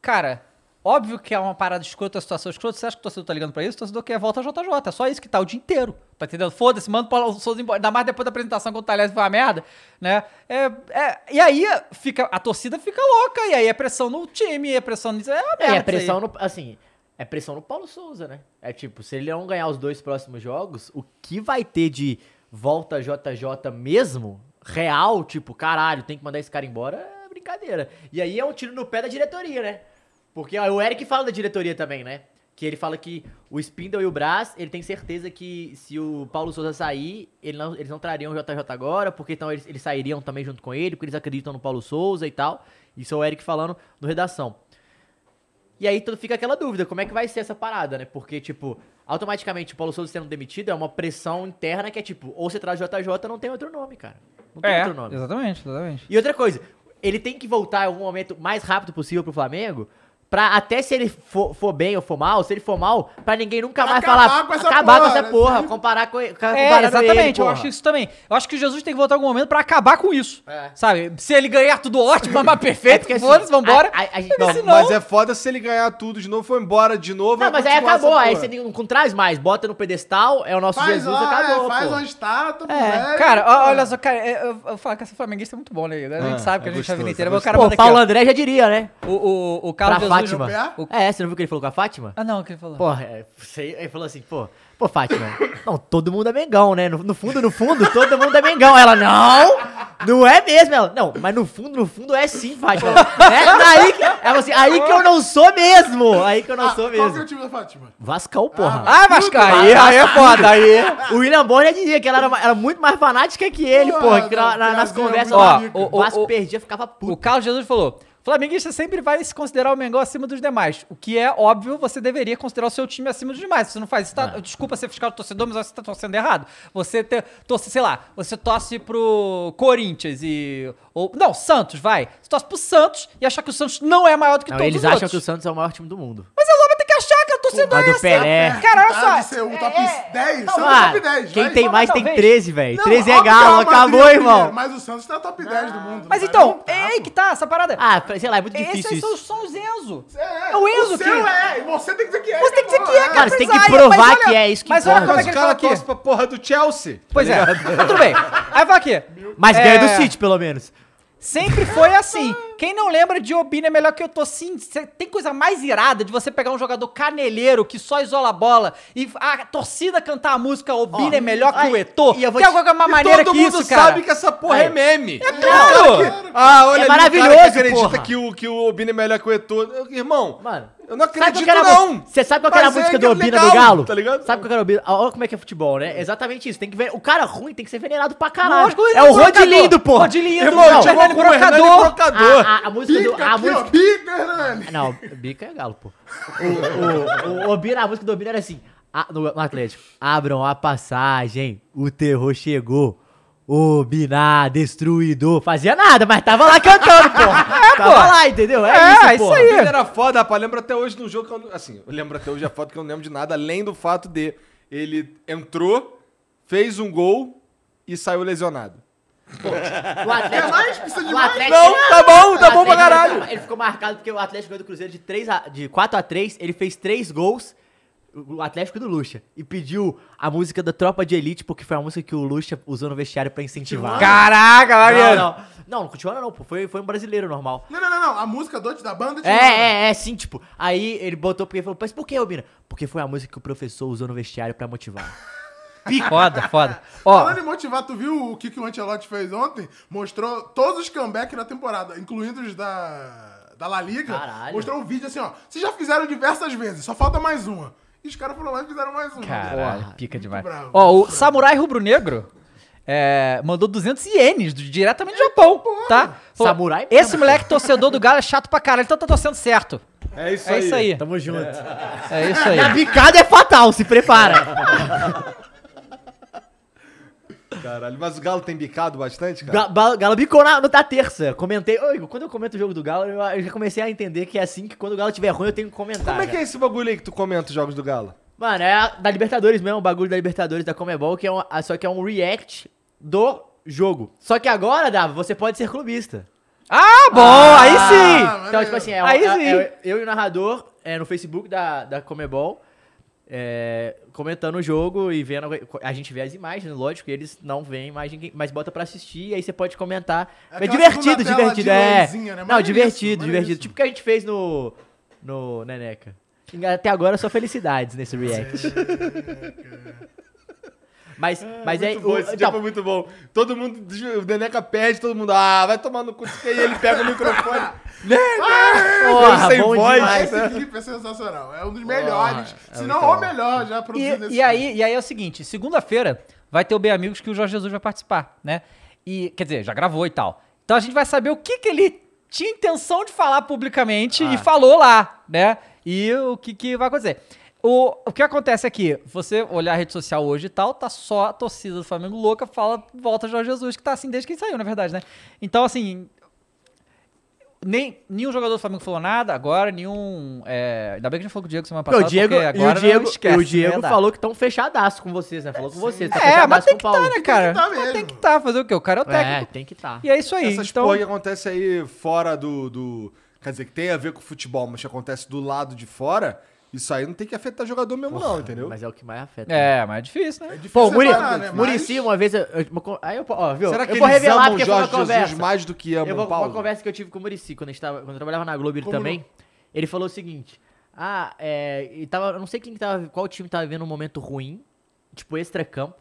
Cara, óbvio que é uma parada escrota, a situação escrota. Você acha que o torcedor tá ligando pra isso? O torcedor quer volta ao JJ. É só isso que tá o dia inteiro. Tá entendendo? Foda-se, manda o Paulo Souza embora. Ainda mais depois da apresentação com o Talheres foi uma merda, né? É, é- e aí fica, a torcida fica louca. E aí é pressão no time, é pressão nisso. É, uma merda É, é pressão no, assim, é pressão no Paulo Souza, né? É tipo, se ele não ganhar os dois próximos jogos, o que vai ter de volta JJ mesmo, real, tipo, caralho, tem que mandar esse cara embora, é brincadeira. E aí é um tiro no pé da diretoria, né? Porque ó, o Eric fala da diretoria também, né? Que ele fala que o Spindle e o Brás, ele tem certeza que se o Paulo Souza sair, ele não- eles não trariam o JJ agora, porque então eles, eles sairiam também junto com ele, porque eles acreditam no Paulo Souza e tal. Isso é o Eric falando no redação. E aí tudo fica aquela dúvida, como é que vai ser essa parada, né? Porque, tipo, automaticamente o Paulo Souza sendo demitido é uma pressão interna que é tipo, ou você traz JJ, não tem outro nome, cara. Não tem É, outro nome. exatamente, exatamente. E outra coisa, ele tem que voltar em algum momento mais rápido possível pro Flamengo pra até se ele for, for bem ou for mal, se ele for mal, pra ninguém nunca Pra mais acabar falar, com essa acabar porra, com essa né? porra, comparar com, com É, exatamente, ele, eu acho isso também. Eu acho que Jesus tem que voltar em algum momento pra acabar com isso. É. Sabe? Se ele ganhar tudo ótimo, mas É perfeito, assim, foda-se, vambora. a- a- a gente- Não, se não- mas é foda se ele ganhar tudo de novo, foi embora de novo. Não, vai mas aí acabou, aí você não, não traz mais, bota no pedestal, é o nosso Faz Jesus, lá, acabou, é, faz uma estátua, É. velho, Cara, ó, olha só, cara, é, eu, eu falo que essa flamenguista é muito bom, né? A gente Ah, sabe que é a gente tá a vida gostoso, inteira, é mas o cara Pô, Paulo. André já diria, né? O, o, o Carlos Jesus... Fátima. O- É, você não viu o que ele falou com a Fátima? Ah, não, o que ele falou? Porra, é, você- ele falou assim, pô, pô, Fátima, não, todo mundo é Mengão, né? No, no fundo, no fundo, todo mundo é Mengão. Ela, não, não é mesmo. Ela, não, mas no fundo, no fundo é sim, Fátima. É daí que, ela falou assim, aí que eu não sou mesmo. Aí que eu não Ah, sou Qual que é o mesmo. time da Fátima? Vascão, porra. Ah, cara, aí, aí é foda, aí... O William Bonner dizia que ela era, era muito mais fanática que ele, Porra, porra. Que na- não, na- nas é conversas lá, o, O- Vasco o- perdia, ficava puto. O Carlos Jesus falou: Flamenguista sempre vai se considerar o Mengão acima dos demais. O que é óbvio, você deveria considerar o seu time acima dos demais. Você não faz isso, tá, desculpa ser fiscal do torcedor, mas você tá torcendo errado. Você te, torce, sei lá, você torce pro Corinthians e. Ou, não, Santos, vai. Você torce pro Santos e achar que o Santos não é maior do que Não, todos eles os acham outros. que o Santos é o maior time do mundo. Mas é torcedor Mas é do Pelé. Cara, olha Tá só. o é- top é- 10, não, Santos é top 10. quem vai. tem mais tem talvez. 13, velho. Não, 13 é óbvio que galo, o Madrid acabou, é o primeiro, irmão. Mas o Santos tá top 10 do mundo. Mas não vai então? Tá, é aí que tá essa parada. Ah, sei lá, é muito Esses difícil aí são, isso. são os Enzo. É, É o Enzo o que- seu é, e você tem que dizer que é. Você tem que dizer que é, acabou, cara. Cara, você tem que provar que é isso que mas olha como é Mas que o ele cara fala aqui. pra porra do Chelsea. Pois é. Mas tudo bem. Aí fala aqui. Mas É, ganha do City, pelo menos. Sempre foi assim. Quem não lembra de Obina é melhor que eu tô sim. Tem coisa mais irada de você pegar um jogador caneleiro que só isola a bola e a torcida cantar a música Obina Ó, é melhor que ai, o Eto'o. e eu vou Tem te- alguma maneira todo que mundo isso, cara? sabe que essa porra é Aí. meme. É claro! Ah, olha É o maravilhoso, cara que acredita porra. que o, que o Obina é melhor que o. Eu- Irmão, Mano, eu não sabe acredito a não. Você sabe qual que era a é música que do é Obina legal, do Galo? tá ligado? Sabe qual era o Obina? Olha como é que é futebol, né? Exatamente isso. Tem que ver. O cara ruim tem que ser venerado pra caralho. Lógico, ele é o. Rodilindo, porra. Rodilindo, Irmão, não, Hernani o Brocador. Brocador. A, a, a música do. Bica A aqui, ó. música... Bica, Hernani. Não, bica é galo, pô. O, o, o, Obina, a música do Obina era assim, a- no, no Atlético. Abram a passagem, o terror chegou. Obina, destruidor. Fazia nada, mas tava lá cantando, porra. tava pô. lá, entendeu? É, É, isso, isso porra. aí. Ele era foda, rapaz. Lembro até hoje no jogo que eu. não- Assim, eu lembro até hoje a foto que eu não lembro de nada, além do fato de ele entrou, fez um gol e saiu lesionado. O Atlético, mais? Precisa de o mais? Atlético- Não, tá bom, tá bom pra caralho. Ele ficou marcado porque o Atlético ganhou do Cruzeiro de, 3 a, de 4 a 3 ele fez 3 gols, o Atlético do Lucha, e pediu a música da Tropa de Elite, porque foi a música que o Lucha usou no vestiário pra incentivar. Caraca, Não, Mariano. não, não, não continua não, pô, foi, foi um brasileiro normal. Não, não, não, não. A música do, da banda de É, é, é, sim, tipo, aí ele botou porque ele falou, mas por que, Obina? Porque foi a música que o professor usou no vestiário pra motivar. Foda, foda. Ó, Falando em motivar, tu viu o que, que o Ancelotti fez ontem? Mostrou todos os comebacks da temporada, incluindo os da, da La Liga. Caralho. Mostrou um vídeo assim, ó. Vocês já fizeram diversas vezes, só falta mais uma. E os caras foram lá e fizeram mais uma. Caralho, Porra, pica demais. bravo, Ó, o. Samurai Rubro-Negro é, mandou 200 ienes do- diretamente do Japão, tá? Falou, Samurai? Esse moleque torcedor do Galo é chato pra caralho, então tá torcendo certo. É isso É aí. isso aí. Tamo junto. É isso aí. A bicada é fatal, se prepara. Caralho, mas o Galo tem bicado bastante, cara? Ga- Ba- Galo bicou na, no da terça. Comentei. Ô, Igor, quando eu comento o jogo do Galo, eu, eu já comecei a entender que é assim que quando o Galo tiver ruim, eu tenho que comentar. Como é que é esse bagulho aí que tu comenta os jogos do Galo? Mano, é da Libertadores mesmo, o bagulho da Libertadores da Comebol, que é um, só que é um react do jogo. Só que agora, Dava, você pode ser clubista. Ah, bom, aí sim. maneiro. Então, tipo assim, é, Aí é- sim. é eu e o narrador é, no Facebook da, da Comebol, é, comentando o jogo e vendo. A gente vê as imagens, lógico, e eles não veem imagem, mas bota pra assistir, e aí você pode comentar. É É, divertido, divertido. É. luzinha, né? Não, Maneiríssimo, divertido, divertido. maneiríssimo. Tipo o que a gente fez no. No Neneca. Até agora só felicidades nesse react. Mas, mas é. muito bom, o- esse dia então, foi muito bom. Todo mundo, o Neneca pede, todo mundo, ah, vai tomar no cu, e aí ele pega o microfone. porra, sem bom voz. demais. Esse clipe é sensacional. É um dos melhores. é se não o melhor já produzido E, nesse e aí, e aí é o seguinte, segunda-feira vai ter o Bem Amigos que o Jorge Jesus vai participar, né? E, quer dizer, já gravou e tal. Então a gente vai saber o que, que ele tinha intenção de falar publicamente Ah. e falou lá, né? E o que, que vai acontecer. O, o que acontece aqui, você olhar a rede social hoje e tal, tá só a torcida do Flamengo louca, fala, volta Jorge Jesus, que tá assim desde que ele saiu, na verdade, né? Então, assim, nem, nenhum jogador do Flamengo falou nada, agora nenhum. É, ainda bem que a gente falou com o Diego semana passada. o Diego, porque agora o Diego, não esquece, e o Diego verdade. falou que estão fechadaço com vocês, né? Falou com vocês. Tá É, mas tem com que o estar, né, cara? tá Mas mesmo. tem que estar, fazer o quê? O cara é o É, técnico. tem que estar. E é isso aí. Essas então, porra que acontece aí fora do, do. Quer dizer, que tem a ver com futebol, mas que acontece do lado de fora, isso aí não tem que afetar jogador mesmo, não, entendeu? Mas é o que mais afeta. É, mas é difícil, né? Pô, o Muri, separar, né? Muricy, Mas- uma vez. Eu, eu- aí eu, ó, viu? Será que eu vou eles revelar amam porque foi uma Jorge conversa. Jesus mais do que amam eu o vou, Paulo? Uma conversa que eu tive com o Muricy quando, a gente tava, quando eu trabalhava na Globo ele Como também. Ele falou o seguinte: Ah, é. E tava, eu não sei quem que tava, qual time tava vivendo um momento ruim, tipo extra-campo.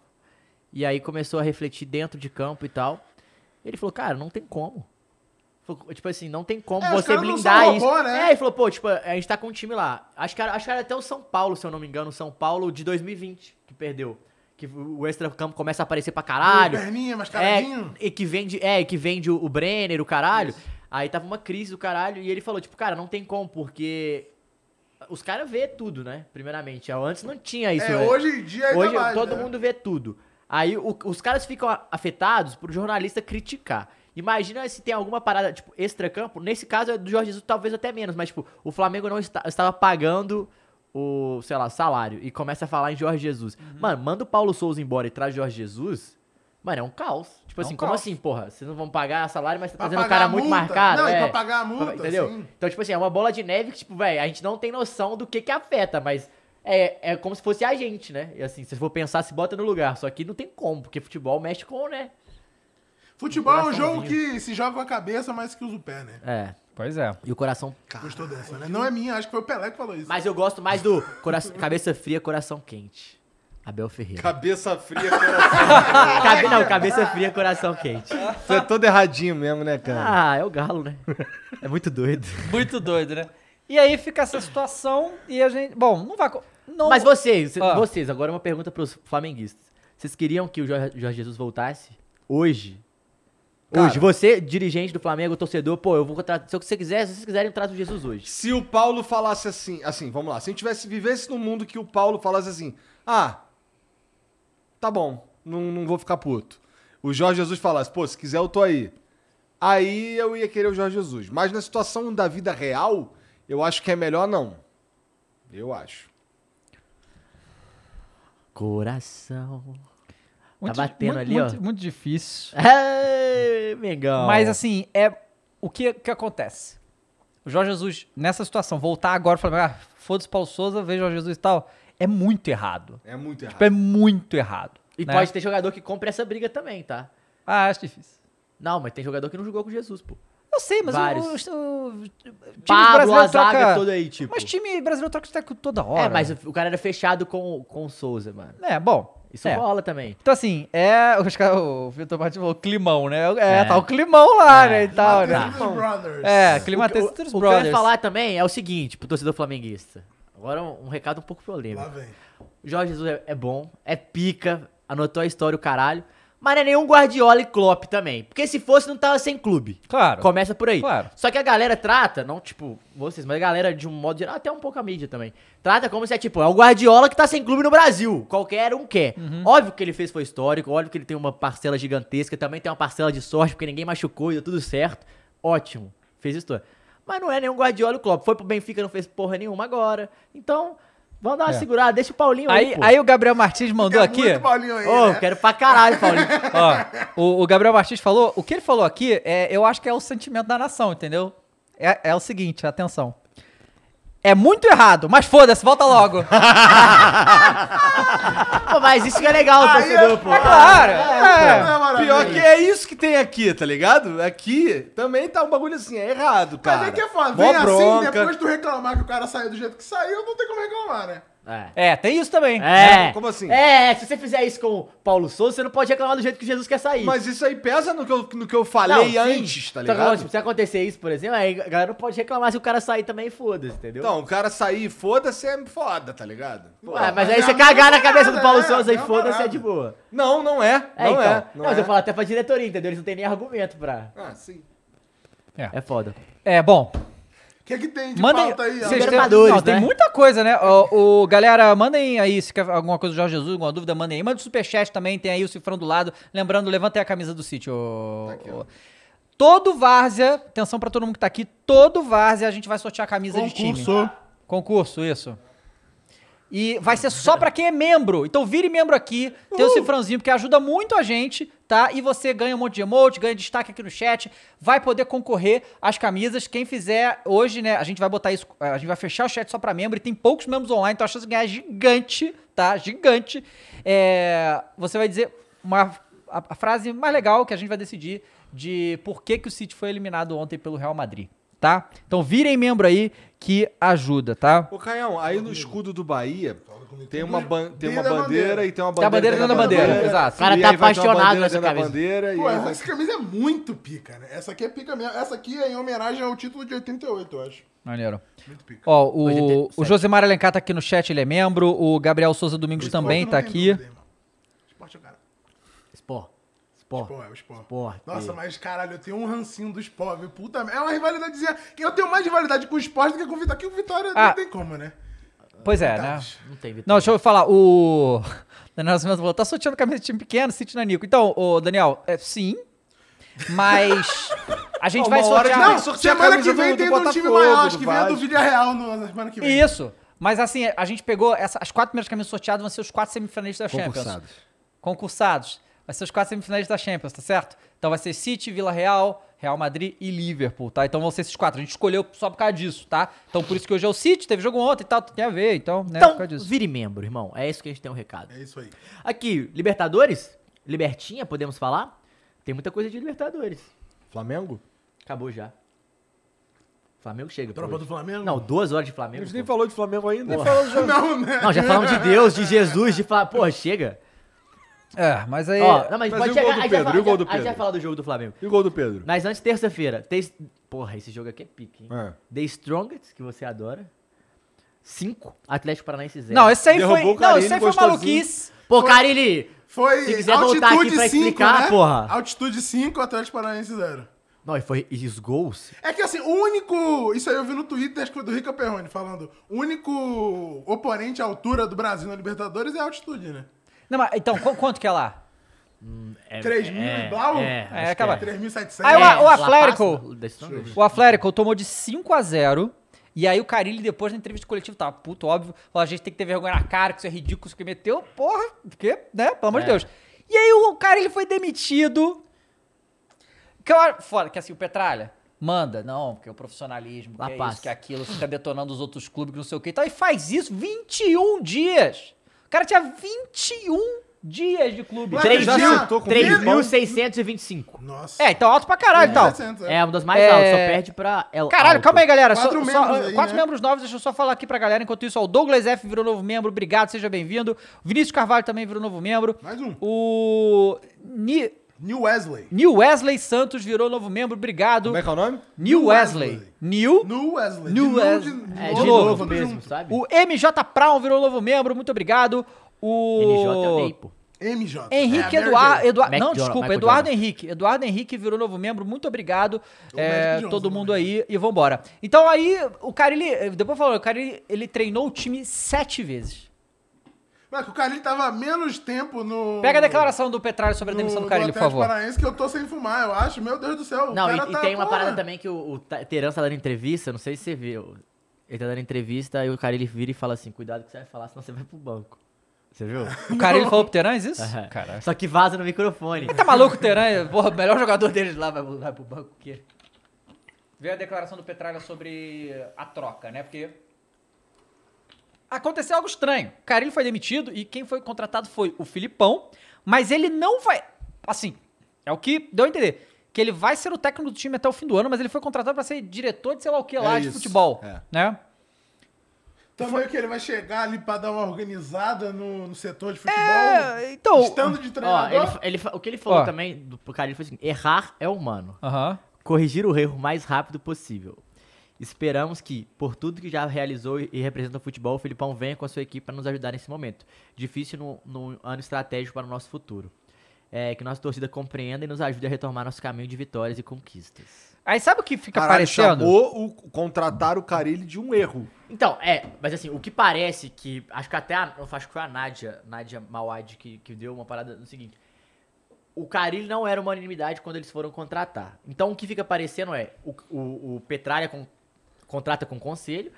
E aí começou a refletir dentro de campo e tal. Ele falou, cara, não tem como. Tipo assim, não tem como É, você blindar isso. robô, né? É, ele falou, pô, tipo, a gente tá com um time lá. Acho que, era, acho que era até o São Paulo, se eu não me engano, o São Paulo de 2020, que perdeu. Que o extra-campo começa a aparecer pra caralho. Perninha, mascaradinho. É, e que vende, é, que vende o, o Brenner, o caralho. Aí tava uma crise do caralho e ele falou, tipo, cara, não tem como, porque os caras vê tudo, né? Primeiramente. Antes não tinha isso, É, né? hoje em dia ainda Hoje mais, todo né? mundo vê tudo. Aí o- os caras ficam afetados por jornalista criticar. Imagina se tem alguma parada, tipo, extra-campo. Nesse caso é do Jorge Jesus, talvez até menos, mas, tipo, o Flamengo não está- estava pagando o, sei lá, salário e começa a falar em Jorge Jesus. Uhum. Mano, manda o Paulo Souza embora e traz Jorge Jesus. Mano, é um caos. Tipo É um assim, como caos. assim, porra? Vocês não vão pagar salário, mas tá Pra trazendo um cara muito marcado. Não, e é. pra pagar a multa, Entendeu? Então, tipo assim, é uma bola de neve que, tipo, velho, a gente não tem noção do que que afeta, mas é, é como se fosse a gente, né? E assim, se for pensar, se bota no lugar. Só que não tem como, porque futebol mexe com, né? Futebol é um jogo que se joga com a cabeça mais que usa o pé, né? É. Pois é. E o coração. Gostou dessa, né? Não é minha, acho que foi o Pelé que falou isso. Mas eu gosto mais do coração, cabeça fria, coração quente. Abel Ferreira. Cabeça fria, coração. Cabe, não, cabeça fria, coração quente. Tu é todo erradinho mesmo, né, cara? Ah, é o galo, né? É muito doido. Muito doido, né? E aí fica essa situação e a gente. Bom, não vai. Não, Mas vocês, Ah. vocês, agora uma pergunta pros flamenguistas. Vocês queriam que o Jorge, Jorge Jesus voltasse? Hoje? Cara. hoje, você, dirigente do Flamengo, torcedor, pô, eu vou contratar. Se você quiser, se vocês quiserem, eu trato o Jesus hoje. Se o Paulo falasse assim, assim, vamos lá, se a gente tivesse, vivesse num mundo que o Paulo falasse assim, ah, tá bom, não, não vou ficar puto. O Jorge Jesus falasse, pô, se quiser eu tô aí. Aí eu ia querer o Jorge Jesus. Mas na situação da vida real, eu acho que é melhor não. Eu acho. Coração. Muito, tá batendo muito- ali, muito, ó. Muito difícil. É, Mengão. Mas assim, é o que, que acontece? O Jorge Jesus, nessa situação, voltar agora e falar, ah, foda-se Paulo Souza, veja o Jorge Jesus e tal, é muito errado. É muito errado. Tipo, é muito errado. E né? pode ter jogador que compre essa briga também, tá? Ah, acho difícil. Não, mas tem jogador que não jogou com Jesus, pô. Eu sei, mas Vários. o, o, o time Pablo, brasileiro troca... toda aí, tipo. Mas time brasileiro troca técnico toda hora. É, mas o, o cara era fechado com, com o Souza, mano. É, bom. Isso é. rola também. Então, assim, é. Os caras, o Vitor Martins falou climão, né? É, É. tá o climão lá, É. né? E tal, né? Brothers. É, O, clima que- o, que eu brothers. ia falar também é o seguinte, pro torcedor flamenguista. Agora um, um recado um pouco polêmico. Lá vem. O Jorge Jesus é, é bom, é pica, anotou a história o caralho. Mas não é nenhum Guardiola e Klopp também. Porque se fosse, não tava sem clube. Claro. Começa por aí. Claro. Só que a galera trata, não tipo vocês, mas a galera de um modo geral, até um pouco a mídia também, trata como se é tipo, é o Guardiola que tá sem clube no Brasil. Qualquer um quer. Uhum. Óbvio que ele fez foi histórico, óbvio que ele tem uma parcela gigantesca, também tem uma parcela de sorte, porque ninguém machucou e deu tudo certo. Ótimo, fez história. Mas não é nenhum Guardiola e Klopp. Foi pro Benfica, não fez porra nenhuma agora. Então, vamos dar uma É. segurada, deixa o Paulinho aí, Aí, pô. aí o Gabriel Martins mandou aqui. muito Paulinho aí, Ô, né? quero pra caralho, Paulinho. Ó, o, o Gabriel Martins falou. O que ele falou aqui, é, eu acho que é o sentimento da nação, entendeu? É, é o seguinte, atenção. É muito errado, mas foda-se, volta logo. Pô, mas isso que é legal, Aí torcedor, é- pô. Claro, Não é. é maravilha. Pior que é isso que tem aqui, tá ligado? Aqui também tá um bagulho assim, é errado, cara. Mas é que é foda. Mó Vem assim, bronca. depois tu reclamar que o cara saiu do jeito que saiu, não tem como reclamar, né? É. É, tem isso também. É. Como assim? É, se você fizer isso com o Paulo Souza, você não pode reclamar do jeito que Jesus quer sair. Mas isso aí pesa no que eu, no que eu Não, falei sim. antes, tá que, ligado? tipo, se acontecer isso, por exemplo, aí a galera não pode reclamar se o cara sair também, foda-se, entendeu? Então, o cara sair, foda-se, é foda, tá ligado? Pô, Ué, mas mas aí é você cagar na cabeça do Paulo é, Souza é e mesma foda-se é de boa. Não, não é. É, não então. é. Não, Não mas é. eu falo até pra diretoria, entendeu? Eles não tem nem argumento pra. Ah, sim. É foda. É, bom. O que, que tem de Mandem. pauta aí? vocês não, tem né? muita coisa, né? O, o- galera, mandem aí se quer alguma coisa do Jorge Jesus, alguma dúvida, mandem aí. Manda o superchat também, tem aí o cifrão do lado. Lembrando, levantei a camisa do sítio. ô- ô. Todo Várzea, atenção pra todo mundo que tá aqui, todo Várzea a gente vai sortear a camisa de time. Concurso. Concurso, isso. E vai ser só pra quem é membro. Então vire membro aqui, tem o cifrãozinho, porque ajuda muito a gente, tá? E você ganha um monte de emote, ganha destaque aqui no chat, vai poder concorrer às camisas. Quem fizer hoje, né? A gente vai botar isso, a gente vai fechar o chat só pra membro e tem poucos membros online, então a chance de ganhar é gigante, tá? Gigante. É, você vai dizer uma, a, a frase mais legal que a gente vai decidir de por que, que o City foi eliminado ontem pelo Real Madrid, tá? Então virem membro aí que ajuda, tá? Ô, Caião, aí no escudo do Bahia tem uma, ban- tem uma bandeira, bandeira. e tem uma Tem a bandeira. bandeira dentro da bandeira, exato. O cara tá apaixonado bandeira nessa camisa. bandeira, Pô, essa camisa é muito pica, né? Essa aqui é pica mesmo. Essa aqui é em homenagem ao título de 88, eu acho. Maneiro. Muito pica. Ó, o, 87. o Josemar Alencar tá aqui no chat, ele é membro. O Gabriel Souza Domingos também tá aqui irmão. Esporte é o cara. Sport. Sport. É o esporte. Sport. Nossa, mas caralho, eu tenho um rancinho do esporte, viu? Puta. É uma rivalidadezinha. Eu tenho mais rivalidade com o esporte do que com o Vitória. Aqui o Vitória Ah. não tem como, né? Pois é, né? Não tem vitória. Não, deixa eu falar. O Daniel Nascimento falou, tá sorteando camisa de time pequeno, City Nanico. Então, o Daniel, é, sim, mas a gente vai sortear... que Não, vai sortear a semana que vem do- tem do um time maior. Acho do que vem a do. Vídeo Real no- na semana que vem. Isso. Mas assim, a gente pegou essa- as quatro primeiras camisas sorteadas vão ser os quatro semifinalistas da Champions. Concursados. Concursados. Vai ser os quatro semifinalistas da Champions, tá certo? Então vai ser City, Vila Real, Real Madrid e Liverpool, tá? Então vão ser esses quatro. A gente escolheu só por causa disso, tá? Então por isso que hoje é o City, teve jogo ontem e tal, tem a ver, então, né? por Então, causa disso. vire membro, irmão. É isso que a gente tem um recado. É isso aí. Aqui, Libertadores? Libertinha, podemos falar? Tem muita coisa de Libertadores. Flamengo? Acabou já. Flamengo chega. Tropa do Flamengo? Não, duas horas de A Flamengo. gente nem pô. falou de Flamengo ainda. Não, né? Não, já falamos de Deus, de Jesus, de falar. Porra, chega. É, mas aí... Ó, não, mas, Mas pode e o chegar. Pedro? fala- E o gol do aí já- Aí já Pedro? fala do jogo do Flamengo. E o gol do Pedro? Mas antes, terça-feira. Tem... Porra, esse jogo aqui é pique, hein? É. The Strongest, que você adora. 5. Atlético Paranaense 0. Não, esse aí Derrubou foi... Não, isso aí foi gostosinho. maluquice. Pô, Carilli! Foi Se quiser voltar aqui pra explicar, né? porra. Altitude 5, Atlético Paranaense 0. Não, e foi. E os gols? É que assim, o único. Isso aí eu vi no Twitter, acho que foi do Rica Perrone, falando. O único oponente à altura do Brasil na Libertadores é a altitude, né? Não, mas, então, qu- quanto que é lá? É, 3 mil e blau? É, É, acho acaba. que 3.700. Aí o- É, o Atlético-. O Atlético tomou de 5 a 0 e aí o Carilli, depois na entrevista coletiva, tava puto, óbvio, falou, a gente tem que ter vergonha na cara, que isso é ridículo, isso que meteu, porra, porque, né, pelo amor de É. Deus. E aí o Carilli foi demitido, que eu acho, foda, que assim, o Petralha, manda, não, porque o profissionalismo, que é isso, que é aquilo, fica detonando os outros clubes, que não sei o que e tal, e faz isso 21 dias. O cara tinha 21 dias de clube. Ué, Três já mil- acertou com 3.625. Nossa. É, então alto pra caralho, então. 3.700, É uma das mais É. altas, só perde pra El Caralho, Alto. calma aí, galera. Quatro só- membros aí, quatro né? membros novos, deixa eu só falar aqui pra galera. Enquanto isso, ó, o Douglas F virou novo membro, obrigado, seja bem-vindo. O Vinícius Carvalho também virou novo membro. Mais um. O Ni- New Wesley. New Wesley Santos virou novo membro, obrigado. Como é que é o nome? New Wesley. Wesley. New. New Wesley. New de Wesley. de, É, De de novo, mesmo, junto. sabe? O MJ Brown virou novo membro, muito obrigado. O eu dei, pô. MJ. Henrique É, Eduardo. Mac não, desculpa, Michael Eduardo. Henrique. Eduardo Henrique virou novo membro, muito obrigado. O É, Johnson, todo mundo aí e vambora. Então aí, o cara, ele. Depois falou, o cara, ele, ele treinou o time sete vezes. Mas que o Carilli tava menos tempo no. Pega a declaração do Petralho sobre a no- demissão do Carilli, por favor. Paranaense que eu tô sem fumar, eu acho. Meu Deus do céu. Não, e, cara e tá, tem uma porra. parada também que o, o Terence tá dando entrevista, não sei se você viu. Ele tá dando entrevista e o cara ele vira e fala assim: cuidado que você vai falar, senão você vai pro banco. Você viu? O cara, ele falou pro Terãs isso? Aham. Caralho. Só que vaza no microfone. Tá maluco o Terãs? Porra, o melhor jogador deles lá vai, vai pro banco o quê? Veio a declaração do Petralha sobre a troca, né? Porque aconteceu algo estranho. O Carilli foi demitido e quem foi contratado foi o Filipão, mas ele não vai. Assim, é o que deu a entender. Que ele vai ser o técnico do time até o fim do ano, mas ele foi contratado pra ser diretor de sei lá o que lá É de isso, futebol. é. Né? Também que ele vai chegar ali pra dar uma organizada no, no setor de futebol. É, então. Estando de Ó, treinador. ele, ele fa- o que ele falou Ó. também do, cara, ele foi assim: errar é humano. Aham. Corrigir o erro o mais rápido possível. Esperamos que, por tudo que já realizou e representa o futebol, o Filipão venha com a sua equipe para nos ajudar nesse momento. Difícil no, no ano estratégico para o nosso futuro. É, que nossa torcida compreenda e nos ajude a retomar nosso caminho de vitórias e conquistas. Aí sabe o que fica Caralho, parecendo? chamou o, contratar o Carilli de um erro. Então, é, mas assim, o que parece que. Acho que até a. eu Acho que foi a Nádia, Nádia Mawad, que, que deu uma parada no seguinte. o Carilli não era uma unanimidade quando eles foram contratar. Então o que fica parecendo é, o, o, o Petralha contrata com o conselho,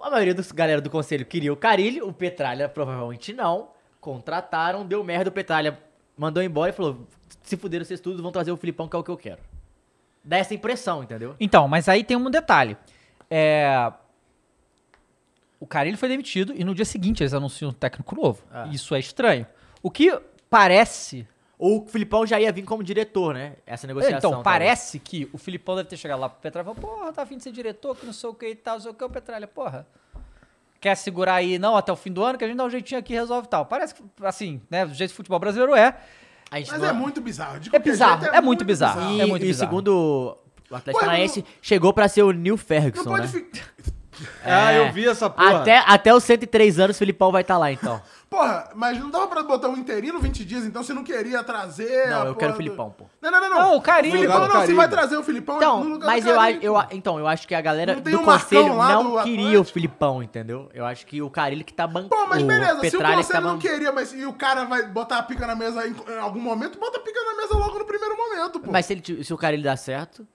a maioria dos galera do conselho queria o Carilli, o Petralha provavelmente não, contrataram, deu merda, o Petralha mandou embora e falou, se fuderam vocês tudo, vão trazer o Filipão que é o que eu quero. Dá essa impressão, entendeu? Então, mas aí tem um detalhe. É... O Carilli foi demitido e no dia seguinte eles anunciam um técnico novo. Ah. Isso é estranho. O que parece. Ou o Filipão já ia vir como diretor, né? Essa negociação. então, talvez. parece que o Filipão deve ter chegado lá pro Petralha e falou: Porra, tá afim de ser diretor, que não sei o que e tal, não sei o que. O Petralha, porra. Quer segurar aí, não, até o fim do ano, que a gente dá um jeitinho aqui e resolve e tal. Parece que, assim, né? Do jeito que o futebol brasileiro é. A gente Mas não- é muito bizarro. de É bizarro, jeito, é muito bizarro. E, É muito e bizarro. segundo o Atlético Paranaense, não- chegou pra ser o Neil Não Ferguson, pode né? ficar. Ah, eu vi essa porra. Até, até os 103 anos, o Filipão vai estar lá, então. Porra, mas não dava pra botar um interino 20 dias, então você não queria trazer. Não, a eu porra quero o do- Filipão, pô. Não, não, não. não. Não, o Carilli. O Filipão No não, você vai trazer o Filipão no Então, lugar mas do eu, eu, então, eu acho que a galera Não do o Marcão conselho não do queria o? Filipão, entendeu? Eu acho que o Carilli que tá bancando. Pô, mas beleza, se o Petralha que tá conselho não queria, mas e o cara vai botar a pica na mesa em, em algum momento, bota a pica na mesa logo no primeiro momento, pô. Mas se, ele, se o Carilli dá certo,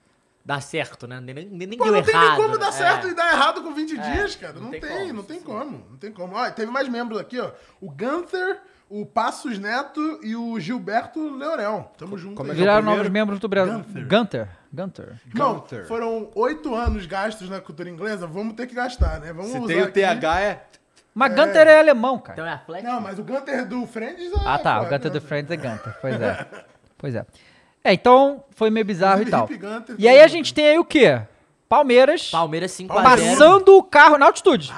dá certo, né? Nem, nem, nem Pô, deu não tem errado. nem como né? dar certo É. e dar errado com 20 dias, cara. Não, não tem, tem como, não tem sim. como. Não tem como. Ó, teve mais membros aqui, ó. O Gunther, o Passos Neto e o Gilberto Leorel. Tamo junto Como é aí. é Viraram novos membros do Brasil. Gunther. Gunter. Gunter. Não, Gunther. foram oito anos gastos na cultura inglesa, vamos ter que gastar, né? Vamos Se usar tem o aqui. TH, é. Mas Gunter é alemão, cara. Então é Atlético? Não, mas o Gunter do Friends é... Ah, tá. pô, O Gunter é- do Friends é Gunter. Pois é. Pois é. É, então foi meio bizarro e tal. Hip Gunter E aí a gente tem aí o quê? Palmeiras Palmeiras 5 passando o carro na altitude.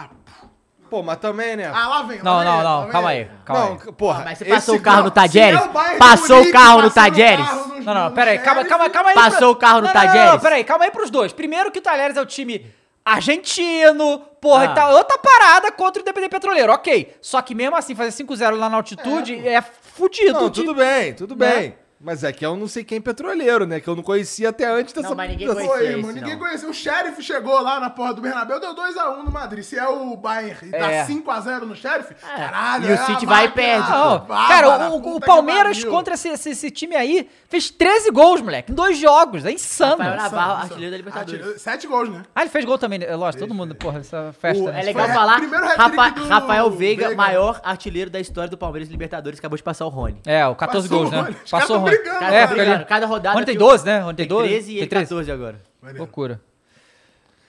Pô, mas também, né? Ah, lá vem, lá Não, vem não, lá não. vem Calma ele. aí. Calma não, aí. porra. Mas você passou o carro no Tajeres? É Passou o carro no Tajeres? Não, não, pera aí, calma, calma, calma aí. Passou o carro no Não, não, não, Tajeres? Não, pera aí, calma aí pros dois. Primeiro que o Talheres é o time argentino, porra, Ah. e tal. Outra parada contra o Independente Petroleiro, ok. Só que mesmo assim, fazer 5-0 lá na altitude é, fudido. Não, de- tudo bem, tudo Né? bem. Mas é que é um não sei quem petroleiro, né? Que eu não conhecia até antes dessa... Não, mas ninguém dessa- conhecia. Foi, irmão. Ninguém não. conheceu. O Sheriff chegou lá na porra do Bernabéu, deu 2x1 no Madrid. Se é o Bayern e dá É. 5x0 no Sheriff, É. caralho. E o é City vai e perde, bárbara, cara, o, o Palmeiras contra esse, esse- esse time aí fez 13 gols, moleque, em dois jogos. É insano. Rafael Navarro, Insano, artilheiro da Libertadores. Sete gols, né? Ah, ele fez gol também, é lógico, todo mundo, porra, essa festa. O- né? é legal Foi falar, primeiro Rafa- do Rafael Veiga, Veiga. maior artilheiro da história do Palmeiras e Libertadores, acabou de passar o Rony. É, o 14 Passou gols, né? Passou o Rony. Brigando, Cara, É, tá fica brigando. Cada rodada. Rony tem que o- 12, né? Rony tem 12? 13 e Tem ele 13. 14 agora. Loucura.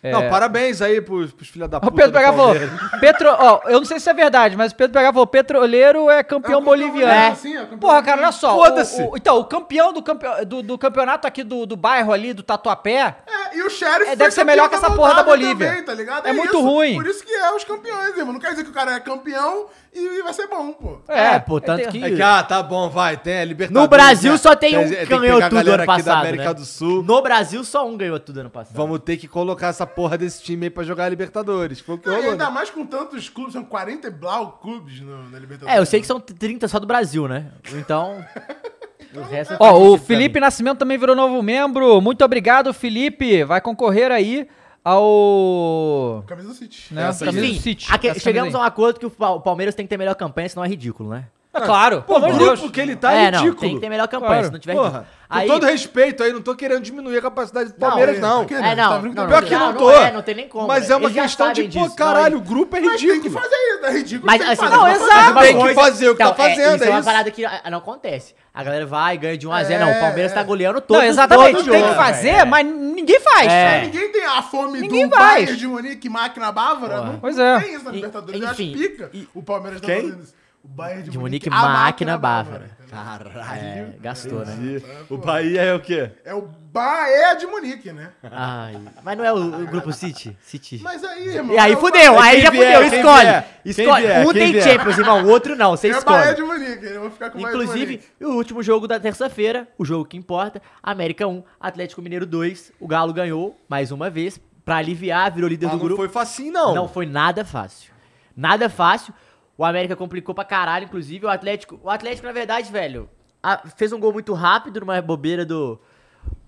Não, parabéns aí pros, pros filha da puta O Pedro do PH falou. Petro, ó, eu não sei se é verdade, mas o Pedro PH falou, petroleiro é campeão É campeão boliviano. boliviano, sim, é campeão Porra, cara, olha só. Foda-se. então, o campeão do, campe- do, do campeonato aqui do, do bairro ali, do Tatuapé, É, e o Sheriff É, deve ser melhor que essa porra da Bolívia. também, tá ligado? É muito isso. ruim. Por isso que é os campeões, irmão. Não quer dizer que o cara é campeão e vai ser bom, pô. É, pô, tanto que. É que, ah, tá bom, vai, tem a Libertadores. No Brasil né? só tem um Tem- que tem ganhou tudo ano aqui da passado. América né? do Sul. No Brasil só um ganhou tudo ano passado. Vamos ter que colocar essa porra desse time aí pra jogar a Libertadores. Foi o que Não, e rolou. ainda né? mais com tantos clubes, são 40 e blau clubes no, na Libertadores. É, eu sei que são 30 só do Brasil, né? Então. o é Ó, o Felipe. Nascimento também virou novo membro. Muito obrigado, Felipe. Vai concorrer aí ao. Camisa do City. Né, camisa do City. aque- Essa chegamos a um acordo que o Palmeiras tem que ter melhor campanha, senão é ridículo, né? É claro. Pô, o grupo que ele tá é é, não, ridículo. tem que ter melhor campanha, Claro. se não tiver Porra, ridículo. com Aí, todo respeito aí, não tô querendo diminuir a capacidade do Palmeiras, não. tá é, não, tá vendo que não, tá Pior que não, não tô. é, não tem nem como, Mas é uma questão de, pô, caralho, não, o grupo é Mas tem que ridículo. fazer isso, é ridículo. Mas tem que assim, não, exato. Tem que fazer o que tá Então, é, fazendo, isso é é uma isso. parada que ah, não acontece. A galera vai, ganha de 1 a 0 É, Não, o Palmeiras é. tá goleando todo Não, exatamente. todo Tem jogo, que fazer, velho. mas ninguém faz. É. Ninguém tem a fome Ninguém do vai. Bayern de Munique, máquina bávara. Não, Pois não é. tem isso na E- Libertadores. Eu acho enfim, pica. e- o Palmeiras tá Quem? fazendo isso. O Bayern de, De Munique, Munique, a máquina bávara. entendeu? É, gastou, né? O Bahia é o quê? É o Bayern de Munique, né? Ai, mas não é o, o grupo City? City. Mas aí, irmão... E aí é fudeu, aí já vier, fudeu, escolhe. vier, Escolhe. vier, um tem vier. Champions, irmão, o outro não, você É o Bayern escolhe. de Munique. Eu vou ficar com Inclusive, o último jogo da terça-feira, o jogo que importa, América 1, Atlético Mineiro 2, o Galo ganhou mais uma vez, pra aliviar, virou líder Ah, do não grupo. foi facinho, não. Não foi nada fácil. Nada fácil. O América complicou pra caralho, inclusive. O Atlético, o Atlético na verdade, velho, a- fez um gol muito rápido numa bobeira do,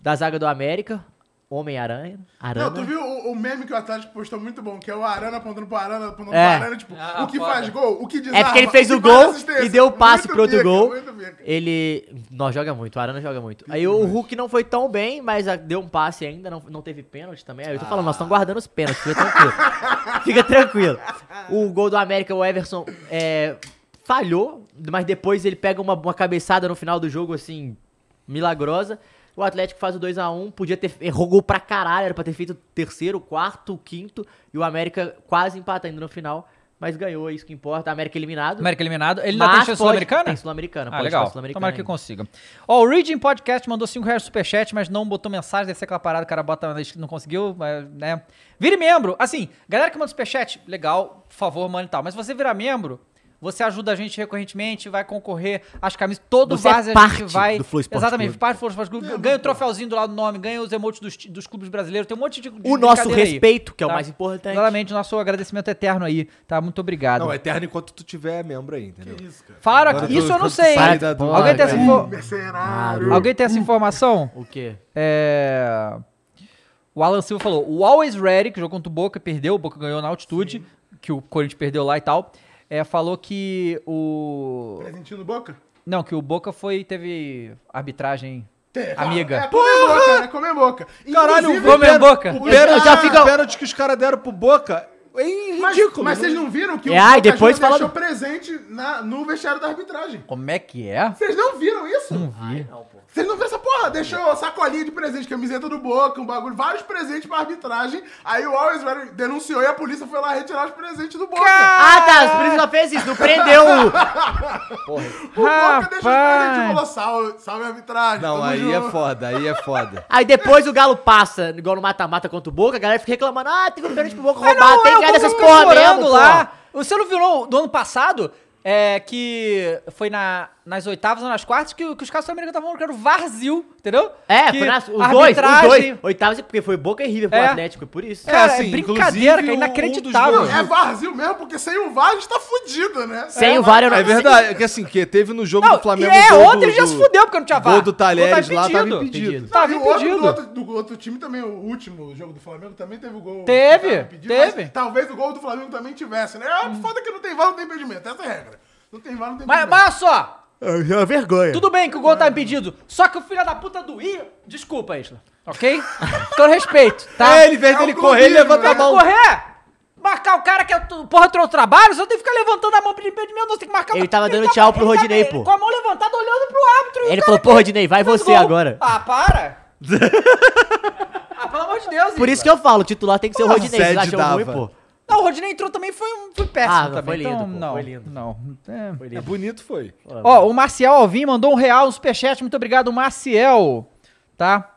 da zaga do América. Homem-Aranha. Não, Arana. tu viu o, o meme que o Atlético postou muito bom, que é o Arana apontando pro Arana, apontando É. pro Arana, tipo, Ah, o que foda. faz gol, o que desarma, É porque ele fez o gol e deu o passe Muito pro outro gol. Ele. Nós joga muito, o Arana joga muito. Aí o Hulk não foi tão bem, mas ah, deu um passe ainda, não, não teve pênalti também. Aí eu tô falando, nós estamos guardando os pênaltis, fica tranquilo. fica tranquilo. O gol do América, o Everson é, falhou, mas depois ele pega uma, uma cabeçada no final do jogo, assim, milagrosa. O Atlético faz o 2x1, podia ter. Errou gol pra caralho, era pra ter feito terceiro, quarto, quinto. E o América quase empata ainda no final. Mas ganhou, é isso que importa. A América eliminado. América eliminado. Ele ainda tem chance sul-americana? Tem Sul-Americana, Ah, pode legal. Sul-Americana Tomara que consiga. Ó, o Reading Podcast mandou 5 reais superchat, mas não botou mensagem, deve ser aquela parada, o cara bota, não conseguiu, né. Vire membro. Assim, galera que manda superchat, legal, por favor, manda e tal. Mas se você virar membro, você ajuda a gente recorrentemente, vai concorrer às camisas. Todo Você é vaso a parte gente vai. do Flow Esporte Exatamente, Clube. parte do Flow Esporte Clube. Ganha o troféuzinho do lado do nome, ganha os emotes dos, dos clubes brasileiros, tem um monte de. de O nosso brincadeira aí, respeito, que é o tá? mais importante. Exatamente, nosso agradecimento eterno aí, tá? Muito obrigado. Não, é eterno enquanto tu tiver membro aí, entendeu? Isso, cara. Falaram aqui, isso eu não sei. sai hein? da- do- Alguém tem essa info- Mercenário. Alguém tem essa informação? O quê? É... O Alan Silva falou: o Always Ready, que jogou contra o Boca, perdeu, o Boca ganhou na altitude, que o Corinthians perdeu lá e tal. É, falou que o. Presentinho no Boca? Não, que o Boca foi. teve arbitragem claro. amiga. É, comer boca, né? Comer boca. Caralho, Inclusive, o Vamos em Boca. O pênalti, já fica- o pênalti que os caras deram pro Boca é Mas, ridículo. mas vocês não viram que É, o Boca depois Juniors fala deixou presente na, no vestiário da arbitragem? Como é que é? Vocês não viram isso? Não vi. Vocês não viram essa porra? Deixou sacolinha de presente, camiseta do Boca, um bagulho, vários presentes pra arbitragem. Aí o Always Ready denunciou e a polícia foi lá retirar os presentes do Boca. Ah, tá. Por isso ela fez isso. Não prendeu o. O Boca deixou os presentes e falou, salve, salve arbitragem. Não, aí é junto." foda, aí é foda. Aí depois o Galo passa, igual no mata-mata contra o Boca, a galera fica reclamando: ah, teve um pênalti pro Boca Mas roubado, tem é, que ganhar dessas porra mesmo, lá. lá. Você não viu do ano passado? É que foi na, nas oitavas ou nas quartas que, que os caras sul-americanos estavam falando que era o Varzil, entendeu? É, que foi nas, os a dois, os arbitragem- dois. Oitavas, porque foi Boca e River pro É. Atlético, é por isso. Cara, assim, é brincadeira, inclusive, cara, o- inacreditável. um dos É vazio mesmo, porque sem o VAR a gente tá fudido, né? Sem o VAR eu não É verdade, é que assim, que teve no jogo Não, do Flamengo. é, gol ontem do- ele já se fudeu porque não tinha VAR. Gol do Talheres Gol lá tava impedido. impedido. Tava e o outro impedido. do, outro, do outro time também, o último jogo do Flamengo também teve o gol. Teve, tava impedido, teve. mas Talvez o gol do Flamengo também tivesse, né? É foda que não tem VAR, não tem impedimento. Essa é a regra. Não tem VAR, não tem Mas, impedimento. mas olha só, É uma vergonha. tudo bem que o gol tá impedido, só que o filho da puta do I... Desculpa, Isla, ok? Todo respeito, tá? É, ele, vez É dele o correr, ele levanta né? a Tem que mão. correr! Marcar o cara que é o porra do trabalho, você tem que ficar levantando a mão pra impedimento, você tem que marcar o Ele cara- tava dando tá- tchau pro ele tá- Rodinei, ele pô. Com a mão levantada olhando pro árbitro. o Ele falou, pô, Rodinei, vai você gol. agora. Ah, para! ah, pelo amor de Deus, Por isso que eu falo, o titular tem que ser o Rodinei. Vocês sede acham ruim, pô? Não, o Rodinei entrou também, foi, um, foi péssimo Ah, não, também. foi lindo, então, pô, não, foi lindo. Não, é. Foi É lindo. bonito, foi. Ó, o Marcial Alvim mandou um real no superchat. Muito obrigado, Maciel. Tá?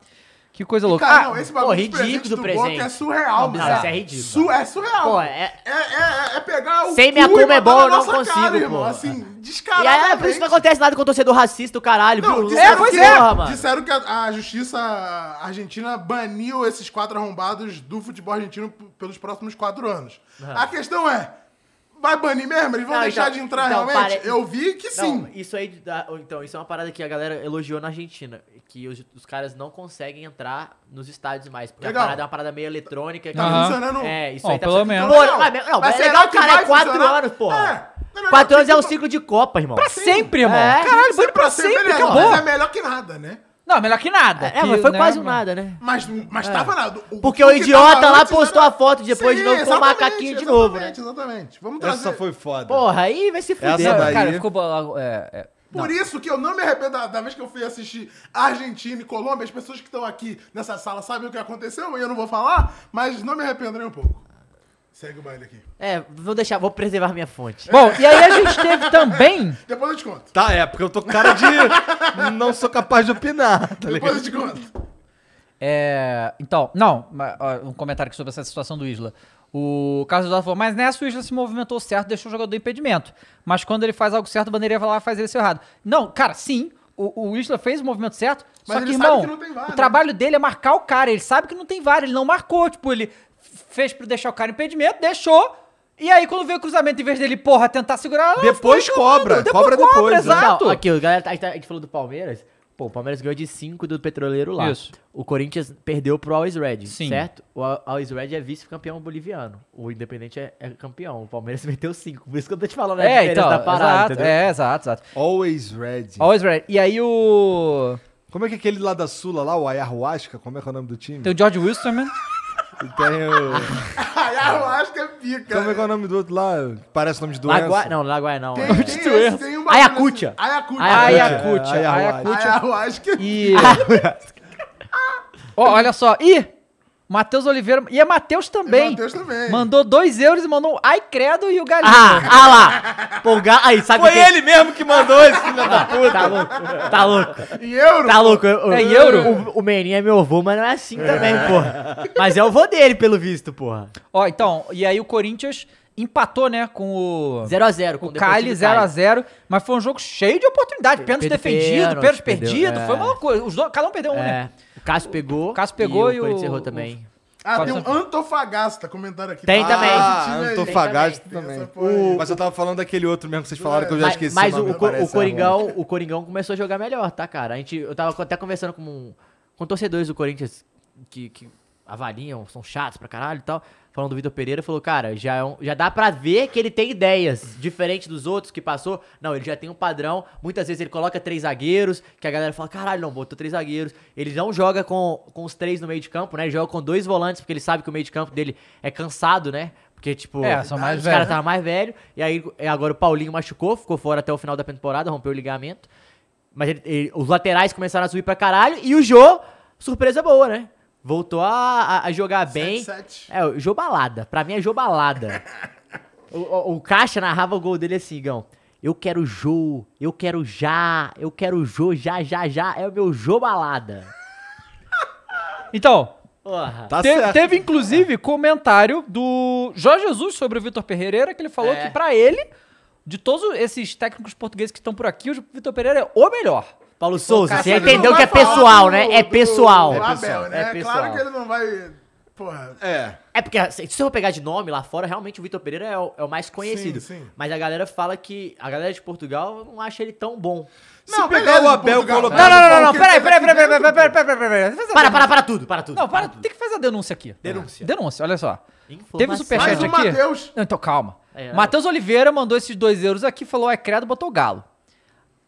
Que coisa louca. Cara, Ah, não, esse bagulho pô, de ridículo presente do do presente. É surreal, Não, cara. isso é ridículo. Su- é surreal. Pô, é... é- É, é- é pegar o Sem minha e Comebol, botar na eu não consigo, cara, pô. irmão. Assim, E descaradamente. aí, é por isso que não acontece nada com o torcedor racista, o caralho, Não, disseram, pois que, é. Porra, mano. disseram que a, a justiça argentina baniu esses quatro arrombados do futebol argentino pelos próximos quatro anos. A questão é, vai banir mesmo? Eles vão Não, deixar então- de entrar então, realmente? pare- Eu vi que sim. Não, isso aí, então, isso é uma parada que a galera elogiou na Argentina, que os, os caras não conseguem entrar nos estádios mais, porque Legal. a parada é uma parada meio eletrônica. Tá funcionando. É, isso Ó, aí tá pelo menos. Pô, Não, não, mas, não, mas é legal, que cara, é quatro funcionar? anos, porra. É. Não, não, Quatro anos é um tipo, ciclo de Copa, irmão. pra sempre, irmão. É. Caralho, Sempre pra sempre, acabou. Mas é melhor que nada, né? Não, melhor que nada. É, mas foi que, quase né, um nada, né? Mas, mas tava nada. O- Porque o o que idiota lá postou era- a foto depois de novo com o exatamente, macaquinho de novo, né? Exatamente, exatamente. Vamos trazer. Essa foi foda. Porra, aí vai se fuder. Essa Não, daí- Cara, ficou... É, é. Por isso que eu não me arrependo da, da vez que eu fui assistir Argentina e Colômbia. As pessoas que estão aqui nessa sala sabem o que aconteceu, e eu não vou falar, mas não me arrependo nem um pouco. Segue o baile aqui. É, vou deixar, vou preservar minha fonte. Bom, e aí a gente teve também... Depois eu te conto. Tá, é, porque eu tô com cara de. não sou capaz de opinar, tá Depois ligado? eu te conto. É, então, não, um comentário aqui sobre essa situação do Isla. O Carlos Eduardo falou, mas nessa o Isla se movimentou certo, deixou o jogador do impedimento. Mas quando ele faz algo certo, o bandeirinha vai lá e faz ele ser errado. Não, cara, sim, o, o Isla fez o movimento certo, Mas só que, ele sabe irmão, que não tem VAR, o né? trabalho dele é marcar o cara. Ele sabe que não tem VAR, ele não marcou. Tipo, ele fez pra deixar o cara em impedimento, deixou. E aí, quando veio o cruzamento, em vez dele, porra, tentar segurar... ela Depois ficou reclamando. cobra, cobra depois, né? exato. Não, aqui, o galera, a gente tá- a gente falou do Palmeiras. Pô, o Palmeiras ganhou de 5 do Petroleiro lá. Isso. O Corinthians perdeu pro Always Red, Sim. certo? O Al- Always Red é vice-campeão boliviano. O Independente é, é campeão. O Palmeiras meteu 5. Por isso que eu tô te falando a É, então, da parada, exato, entendeu? é, exato, exato. Always ready. Always ready. E aí o... Como é que é aquele lá da Sula, lá, o Ayahuasca? Como é que é o nome do time? Tem o George. E tem o... Ai, que é pica. Como é que é o nome do outro lá? Parece nome de doença. Laguai, não, Laguai não. Tem, é. tem, esse, tem um bagulho Ayacutia. assim. Ayacutia. Ayacutia. É, Ayacutia. Ayahuasca. E... Ó, olha só. Ih, Matheus Oliveira. E é Matheus também. Matheus também. Mandou 2 euros e mandou um Ai Credo e o Galinho. Ah, ah lá! Pô, Ga- aí, sabe Foi quem- ele mesmo que mandou esse filho da puta. Tá louco, tá louco. Em euro? Tá louco. eu- É em eu- euro? O, o Meninho é meu avô, mas não é assim também, porra. Mas é o avô dele, pelo visto, porra. Ó, então, e aí o Corinthians empatou, né, com o... 0x0 com O Cali Deportivo Cali. 0x0, mas foi um jogo cheio de oportunidade. Pênalti defendido, pênalti, pênalti perdeu, perdido, é. foi uma loucura. Os dois, cada um perdeu um, É, né? Cássio pegou. O Cássio pegou e o- Corinthians errou o- também. Ah, tem um Antofagasta comentário aqui. Tem também. Ah, time aí. Antofagasta Tem também. aí. Mas eu tava falando daquele outro mesmo que vocês falaram que eu já Mas, esqueci. mas o, o, parece o Coringão, o Coringão começou a jogar melhor, tá, cara? A gente, eu tava até conversando com, com torcedores do Corinthians que, que avaliam, são chatos pra caralho e tal. Falando do Vitor Pereira, falou, cara, já, é um- já dá pra ver que ele tem ideias, diferente dos outros que passou. Não, ele já tem um padrão. Muitas vezes ele coloca três zagueiros, que a galera fala, caralho, não, botou três zagueiros. Ele não joga com, com os três no meio de campo, né? Ele joga com dois volantes, porque ele sabe que o meio de campo dele é cansado, né? Porque, tipo, É, são mais os caras né? estavam mais velhos. E aí, agora o Paulinho machucou, ficou fora até o final da temporada, rompeu o ligamento. Mas ele- ele- os laterais começaram a subir pra caralho. E o Jô, surpresa boa, né? Voltou a, a- jogar bem. 7-7. É, o Jô Balada. Pra mim é Jô Balada. o, o, o Caixa narrava o gol dele assim, Gão. Eu quero Jô, eu quero já, eu quero Jô, já, já, já. É o meu Jô Balada. Então, Porra. Tá te- certo. teve inclusive comentário do Jorge Jesus sobre o Vitor Pereira, que ele falou É. que pra ele, de todos esses técnicos portugueses que estão por aqui, o Vitor Pereira é o melhor. Paulo Souza, você entendeu não que é vai falar pessoal, do- né? É pessoal. do Abel, né? É É pessoal. claro que ele não vai. Porra. É. É porque, se eu pegar de nome lá fora, realmente o Vitor Pereira é o, é o mais conhecido. Sim, sim. Mas a galera fala que. A galera de Portugal não acha ele tão bom. Se pegar o Abel e colocar... Não, não, não, não, não, peraí, peraí, peraí, peraí, peraí, peraí, peraí, peraí, peraí. Para, para, para tudo, para tudo. Não, para, tem que fazer a denúncia aqui. Denúncia. Denúncia, olha só. Informação. Teve superchat Mas o aqui. Matheus- Não, então calma. É, Matheus Oliveira mandou esses dois euros aqui, falou, é credo, botou o galo.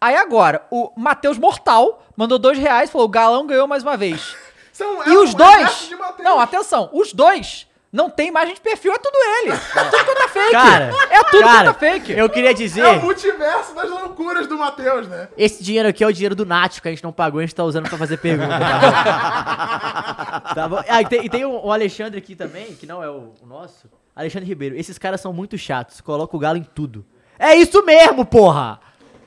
Aí agora, o Matheus Mortal mandou dois reais, falou, o galão ganhou mais uma vez. São, E é os um dois, não, atenção, os dois não tem imagem de perfil, é tudo ele. É tudo conta fake. Cara, é tudo cara, conta fake. Eu queria dizer. É o multiverso das loucuras do Matheus, né? Esse dinheiro aqui é o dinheiro do Nath, que a gente não pagou, a gente tá usando pra fazer pergunta. Tá, Tá bom? Ah, e tem, e tem o, o Alexandre aqui também, que não é o, o nosso. Alexandre Ribeiro. Esses caras são muito chatos, coloca o galo em tudo. É isso mesmo, porra!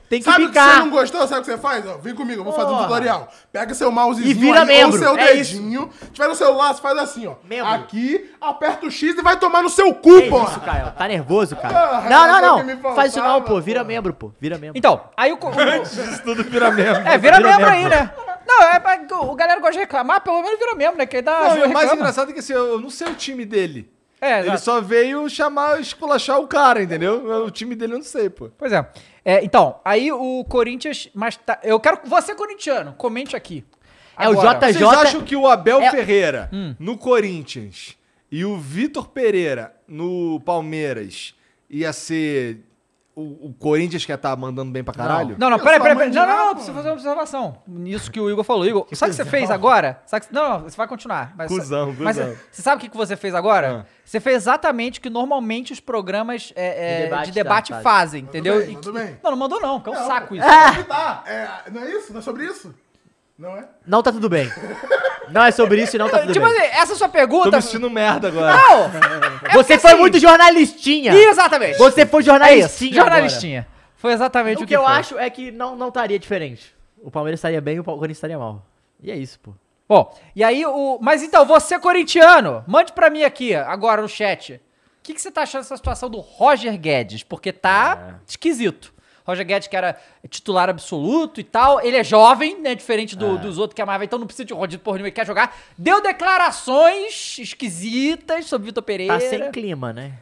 Tem que Sabe que você picar. não gostou? Sabe o que você faz? Ó, vem comigo, eu vou fazer um tutorial. Pega seu mousezinho E vira aí, membro, ou seu é dedinho. Tiver no celular, você faz assim, ó. Membro. Aqui, aperta o X e vai tomar no seu cu, Que porra. isso, Caio? Tá nervoso, cara? Porra, não, era não, não. Faz isso não, faltava, pô. Vira porra. membro, pô. Vira membro. Então, aí o... o, Isso tudo vira mesmo. é, vira, Vira membro aí, membro. né? Não, é pra, o galera gosta de reclamar, pelo menos vira membro, né? Que aí dá Não, o mais engraçado é que assim, eu não sei o time dele. É, Ele exato. só veio chamar, esculachar o cara, entendeu? O time dele eu não sei, pô. Pois é. É, Então, aí o Corinthians. Mas tá, eu quero. Você, corintiano, comente aqui. É o Agora, JJ. Vocês acham que o Abel É- Ferreira Hum. no Corinthians e o Vitor Pereira no Palmeiras ia ser o, o Corinthians que ia estar mandando bem pra caralho? Não, não, peraí, peraí, peraí. Não, não, não, pô. precisa fazer uma observação. Nisso que o Igor falou. Igor, sabe o que você fez agora? Sabe que- não, não, você vai continuar. Mas, Cusão, mas cuzão. você sabe o que que você fez agora? Ah. Você fez exatamente o que normalmente os programas é, é, De debate de debate tá, fazem, entendeu? bem, mandou que- bem. Não, não mandou não, que é um saco isso. Tá. É, não é isso? Não é sobre isso? Não é? Não tá tudo bem. Não é sobre isso e não tá tudo tipo bem. assim, essa sua Tô pergunta... me sentindo merda agora. Não! É Você porque foi assim- muito jornalistinha. Exatamente. Você foi É jornalistinha. isso, jornalistinha. Foi exatamente agora. o, O que eu foi. acho é que não, não estaria diferente. O Palmeiras estaria bem e o Corinthians estaria mal. E é isso, pô. Bom, e aí o. Mas então, você corintiano, mande pra mim aqui, agora no chat. O que, que você tá achando dessa situação do Roger Guedes? Porque tá esquisito. Roger Guedes, que era titular absoluto e tal, ele é jovem, né? Diferente do- dos outros que amava, então não precisa de rodízio por nenhum, ele quer jogar. Deu declarações esquisitas sobre Vitor Pereira. Tá sem clima, né?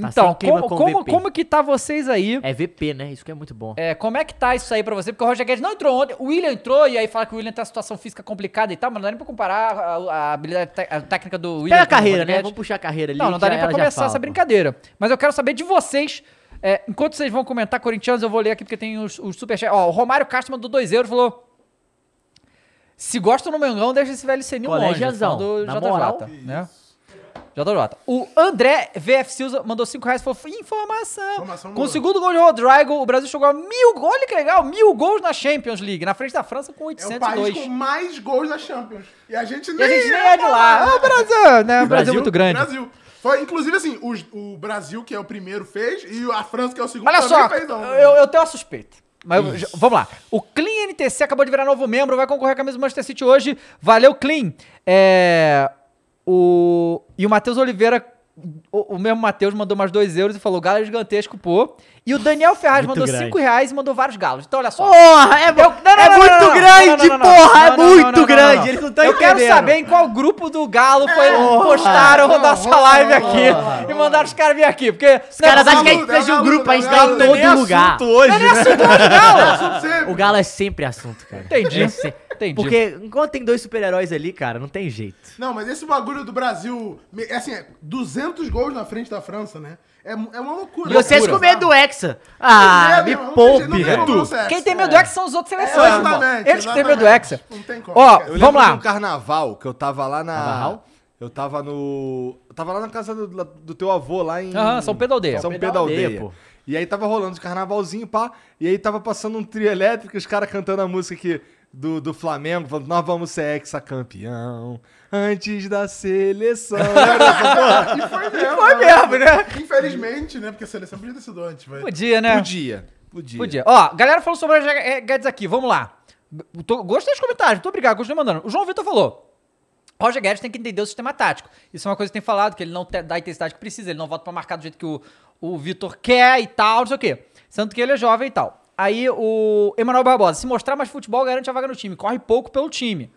Tá Então, como, com como, como que tá vocês aí? É VP, né? Isso que é muito bom. É, como é que tá isso aí pra você? Porque o Roger Guedes não entrou ontem, o William entrou e aí fala que o William tem uma situação física complicada e tal, mas não dá nem pra comparar a, a habilidade a técnica do William. Pega a carreira, né? Vamos puxar a carreira ali. Não, não dá já- nem pra começar essa brincadeira. Mas eu quero saber de vocês. É, enquanto vocês vão comentar corintianos, eu vou ler aqui porque tem os, os superchats. Ó, o Romário Castro mandou 2 euros falou. Se gostam do Mengão, deixa esse velho senil longe. Do na JJ, moral. né? JJ. O André VF Silva mandou 5 reais e falou: informação. Informação com o segundo gol de Rodrigo, o Brasil chegou a mil. Olha que legal, mil gols na Champions League, na frente da França com É o 802. país com mais gols da Champions. E a gente E nem, a gente nem é de lá. É o Brasil, né? O Brasil é muito grande. Brasil. Foi, inclusive, assim, os- o, Brasil, que é o primeiro, fez, e a França, que é o segundo, Olha só, fez ontem. eu, eu tenho uma suspeita. Mas vamos lá. O Clean NTC acabou de virar novo membro, vai concorrer com a camisa do Manchester City hoje. Valeu, Clean. É, o, e o Matheus Oliveira, o, o mesmo Matheus, mandou mais 2 euros e falou: Galo é gigantesco, pô. E o Daniel Ferraz Muito mandou grande. 5 reais e mandou vários galos. Então, olha só. Porra, é, não, não, é não, muito não, não, grande, não, não, não, não, porra! não, é não, não, muito não, não, grande, não. eles não estão Eu entendendo. quero saber em qual grupo do Galo foi É, postaram não, nossa não, live não, aqui e mandaram os caras vir aqui. Porque Os caras acham que a Galo, gente fez Galo, um grupo pra gente Galo, estar em Galo, todo lugar. hoje, né? Assunto sempre. O Galo é sempre assunto, cara. Entendi. É Entendi. Porque enquanto tem dois super-heróis ali, cara, não tem jeito. Não, mas esse bagulho do Brasil, me- é assim, é 200 gols na frente da França, né? É, é uma loucura. E vocês com medo do Hexa. Ah, me medo, não tem poupe, jeito, não tem velho. Quem tem medo É. do Hexa são os outros seleções, irmão. Exatamente, Eles que têm medo do. Hexa. Não tem como. Ó, Eu vamos lá. um carnaval que eu tava lá na. Carnaval? Eu tava no. Eu tava lá na casa do, do teu avô, lá em. Aham, São Pedro Aldeia. São Pedro Aldeia, pô. E aí tava rolando de carnavalzinho, pá. E aí tava passando um trio elétrico, os caras cantando a música aqui do, do Flamengo, falando, nós vamos ser ex-campeão antes da seleção. E foi mesmo. Foi mesmo, né? Infelizmente, né? Porque a seleção podia ter sido antes, vai. Podia, né? Podia. Podia. Podia. Ó, galera falou sobre o Roger eh, Guedes aqui, vamos lá. Tô- gostei dos comentários, muito obrigado, continuei mandando. O João Vitor falou. Roger Guedes tem que entender o sistema tático. Isso é uma coisa que tem falado, que ele não dá a intensidade que precisa, ele não volta pra marcar do jeito que o, o Vitor quer e tal, não sei o quê. Sendo que ele é jovem e tal. Aí o Emanuel Barbosa, se mostrar mais futebol, garante a vaga no time. Corre pouco pelo time.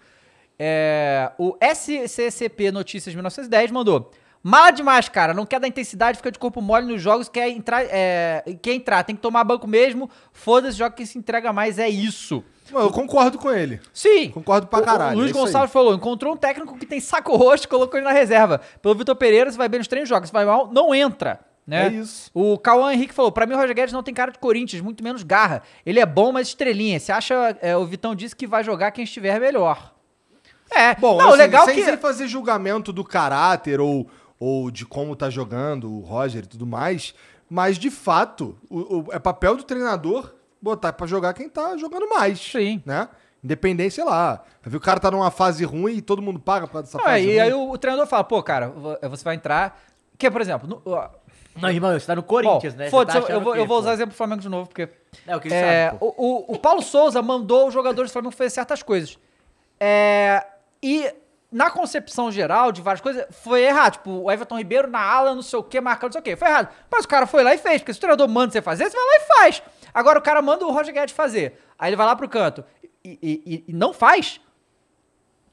É, o SCCP Notícias 1910 mandou. Mala demais, cara. Não quer dar intensidade, fica de corpo mole nos jogos, quer entrar, é, quer entrar, tem que tomar banco mesmo. Foda-se, joga que se entrega mais, é isso. Não, eu concordo com ele. Sim. Concordo pra caralho, O, Luiz é. Gonçalves falou: encontrou um técnico que tem saco roxo, colocou ele na reserva. Pelo Vitor Pereira, se vai bem nos treinos, joga. Se vai mal, não entra. Né? É isso. O Cauã Henrique falou: pra mim o Roger Guedes não tem cara de Corinthians, muito menos garra. Ele é bom, mas estrelinha. Você acha. é, o Vitão disse que vai jogar quem estiver melhor. É, Bom, não, assim, legal sem, que. sem fazer julgamento do caráter ou, ou de como tá jogando o Roger e tudo mais, mas de fato, o, o- é papel do treinador botar pra jogar quem tá jogando mais. Sim. Né? Independente, sei lá. Ver o cara tá numa fase ruim e todo mundo paga por causa dessa Não, é, fase e ruim. aí o, o treinador fala: pô, cara, vo- você vai entrar. Que, por exemplo, no- Não, irmão, você tá no Bom, Corinthians, né? Você Foda-se, tá eu- vou, quê, eu vou pô? usar exemplo do Flamengo de novo, porque. É, o que É, sabe, o, o, o Paulo Souza mandou os jogadores do Flamengo fazer certas coisas. É, e na concepção geral de várias coisas, foi errado. Tipo, o Everton Ribeiro na ala, não sei o que, marcando não sei o que. Foi errado. Mas o cara foi lá e fez. Porque se o treinador manda você fazer, você vai lá e faz. Agora o cara manda o Roger Guedes fazer. Aí ele vai lá pro canto e, e- e- e não faz.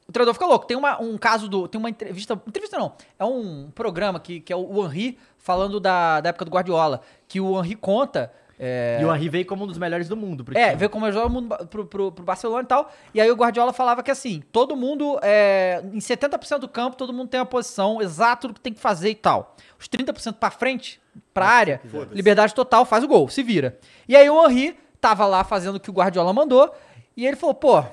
O treinador fica louco. Tem uma, um caso do. Tem uma entrevista. Entrevista não. É um programa que, que é o Henri falando da, da época do Guardiola. Que o Henri conta. é, E o Henry veio como um dos melhores do mundo. Pro é, time. ver como o mundo ba- pro, pro, pro Barcelona e tal. E aí o Guardiola falava que assim, todo mundo, é, em 70% do campo, todo mundo tem a posição exata do que tem que fazer e tal. Os 30% pra frente, pra área, liberdade total, faz o gol, se vira. E aí o Henri tava lá fazendo o que o Guardiola mandou, e ele falou, pô,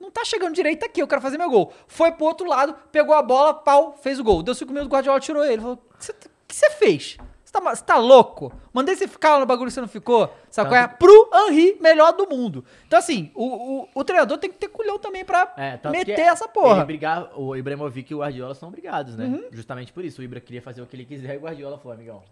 não tá chegando direito aqui, eu quero fazer meu gol. Foi pro outro lado, pegou a bola, pau, fez o gol. Deu cinco minutos, o Guardiola tirou ele. Falou, "Cê tá- que você fez? Você tá, você tá louco? Mandei você ficar lá no bagulho e você não ficou? Sabe qual é? Pro Henri, melhor do mundo. Então, assim, o, o, o treinador tem que ter culhão também pra É, tanto meter que essa porra. Uhum. Ele brigar, o Ibrahimovic e o Guardiola são brigados, né? Justamente por isso. O Ibra queria fazer o que ele quiser e o Guardiola falou, amigão.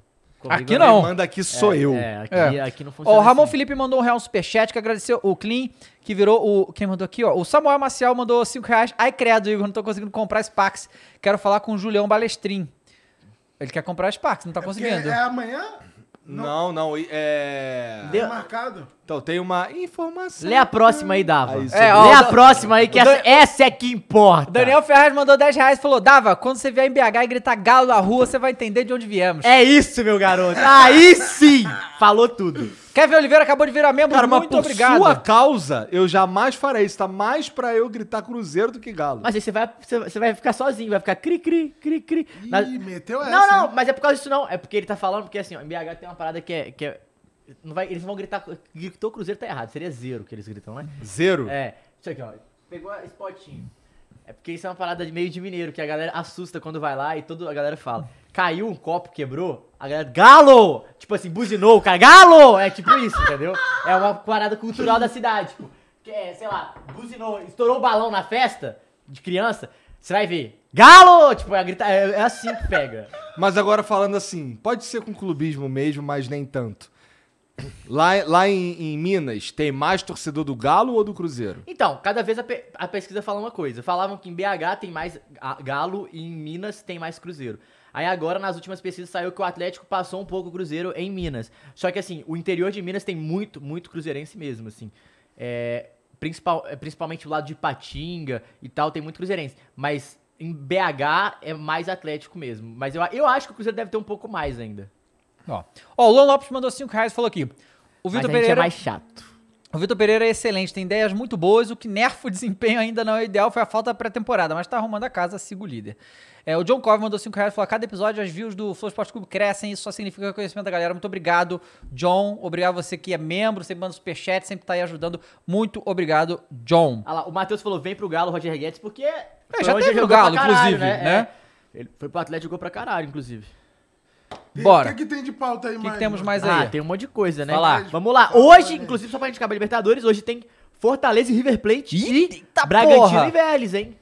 comigo Aqui Quem não. manda aqui sou É, eu. É, aqui, É. aqui não Ó, funciona o Ramon assim. Felipe mandou um real superchat que agradeceu o Clean, que virou o. Quem mandou aqui, ó? O Samuel Maciel mandou 5 reais. Ai, credo, Igor, não tô conseguindo comprar Sparks. Quero falar com o Julião Balestrin. Ele quer comprar Sparks, não tá Porque conseguindo. É amanhã? Não, não, e- é... É marcado? Então tem uma informação. Lê a próxima aí, Dava. Aí, É, Lê ó, a o- próxima aí, que essa, Dan- essa é que importa. Daniel Ferraz mandou 10 reais e falou: Dava, quando você vier em BH e gritar galo na rua, você vai entender de onde viemos. É isso, meu garoto. Aí sim! Falou tudo. Kevin Oliveira acabou de virar membro, Cara, muito por obrigado. sua causa, eu jamais farei isso. Tá mais pra eu gritar Cruzeiro do que Galo. Mas aí você vai, você, vai ficar sozinho, vai ficar cri, cri, cri, cri. Na- Ih, meteu essa. Não, não, hein? mas é por causa disso não. É porque ele tá falando, porque assim, ó, em BH tem uma parada que é. Que é não vai, eles vão gritar. Gritou Cruzeiro tá errado. Seria zero que eles gritam, né? Zero? É. Isso aqui, ó. Pegou esse potinho. É porque isso é uma parada de meio de mineiro, que a galera assusta quando vai lá e toda a galera fala. Caiu um copo, quebrou, a galera. Galo! Tipo assim, buzinou o cara. Galo! É tipo isso, entendeu? É uma parada cultural da cidade. Tipo, que é, sei lá, buzinou, estourou o balão na festa de criança, você vai ver. Galo! Tipo, é, grita, é, é assim que pega. Mas agora falando assim, pode ser com clubismo mesmo, mas nem tanto. Lá, lá em, em Minas, tem mais torcedor do Galo ou do Cruzeiro? Então, cada vez a, pe- a pesquisa fala uma coisa. Falavam que em BH tem mais Galo e em Minas tem mais Cruzeiro. Aí agora, nas últimas pesquisas, saiu que o Atlético passou um pouco o Cruzeiro em Minas. Só que assim, o interior de Minas tem muito, muito cruzeirense mesmo, assim. É, principal, é, principalmente o lado de Patinga e tal, tem muito cruzeirense. Mas em BH é mais Atlético mesmo. Mas eu, eu acho que o Cruzeiro deve ter um pouco mais ainda. Ó, Ó, o Luan Lopes mandou 5 reais e falou aqui. O Vitor gente Pereira. é mais chato. O Vitor Pereira é excelente, tem ideias muito boas. O que nerfa o desempenho ainda não é ideal, foi a falta da pré-temporada, mas tá arrumando a casa, siga o líder. É, o John Cove mandou 5 reais e falou: a cada episódio as views do Flow Sport Clube crescem, isso só significa conhecimento da galera. Muito obrigado, John. Obrigado você que é membro, sempre manda superchat, sempre tá aí ajudando. Muito obrigado, John. Ah lá, o Matheus falou: vem pro Galo, Roger Guedes, porque. foi já teve no Galo, inclusive, né? É. Ele foi pro Atlético e jogou pra caralho, inclusive. Bora. O que, que tem de pauta aí O que, mais? que temos mais aí? Ah, tem um monte de coisa, né? Lá. Vamos lá. Hoje, inclusive, só pra gente acabar Libertadores, hoje tem Fortaleza e River Plate e Bragantino porra. e Vélez, hein?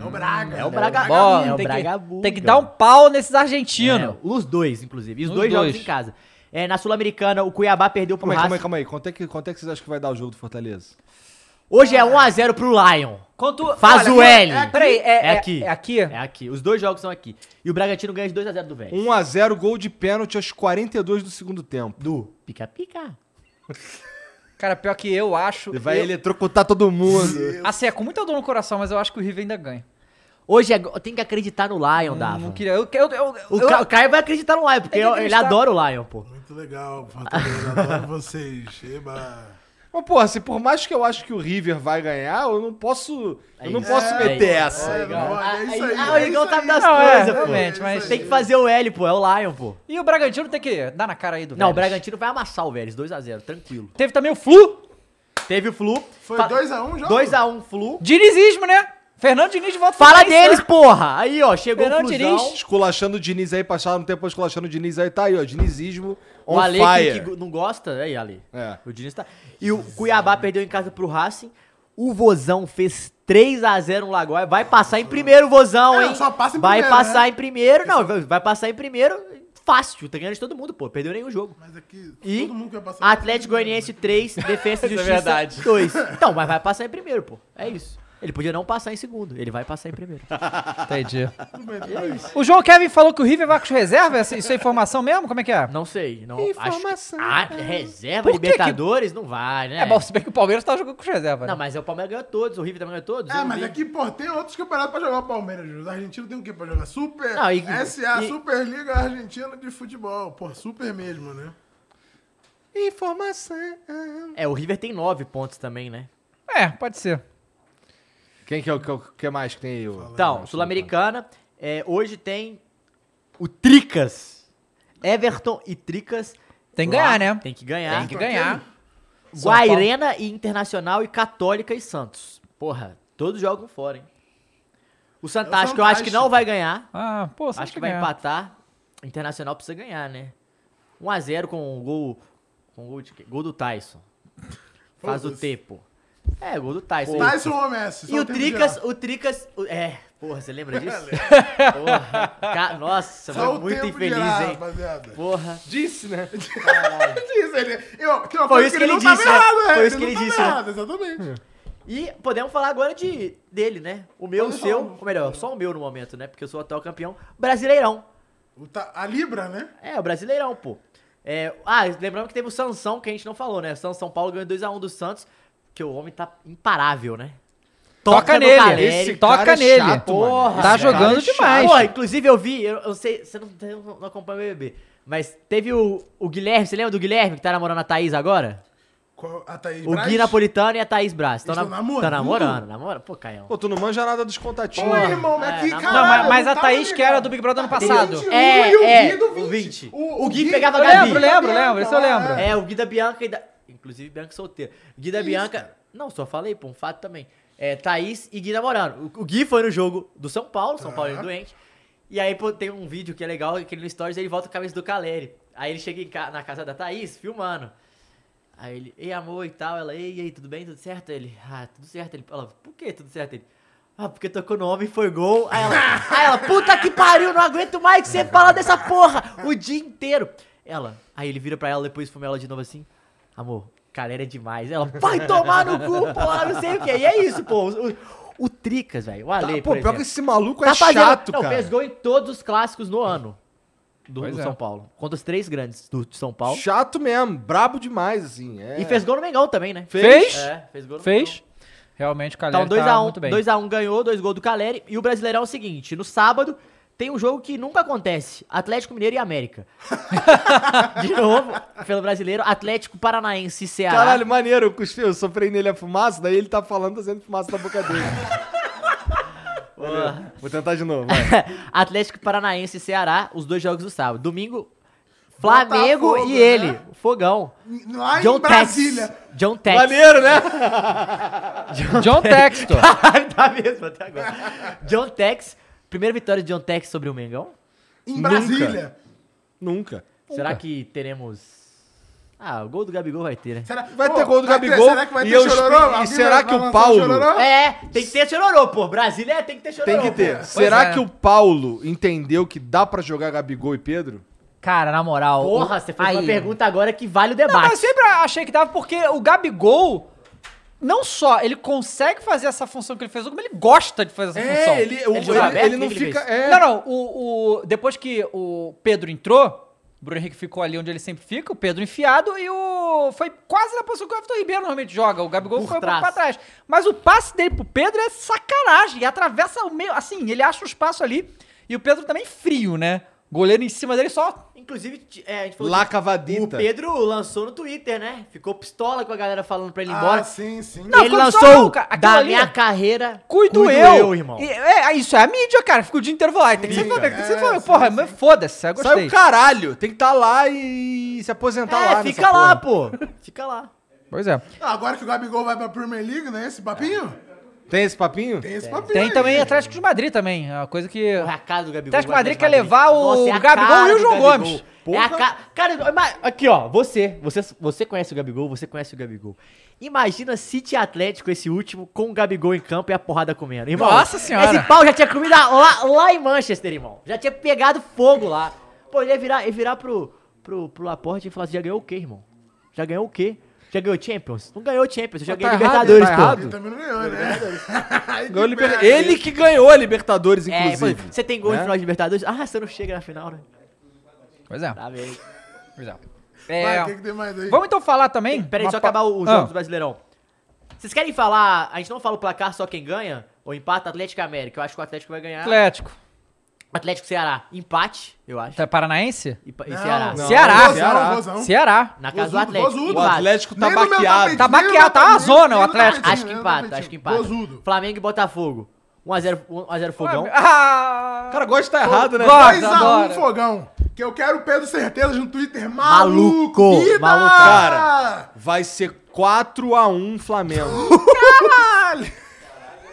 É o Braga. É o Braga- é o tem, que, tem que dar um pau nesses argentinos. É, os dois, inclusive. E os Os dois, dois. jogos em casa. É, na Sul-Americana, o Cuiabá perdeu pro Calma aí, calma aí, Racing. calma aí. Quanto é, que, quanto é que vocês acham que vai dar o jogo do Fortaleza? Hoje é 1x0 pro Lion. Quanto, Faz o L. Peraí, é, É é- aqui. É aqui? É aqui. Os dois jogos são aqui. E o Bragantino ganha de 2x0 do Vélez. 1x0, gol de pênalti aos 42 do segundo tempo. Do pica-pica. Cara, pior que eu acho. Ele vai eu- eletrocutar todo mundo. Assim, é com muita dor no coração, mas eu acho que o River ainda ganha. Hoje é, tem que acreditar no Lion, Dava. Não queria. Eu, eu, eu, O, eu- Ca- o Caio vai acreditar no Lion, porque ele adora o Lion, pô. Muito legal, Fortaleza. Adoro vocês. Eba. Mas, porra, se por mais que eu acho que o River vai ganhar, eu não posso. Eu não isso. posso É meter isso. essa. É, é isso aí. Ah, o é Igão isso tá das é, coisas, pô. realmente, mas- Tem que fazer o L, pô. É o Lion, pô. E o Bragantino tem que dar na cara aí do Não, o Vélez. Bragantino vai amassar o Vélez, 2x0, tranquilo. Teve também o Flu. Teve o Flu. Foi Fa- 2x1 já? 2x1 Flu. Dinizismo, né? Fernando Diniz volta Fala deles, né? porra! Aí, ó, chegou Fernando o Flusão. Diniz. Esculachando o Diniz aí, passaram um tempo esculachando o Diniz aí, tá aí, ó. Dinizismo on O Ale fire. que, que não gosta, aí, Ale. É. O Diniz tá. E o Cuiabá perdeu em casa pro Racing. O Vozão fez 3x0 no Lagoa. Vai passar em primeiro, Vozão, É, hein? só passa em vai primeiro, passar né? em primeiro. Não, vai- passar em primeiro fácil. Tá ganhando de todo mundo, pô. Perdeu nenhum jogo. Mas aqui, E todo mundo quer passar. Atlético Goianiense 3, Defesa e é Justiça verdade. 2. Então, mas vai passar em primeiro, pô. É isso. Ele podia não passar em segundo. Ele vai passar em primeiro. Entendi. Bem. O João Kevin falou que o River vai com os reservas? Isso é informação mesmo? Como é que é? Não sei. Não, Informação. Acho que, ah, reserva Por que que- Libertadores? Não vai, né? É, bom, se bem que o Palmeiras tá jogando com os reservas. Não, né? mas é o Palmeiras ganhou todos, o River também ganhou todos. É, mas vi. aqui, pô, tem outros campeonatos pra jogar o Palmeiras, Júlio. Os argentinos tem o quê pra jogar? Super. Não, e- SA, e- Superliga Argentina de Futebol. Pô, super mesmo, né? Informação. É, o River tem nove pontos também, né? É, pode ser. Quem que é o que, é que mais que tem aí? o- Então, Sul-Americana, é, hoje tem o Tricas. Everton e Tricas. Tem que ganhar, né? Tem que ganhar. Tem que ganhar. Guairena e Internacional e Católica e Santos. Porra, todos jogam fora, hein? O Santástico eu acho que não vai ganhar. Ah, pô, Acho que vai empatar. Internacional precisa ganhar, né? 1x0 com o gol. Com gol de quê? Gol do Tyson. Faz o Foda-se. É, gol do Tyson. Tyson ou Messi? E o Tricas, o Tricas. o- é, porra, você lembra disso? porra. ca- nossa, Só foi o muito infeliz, hein? rapaziada. Porra. Disse, né? Diz ele. Eu, tem uma Foi isso que ele tava disse, né? errado, né? Foi isso que ele não tava disse, né? errado, Exatamente. E podemos falar agora de dele, né? O meu, o seu, falar. ou melhor, só o meu no momento, né? Porque eu sou o atual campeão. Brasileirão. O ta- A Libra, né? É, o Brasileirão, pô. É, ah, lembrando que teve o Sansão, que a gente não falou, né? São São Paulo ganhou 2x1 do Santos, que o homem tá imparável, né? Toca no nele, Caleri. esse toca cara é nele. chato. Porra, Tá esse cara jogando é demais. Porra, inclusive eu vi, eu, eu sei, você não, não, não acompanha o BBB, mas teve o, o Guilherme, você lembra do Guilherme que tá namorando a Thaís agora? A Thaís O Braz? Gui Napolitano e a Thaís Braz. Tão Eles na- namorando? Tá namorando, namorando. Pô, Caião. Pô, tu não manja nada dos contatinhos. Pô, irmão, mas É, que caralho. Não, mas, mas a tava Thaís, que era do Big Brother ano passado. 21 É, e o é, Gui do o 20. O, O Gui pegava Eu Gabi. lembro, lembro, lembro, isso eu lá, lembro. É, o Gui da Bianca e da. Inclusive Bianca solteira. Gui da Bianca. Não, só falei, pô, um fato também. É, Thaís e Gui namorando. O, o Gui foi no jogo do São Paulo, São Paulo é doente. E aí, pô, tem um vídeo que é legal, que ele no Stories ele volta a cabeça do Caleri. Aí ele chega ca- na casa da Thaís, filmando. Aí ele, ei amor e tal, ela, ei, e aí, tudo bem, tudo certo? Ele, ah, tudo certo. Ele, ela, por que tudo certo? Ele, ah, porque tocou no homem, foi gol. Aí ela, aí ela, puta que pariu, não aguento mais que você fala dessa porra o dia inteiro. Ela, aí ele vira pra ela, depois fuma ela de novo assim, amor, Caleri é demais. Ela, vai tomar no cu, porra, não sei o que. E é isso, pô. O, o Tricas, velho, o Ale, Tá, pô, por pior que esse maluco Tá é fazendo- chato, não, cara. fez gol em todos os clássicos no ano do, do é. São Paulo. Contra os três grandes do de São Paulo. Chato mesmo, brabo demais, assim. é. E fez gol no Mengão também, né? Fez? É, fez gol no Fez. Realmente o Caleri Então, 2x1 tá muito bem. 2x1 ganhou, dois gols do Caleri. E o Brasileirão é o seguinte: no sábado tem um jogo que nunca acontece: Atlético Mineiro e América. De novo, pelo brasileiro, Atlético Paranaense e Ceará. Caralho, maneiro, eu cuspi, eu soprei nele a fumaça, daí ele tá falando, tá saindo fumaça da boca dele. Vou tentar de novo, vai. Atlético Paranaense e Ceará, os dois jogos do sábado. Domingo, Flamengo Botafogo, e ele, né? o Fogão. Lá John em Brasília. Tex. John Tex. Maneiro, né? John Textor. tá mesmo até agora. John Tex. Primeira vitória de John Tex sobre o Mengão. Em Brasília. Nunca. Será que teremos. Ah, o gol do Gabigol vai ter, né? Será- Vai Pô, ter gol do vai ter- Gabigol Será que vai e ter eu chororô? e será que o Paulo-? É, tem que ter chororô, pô. Brasília é, tem que ter chororô. Tem que ter. pô. Será é. que o Paulo entendeu que dá pra jogar Gabigol e Pedro? Cara, na moral. Porra, o- você fez uma aí- pergunta agora que vale o Não, debate. mas eu sempre achei que dava, porque o Gabigol, não só ele consegue fazer essa função que ele fez, como ele gosta de fazer essa função. É, ele, o- Ele aberto? ele não ele fica. É. Não, não, o, o- depois que o Pedro entrou, o Bruno Henrique ficou ali onde ele sempre fica, o Pedro enfiado, e o. Foi quase na posição que o Everton Ribeiro normalmente joga. O Gabigol Por foi um trás. pouco pra trás. Mas o passe dele pro Pedro é sacanagem. E atravessa o meio. Assim, ele acha o espaço ali. E o Pedro também frio, né? Goleiro em cima dele só. Inclusive, é, a gente falou Lá cavadita. o Pedro lançou no Twitter, né? Ficou pistola com a galera falando pra ele ir embora. Ah, sim, sim. Não, ele lançou não, da ali minha é- carreira. Cuido, eu. irmão. E, é, isso é a mídia, cara. Fica o dia inteiro lá. Tem que ser Flamengo, tem que ser é, Flamengo. Porra, sim. mas foda-se, eu Sai gostei. o caralho. Tem que estar lá e se aposentar É, lá. fica nessa lá, porra. pô. Fica lá. Pois é. Ah, agora que o Gabigol vai pra Premier League, né? Esse papinho? Tem esse papinho? Tem esse papinho. Tem aí. também Atlético de Madrid também. É uma coisa que. Porra, é a cara do Gabigol. Atlético vai Madrid quer levar o é a Gabigol e o João Gabigol. Gomes. É a ca... Cara, mas aqui ó, você, você, você conhece o Gabigol, você conhece o Gabigol. Imagina City Atlético, esse último, com o Gabigol em campo e a porrada comendo. Irmão, Nossa Senhora. Esse pau já tinha comido lá, lá em Manchester, irmão. Já tinha pegado fogo lá. Pô, ele ia virar, ia virar pro, pro, pro Laporte e falar assim, já ganhou o quê, irmão? Já ganhou o quê? Já ganhou Champions? Não ganhou Champions, eu já Tá ganhei errado, Libertadores, tá pô. errado. Ele também não ganhou, né? Ganhou a Liber-. Ele que ganhou a Libertadores, É, inclusive. pô, você tem gol né? em final de Libertadores? Ah, você não chega na final, né? Pois é. Tá bem. Pois é. Vai, É, o que, que tem mais aí? Vamos então falar também. Peraí, uma deixa eu pa- acabar o Ah, jogo do Brasileirão. Vocês querem falar. A gente não fala o placar só quem ganha? Ou empata Atlético e América? Eu acho que o Atlético vai ganhar. Atlético. Atlético Ceará. Empate, eu acho. Tá Paranaense? E, e Não, Ceará. não. Ceará. Vozão, Ceará. vozão. Ceará. Na casa do Atlético. vozudo. O. Atlético tá baqueado. Tá baqueado, tá uma zona, o Atlético. Acho que empata, acho que empata. Vozudo. Flamengo e Botafogo. 1x0 1x0 Fogão. Ah, O cara gosta de estar errado, né? Gosta. 2x1 adora. Fogão. Que eu quero o Pedro Certezas no Twitter. Maluco, Maluco. Maluco. Cara, vai ser 4x1 Flamengo.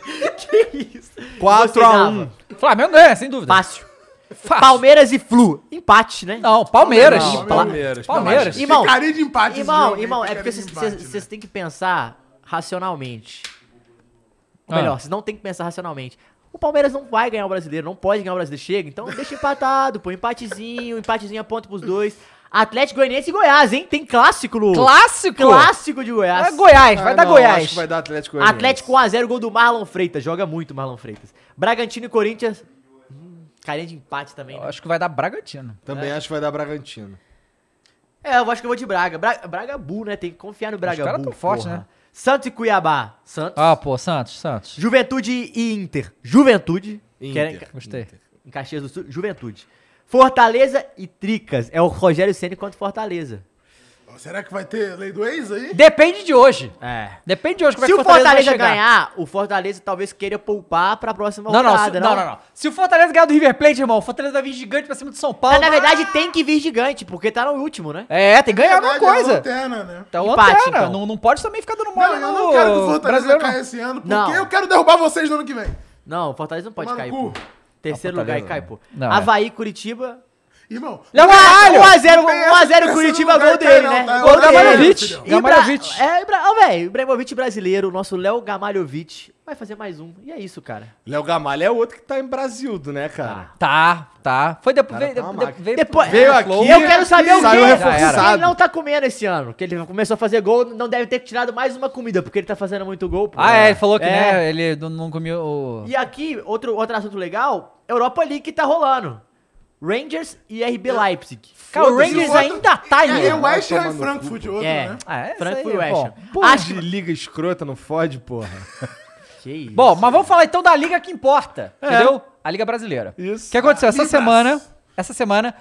que isso? 4x1. Flamengo ganha, sem dúvida. Fácil. Fácil. Palmeiras e Flu. Empate, né? Não, Palmeiras. Não, Palmeiras. Palmeiras. Irmão, Ficaria de empate Irmão, jogo, irmão, é porque vocês- né? têm que pensar racionalmente. Ou Ah. melhor, vocês não tem que pensar racionalmente. O Palmeiras não vai ganhar o brasileiro, não pode ganhar o brasileiro. Chega, então deixa empatado, pô. Empatezinho, empatezinho a ponto pros dois. Atlético Goianiense e Goiás, hein? Tem clássico no. Clássico. Clássico de Goiás. É Goiás, vai Ah, dar não, Goiás. Acho que vai dar Atlético Goianiense. Atlético 1x0, gol do Marlon Freitas. Joga muito Marlon Freitas. Bragantino e Corinthians. Hum, carinha de empate também. Eu Né? Acho que vai dar Bragantino. Também acho que vai dar Bragantino. É, eu acho que eu vou de Braga. Braga, Braga Bu, né? Tem que confiar no Braga caras Bu. tão fortes, né? Santos e Cuiabá. Santos. Ah, pô, Santos, Santos. Juventude e Inter. Juventude. que era em Ca- Gostei. Em Caxias do Sul. Juventude. Fortaleza e Tricas. É o Rogério Ceni contra Fortaleza. Será que vai ter lei do ex aí? Depende de hoje. É. Depende de hoje como Se é o que Fortaleza, Fortaleza, vai chegar. ganhar, o Fortaleza talvez queira poupar pra próxima Não, não, se, rodada, não, não, não. Se o Fortaleza ganhar do River Plate, irmão, o Fortaleza vai vir gigante pra cima do São Paulo. Mas, na verdade, tem que vir gigante, porque tá no último, né? É, tem que ganhar alguma Verdade, é coisa. lanterna, né? Então, Empate, lanterna. então. Não, não pode também ficar dando mole Não, eu no não quero que o Fortaleza brasileiro, não. caia esse ano, porque Não. eu quero derrubar vocês no ano que vem. Não, o Fortaleza não pode Tomar cair, no pô. Terceiro lugar e cai, pô. não. Não, Havaí, Curitiba. Irmão! 1x0 Não essa 1x0 terceiro Curitiba, lugar gol dele, não, né? tá? Gol. Gamalhovic. E Gamalhovic. É, Bra- ó, velho, o Ibrahimovic brasileiro, o nosso Léo Gamalhovic, vai fazer mais um. E é isso, cara. Léo Gamalho é outro que tá em Brasildo, né, cara? Tá, tá. Foi depois. Cara, Veio, tá de- veio, Depois- Veio aqui. Eu quero saber o que ele não tá comendo esse ano. Que ele começou a fazer gol, não deve ter tirado mais uma comida, porque ele tá fazendo muito gol. pô. Ah, é, ele falou que, É. né, ele não, o... E aqui, outro, outro assunto legal, Europa League que tá rolando. Rangers e RB Leipzig. Cara, o Rangers o outro- ainda tá em... É o West Ham e Frankfurt, outro, É, né? Ah, é, Frankfurt e. West Ham. Acho- de liga escrota, não fode, porra. Que isso. Bom, mas vamos falar então da liga que importa, entendeu? A Liga Brasileira. Isso. O que aconteceu? Essa Libras. semana, essa semana,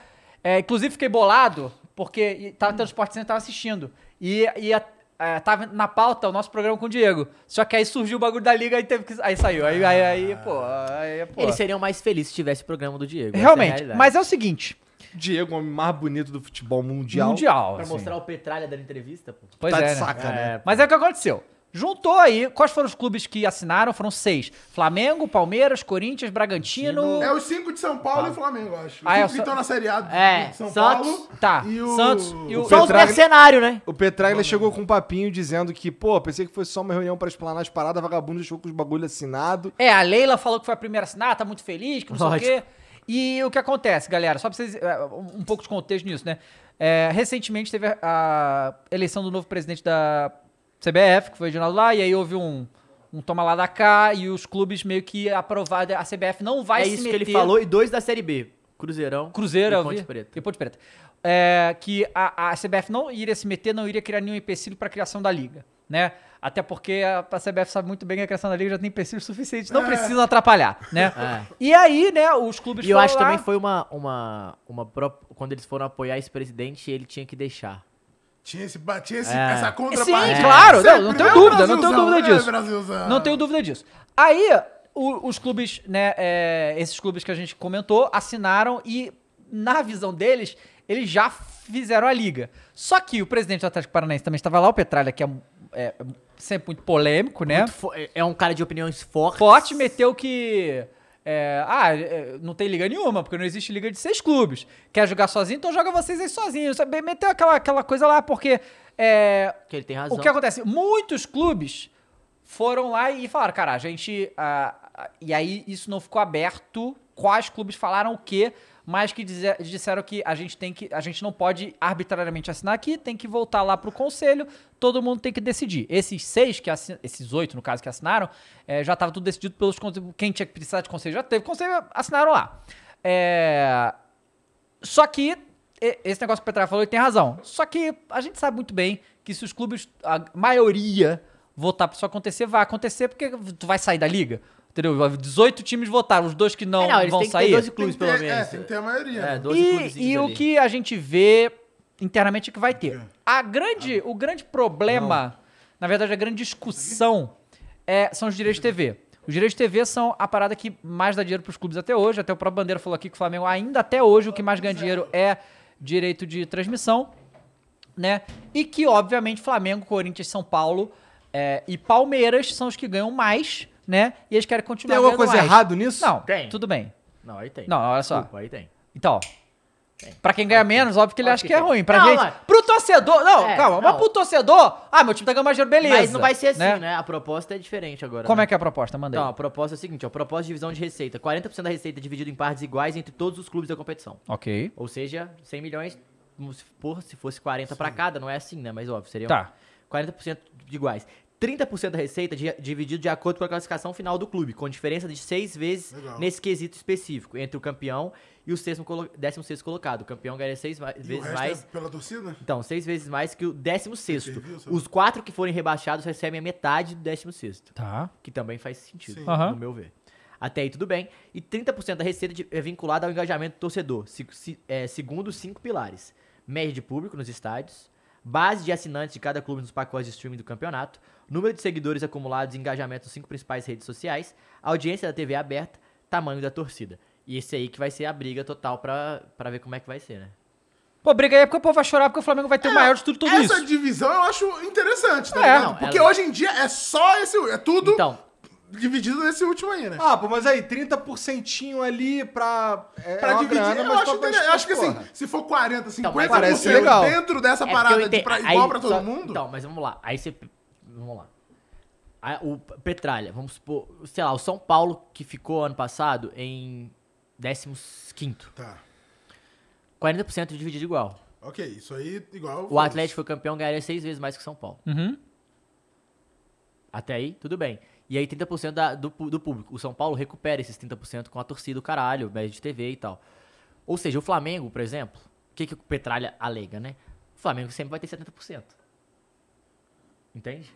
é, inclusive fiquei bolado, porque e- tava tendo Sport Center, tava assistindo. E, e a- é, tava na pauta o nosso programa com o Diego. Só que aí surgiu o bagulho da liga e teve que. Aí saiu. Aí, aí, aí pô. Aí, pô. Eles seriam mais felizes se tivesse o programa do Diego. é Realmente. realidade. mas é o seguinte: Diego, o homem mais bonito do futebol mundial. Mundial. Pra assim. mostrar o Petralha dando entrevista, pô. Pois tá é, de né? saca, né? Mas é o que aconteceu. Juntou aí, quais foram os clubes que assinaram? Foram seis: Flamengo, Palmeiras, Corinthians, Bragantino. É os cinco de São Paulo e Flamengo, eu acho. Os Ah, é, cinco o que estão na Série A de É, São Santos, Paulo. tá, E o... Santos e o- Só os mercenários, né? O Petraglia chegou com um papinho dizendo que, pô, pensei que fosse só uma reunião pra explanar as paradas, vagabundo deixou com os bagulho assinado. É, a Leila falou que foi a primeira a assinar, tá muito feliz, que não sei o Lógico. quê. E o que acontece, galera, só pra vocês. é, um um pouco de contexto nisso, né? É, recentemente teve a, a eleição do novo presidente da CBF, que foi o Reginaldo lá, e aí houve um, um toma lá da cá, e os clubes meio que aprovaram. A CBF não vai é se isso meter... que ele falou. E dois da Série B. Cruzeirão Cruzeiro, e Ponte vi. Preta. E Ponte Preta. É, que a, a CBF não iria se meter, não iria criar nenhum empecilho para a criação da liga, né? Até porque a, a CBF sabe muito bem que a criação da liga já tem empecilhos suficientes, não precisam atrapalhar, né? É. E aí, né, os clubes E eu acho que lá- também foi uma, uma, uma Quando eles foram apoiar esse presidente, ele tinha que deixar. Tinha, esse, tinha esse, É. essa Sim, contrapartida. claro, não, não tenho né? dúvida, não tenho dúvida né, disso. Não tenho dúvida disso. Aí, o- os clubes, né, é, esses clubes que a gente comentou, assinaram e, na visão deles, eles já fizeram a liga. Só que o presidente do Atlético Paranaense também estava lá, o Petralha, que é, é sempre muito polêmico, né? Muito fo- é um cara de opiniões fortes. Forte meteu que. É, ah, é, não tem liga nenhuma, porque não existe liga de seis clubes. Quer jogar sozinho, então joga vocês aí sozinhos. Meteu aquela, aquela coisa lá, porque. é, Que ele tem razão. o que acontece? Muitos clubes foram lá e falaram, cara, a gente. ah, e aí isso não ficou aberto. Quais clubes falaram o quê? Mas que dize- disseram que a gente tem que. A gente não pode arbitrariamente assinar aqui, tem que voltar lá pro conselho, todo mundo tem que decidir. Esses seis, que assin- esses oito, no caso, que assinaram, eh, já estava tudo decidido pelos Quem tinha que precisar de conselho já teve conselho, assinaram lá. É, só que esse negócio que o Petralha falou, ele tem razão. Só que a gente sabe muito bem que se os clubes, a maioria, votar pra isso acontecer, vai acontecer porque tu vai sair da liga. Entendeu? 18 times votaram, os dois que não, É, não, eles vão têm que sair. ter 12 Tem clubes, pelo ter, menos. é, tem que ter a maioria. É, né? 12 E, e o que a gente vê internamente é que vai ter. A grande, o grande problema, na verdade, a grande discussão é, são os direitos de TV. Os direitos de TV são a parada que mais dá dinheiro pros clubes até hoje. Até o próprio Bandeira falou aqui que o Flamengo ainda até hoje o que mais ganha dinheiro é direito de transmissão, né? E que, obviamente, Flamengo, Corinthians, São Paulo é, e Palmeiras são os que ganham mais, né? E eles querem continuar Tem alguma coisa mais. errada nisso? Não, Tem. tudo bem. Não, aí tem. Não, olha só. Desculpa, aí tem. Então, pra quem ganha menos, óbvio que ele Óbvio acha que que é tem. ruim. Pra Não, gente, mas- pro torcedor, não, É, calma, não. mas pro torcedor, ah, meu time tá ganhando mais dinheiro, beleza. Mas não vai ser assim, né? A proposta é diferente agora. Como né? é que é a proposta? Manda aí. Então, a proposta é a seguinte, ó, proposta de divisão de receita. 40% da receita dividido em partes iguais entre todos os clubes da competição. Ok. Ou seja, 100 milhões, como se, porra, se fosse 40 pra cada, não é assim, né? Mas óbvio, seria Tá. 40% de iguais. 30% da receita di- dividido de acordo com a classificação final do clube, com diferença de seis vezes Legal. nesse quesito específico, entre o campeão e o sexto colo 16 colocado. O campeão ganha seis E o vezes resto mais. é pela torcida? Então, seis vezes mais que o 16 Serviu, sabe? Os quatro que forem rebaixados recebem a metade do 16 Tá. que também faz sentido, Sim. Aham. no meu ver. Até aí tudo bem. E 30% da receita de- é vinculada ao engajamento do torcedor, se- se- é, segundo os cinco pilares. Média de público nos estádios, base de assinantes de cada clube nos pacotes de streaming do campeonato, número de seguidores acumulados e engajamento nas cinco principais redes sociais, audiência da TV aberta, tamanho da torcida. E esse aí que vai ser a briga total pra, pra ver como é que vai ser, né? Pô, briga aí é porque o povo vai chorar porque o Flamengo vai ter o maior de tudo, tudo Essa isso. divisão eu acho interessante, tá É, ligado? não, Porque ela- hoje em dia é só esse. É tudo Então, dividido nesse último aí, né? Ah, pô, mas aí, 30% ali pra. É, pra é uma dividir, grana, eu mas acho, inter- eu acho que assim, se for 40, 50% mas parece legal. dentro dessa É parada de pra, aí, igual pra todo só- mundo. Então, mas vamos lá. Aí você. Vamos lá. Aí, o Petralha, vamos supor, sei lá, o São Paulo que ficou ano passado em 15. Tá. 40% dividido igual. Ok, isso aí igual. O Atlético foi campeão, ganharia seis vezes mais que o São Paulo. Uhum. Até aí, tudo bem. E aí 30% da, do, do público. O São Paulo recupera esses 30% com a torcida, o caralho, média de TV e tal. Ou seja, o Flamengo, por exemplo, o que, que o Petralha alega, né? O Flamengo sempre vai ter 70%. Entende?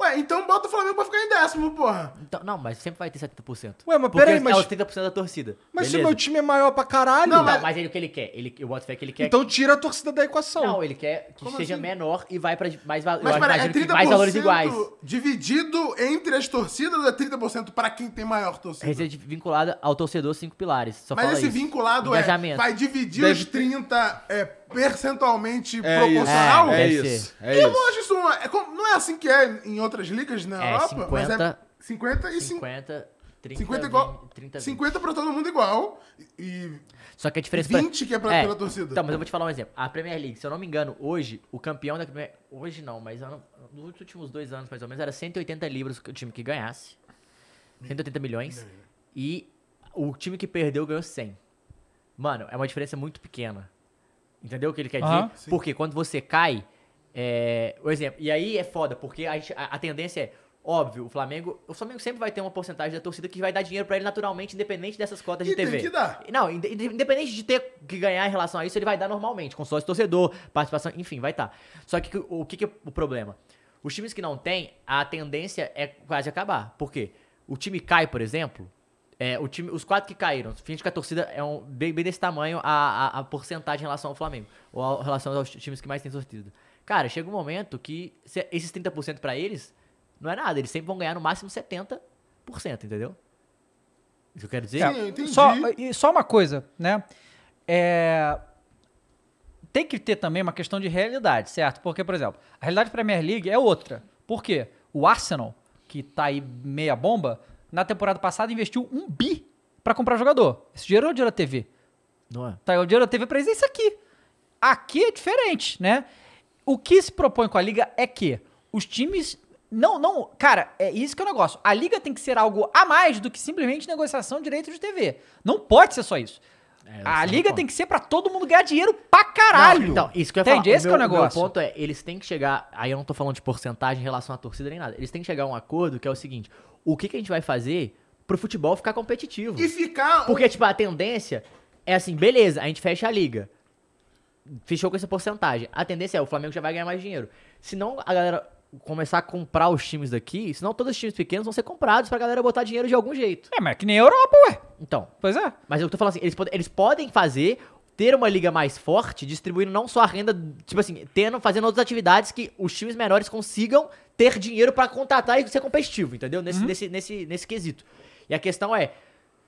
Ué, então bota o Flamengo pra ficar em décimo, porra. Então, não, mas sempre vai ter 70%. Ué, mas Porque peraí, mas- É os 30% da torcida. Mas se beleza? meu time é maior pra caralho. Não, então, mas, ele o que ele quer? Ele, eu boto fé que ele quer. então tira a torcida da equação. Não, ele quer que Como seja assim? menor e vai pra mais valores. Mas Eu peraí, é imagino 30% que mais valores iguais. dividido entre as torcidas ou é 30% pra quem tem maior torcida? Receita vinculada ao torcedor, cinco pilares. Só Mas fala esse isso. vinculado é, Engajamento. vai dividir Deve os 30 é, percentualmente É proporcional? isso. É, Deve isso. É eu isso. não acho isso uma, é não é assim que é em outras ligas na É, Europa, 50, mas é 50 e 50, 50, 30, 50 igual, 20, 30, 20. 50 pra todo mundo igual e Só que a diferença... pra- 20 que é pra- pela torcida. Então, mas eu vou te falar um exemplo. A Premier League, se eu não me engano, hoje, o campeão da Premier... Hoje não, mas ano- nos últimos dois anos, mais ou menos, era 180 libras o time que ganhasse. 180 milhões. E o time que perdeu ganhou 100. Mano, é uma diferença muito pequena. Entendeu o que ele quer dizer? Porque quando você cai, é, o exemplo, e aí é foda, porque a, gente- a- a tendência é, óbvio, o Flamengo, o Flamengo sempre vai ter uma porcentagem da torcida que vai dar dinheiro pra ele naturalmente, independente dessas cotas E de tem TV. que dar. Não, inde- inde- independente de ter que ganhar em relação a isso, ele vai dar normalmente, com sócio torcedor, participação, enfim, vai estar. Só que o, o que, que é o problema? Os times que não têm, a tendência é quase acabar. Por quê? O time cai, por exemplo, é, o time, os quatro que caíram, finge que a torcida é um, bem, bem desse tamanho a, a, a porcentagem em relação ao Flamengo, ou a- em relação aos times que mais têm torcida. Cara, chega um momento que se- esses 30% pra eles não é nada, eles sempre vão ganhar no máximo 70%, entendeu? Isso que eu quero dizer? Sim, eu entendi. Só, e só uma coisa, né? É, tem que ter também uma questão de realidade, certo? Porque, por exemplo, a realidade da Premier League é outra. Por quê? O Arsenal, que tá aí meia bomba, na temporada passada investiu um bi pra comprar jogador. Esse dinheiro é o dinheiro da TV. Não é? Tá, o dinheiro da TV pra eles é isso aqui. Aqui é diferente, né? O que se propõe com a liga é que os times. Não, não. Cara, é isso que é o negócio. A liga tem que ser algo a mais do que simplesmente negociação de direito de TV. Não pode ser só isso. É, a é o liga tem que ser pra todo mundo ganhar dinheiro pra caralho. Não, então, isso que eu ia Entende? falar. Esse que é o meu, negócio. Meu ponto é, eles têm que chegar. Aí eu não tô falando de porcentagem em relação à torcida nem nada. Eles têm que chegar a um acordo que é o seguinte: o que, que a gente vai fazer pro futebol ficar competitivo? E ficar. Porque, tipo, a tendência é assim, beleza, a gente fecha a liga. Fechou com essa porcentagem. A tendência é o Flamengo já vai ganhar mais dinheiro. Senão a galera começar a comprar os times daqui, senão todos os times pequenos vão ser comprados pra galera botar dinheiro de algum jeito. É, mas é que nem a Europa, ué. Então, Pois é. mas eu tô falando assim, eles, pode- eles podem fazer, ter uma liga mais forte, distribuindo não só a renda, tipo assim, tendo, fazendo outras atividades que os times menores consigam ter dinheiro pra contratar e ser competitivo, entendeu? Nesse, nesse, nesse, nesse quesito. E a questão é,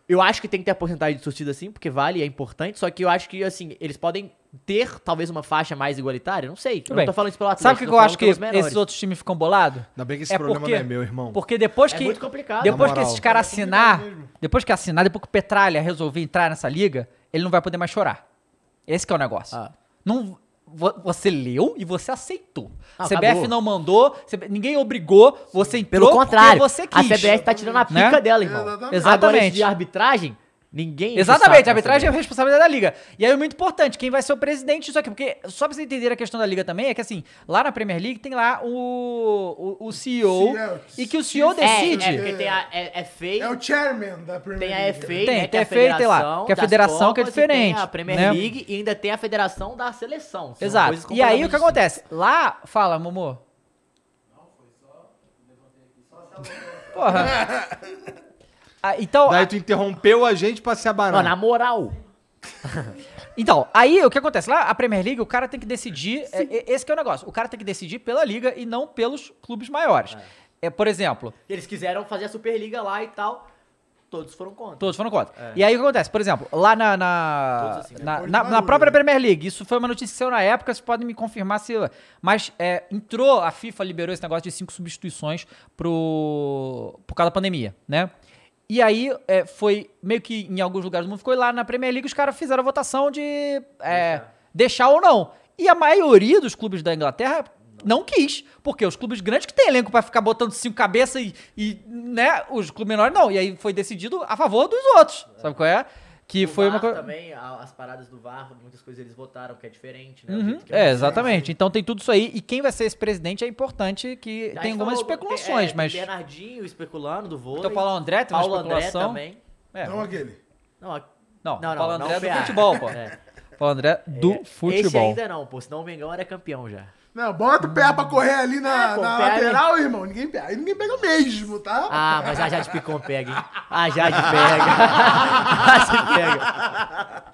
eu acho que tem que ter a porcentagem de torcida sim, porque vale, é importante, só que eu acho que, assim, eles podem ter talvez uma faixa mais igualitária, não sei. eu não bem. tô falando isso pelo Atlético, Sabe o que, eu acho que esses outros times ficam bolados? Ainda bem que esse problema não é meu, irmão. Porque depois É que. muito complicado. Depois Na que moral. esses caras assinar. Depois que assinar, depois que o Petralha resolver entrar nessa liga, ele não vai poder mais chorar. Esse que é o negócio. Ah. Não, vo- você leu e você aceitou. Ah, CBF acabou. não mandou, ninguém obrigou, você entrou Pelo contrário, porque você a quis. CBF tá tirando a pica Né? dela, irmão. Exatamente. Exatamente. Agora, de arbitragem, Ninguém. Exatamente, a arbitragem é a da responsabilidade da liga. E aí é muito importante, quem vai ser o presidente disso aqui, porque só pra você entender a questão da liga também, é que assim, lá na Premier League tem lá o, o, o CEO, CEO, e que o CEO É, decide. é, porque tem a é, é feio, É o chairman da Premier tem a League. FA, Tem, né, tem é a FA, tem lá, que é a federação que é Copas, e tem diferente, a Premier né? League e ainda tem a federação da seleção. São Exato. E aí o que acontece? Lá, fala, Momo. Porra. Ah, então, Daí tu interrompeu a gente pra se abanar. Não, na moral. Então, aí o que acontece? Lá, a Premier League, o cara tem que decidir. é, é, esse que é o negócio. O cara tem que decidir pela liga e não pelos clubes maiores. É, por exemplo, Eles quiseram fazer a Superliga lá e tal. Todos foram contra. todos foram contra. E aí o que acontece? Por exemplo, lá na. na, Todos assim, né? na, na- na própria né? Premier League, isso foi uma notícia que saiu na época, vocês podem me confirmar se. Mas é, entrou, a FIFA liberou esse negócio de cinco substituições pro, por causa da pandemia, né? E aí é, foi meio que em alguns lugares do mundo ficou e lá na Premier League os caras fizeram a votação de é, deixar ou não. E a maioria dos clubes da Inglaterra não quis, porque os clubes grandes que tem elenco pra ficar botando cinco cabeças e, e, né, os clubes menores não. E aí foi decidido a favor dos outros, sabe qual é? Que O foi uma VAR coisa... também, as paradas do VAR, muitas coisas eles votaram, que é diferente, né? Uhum, É, exatamente. Então tem tudo isso aí. E quem vai ser esse presidente é importante que A tem algumas falou, especulações, tem, é, mas... Bernardinho especulando do vôlei. Então Paulo André tem uma Paulo André especulação. também. É. Não aquele. Não, a- Não, Não, não, Paulo não André o do PA. futebol, pô. É. Paulo André do Esse futebol. ainda não, pô. Senão o Mengão era campeão já. Não, bota o pé pra correr ali na, É, pô, na pé ali. lateral, irmão. Ninguém pega. Aí ninguém pega mesmo, tá? Ah, mas a Jade Picon pega, hein? A Jade pega. a Jade pega.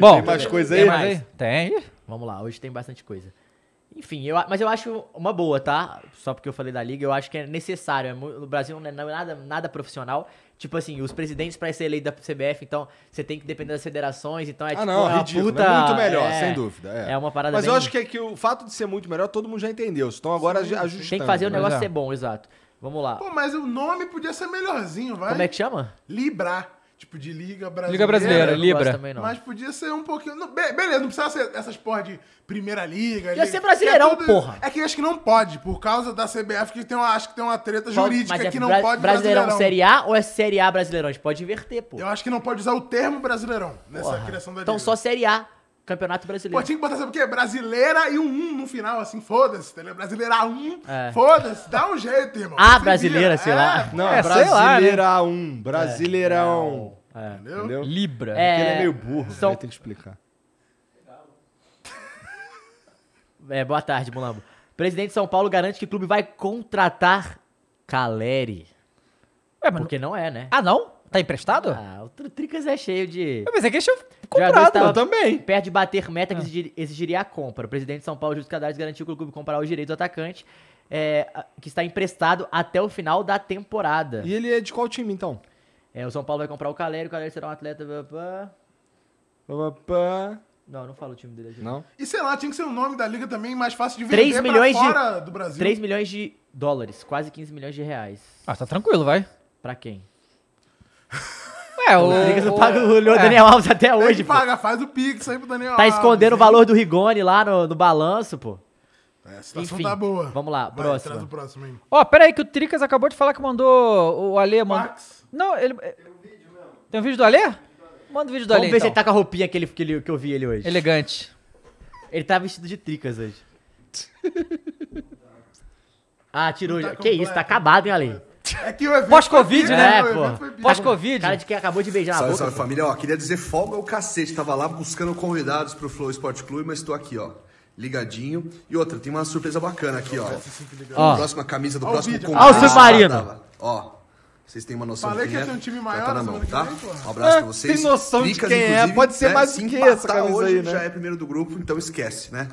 Bom, Tem mais coisa tem aí? mais aí? Tem. Vamos lá, hoje tem bastante coisa. Enfim, eu, mas eu acho uma boa, tá? Só porque eu falei da liga, eu acho que é necessário. é no Brasil não é não é nada, nada profissional. Tipo assim, os presidentes pra ser eleito da CBF, então você tem que depender das federações, então é Ah, tipo não, uma ridículo. puta... é muito melhor, é, sem dúvida. É, É uma parada Mas eu bem- acho que, é que o fato de ser muito melhor, todo mundo já entendeu. Estão agora aju- ajustando. Tem que fazer o Pois negócio é. ser bom, exato. Vamos lá. Pô, mas o nome podia ser melhorzinho, vai. Como é que chama? Libra. Tipo de Liga Brasileira. Liga Brasileira, Libra. também, não. Mas podia ser um pouquinho. não, be- beleza, não precisava ser essas porra de Primeira Liga. Liga- ser Brasileirão, que é porra. É que acho que não pode, por causa da CBF, que tem uma, acho que tem uma treta jurídica Mas é que não Bra- pode Brasileirão, Brasileirão. Série A ou é Série A Brasileirão? A gente pode inverter, pô. Eu acho que não pode usar o termo Brasileirão nessa Porra. criação da Então Liga. só Série A, Campeonato Pô, Brasileiro. tinha que botar, sabe o quê? Brasileira e um 1 no final, assim, foda-se, entendeu? Brasileira 1, É. foda-se, dá um jeito, irmão. A Se brasileira, vira. sei lá. Não, É, sei lá, Brasileira 1, Brasileirão. É. Entendeu? Entendeu? Libra. É, Porque ele é meio burro, são- ter que explicar. É, boa tarde, Mulambo. Presidente de São Paulo garante que o clube vai contratar Caleri. Ué, mas Porque não é, né? não- Ah, não? Tá emprestado? Ah, o Tr- Tricas é cheio de... Eu pensei que tinham Jogador comprado. Eu também. Perto de bater meta que exigir- exigiria a compra. O presidente de São Paulo, Júlio Cadares, garantiu que o clube comprará os direitos do atacante, é, que está emprestado até o final da temporada. E ele é de qual time, então? É, o São Paulo vai comprar o Caleri, o Caleri será um atleta... pá, pá. Não, não fala o time dele aqui. Não? E sei lá, tinha que ser o nome da liga também mais fácil de vender 3 pra milhões fora de... do Brasil. 3 milhões de dólares, quase 15 milhões de reais. Ah, tá tranquilo, vai. Pra quem? É, o... O Tricas não paga o é. Daniel Alves até Tem hoje, que pô. paga, faz o Pix aí pro Daniel Tá Alves, escondendo o hein? valor do Rigoni lá no, no balanço, pô. É, a situação Enfim, tá boa. vamos lá, Vai, próxima. Traz o próximo aí. Ó, pera aí que o Tricas acabou de falar que mandou o Alê... Mandou... Max. Não, ele... Tem um vídeo do Alê? Manda o vídeo do Alê, Vamos ver se então. ele tá com a roupinha que, ele, que, ele- que eu vi ele hoje. Elegante. Ele tá vestido de tricas hoje. ah, tirou. Tá já. que isso, completo. tá acabado, hein, Ale? É que o evento Pós-Covid, né? É, pô. Pós-Covid. Cara de quem acabou de beijar Salve, boca. salve família. Ó, queria dizer folga o cacete. Tava lá buscando convidados pro Flow Esporte Clube, mas tô aqui, ó. Ligadinho. E outra, tem uma surpresa bacana aqui, ó. Ó. A próxima camisa do Ó próximo vídeo. convidado. Ó o Submarino. Ó. Vocês têm uma noção Falei de que quem ia ter é. um time Já maior tá na mão, tá? que vem. Um abraço É, pra vocês. tem noção de Tricas, quem é, pode ser né, mais do que essa camisa hoje, aí, né? já é primeiro do grupo, então esquece, né?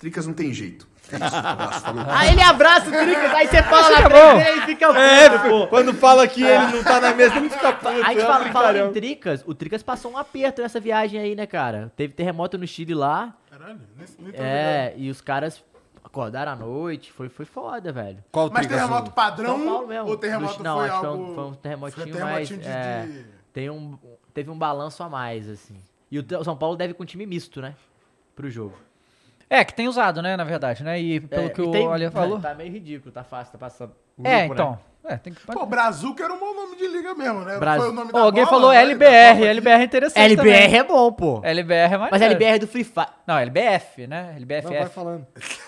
Tricas não tem jeito. É. Um. Ah, ele abraça o tricas, aí você fala bom. frente e fica puto, É, pô. quando fala que ele não tá na mesa, ele fica puto. A gente é fala, fala em. Tricas, o Tricas passou um aperto nessa viagem aí, né, cara? Teve terremoto no Chile lá. Caralho, nem, nem. É, e os caras acordaram à noite. Foi, foi foda, velho. Qual Mas Tricas? terremoto padrão São Paulo mesmo. ou terremoto Do- não, foi acho que algo... foi um, foi um terremotinho, foi terremotinho mais... de- é, de- tem um, teve um balanço a mais, assim. E o São Paulo deve com time misto, né? Pro jogo. É, que tem usado, né, na verdade, né? E pelo É, que e o tem- Olha falou. Tá meio ridículo, tá fácil, tá passando. o É, grupo, né? então. É, tem que. Pô, Brazuca era um bom nome de liga mesmo, né? Foi o nome da alguém bola, falou né? LBR. LBR é interessante. LBR também. é bom, pô. LBR é mais. Mas LBR é do Free Fire. Não, LBF, né? LBFF. Não, vai falando.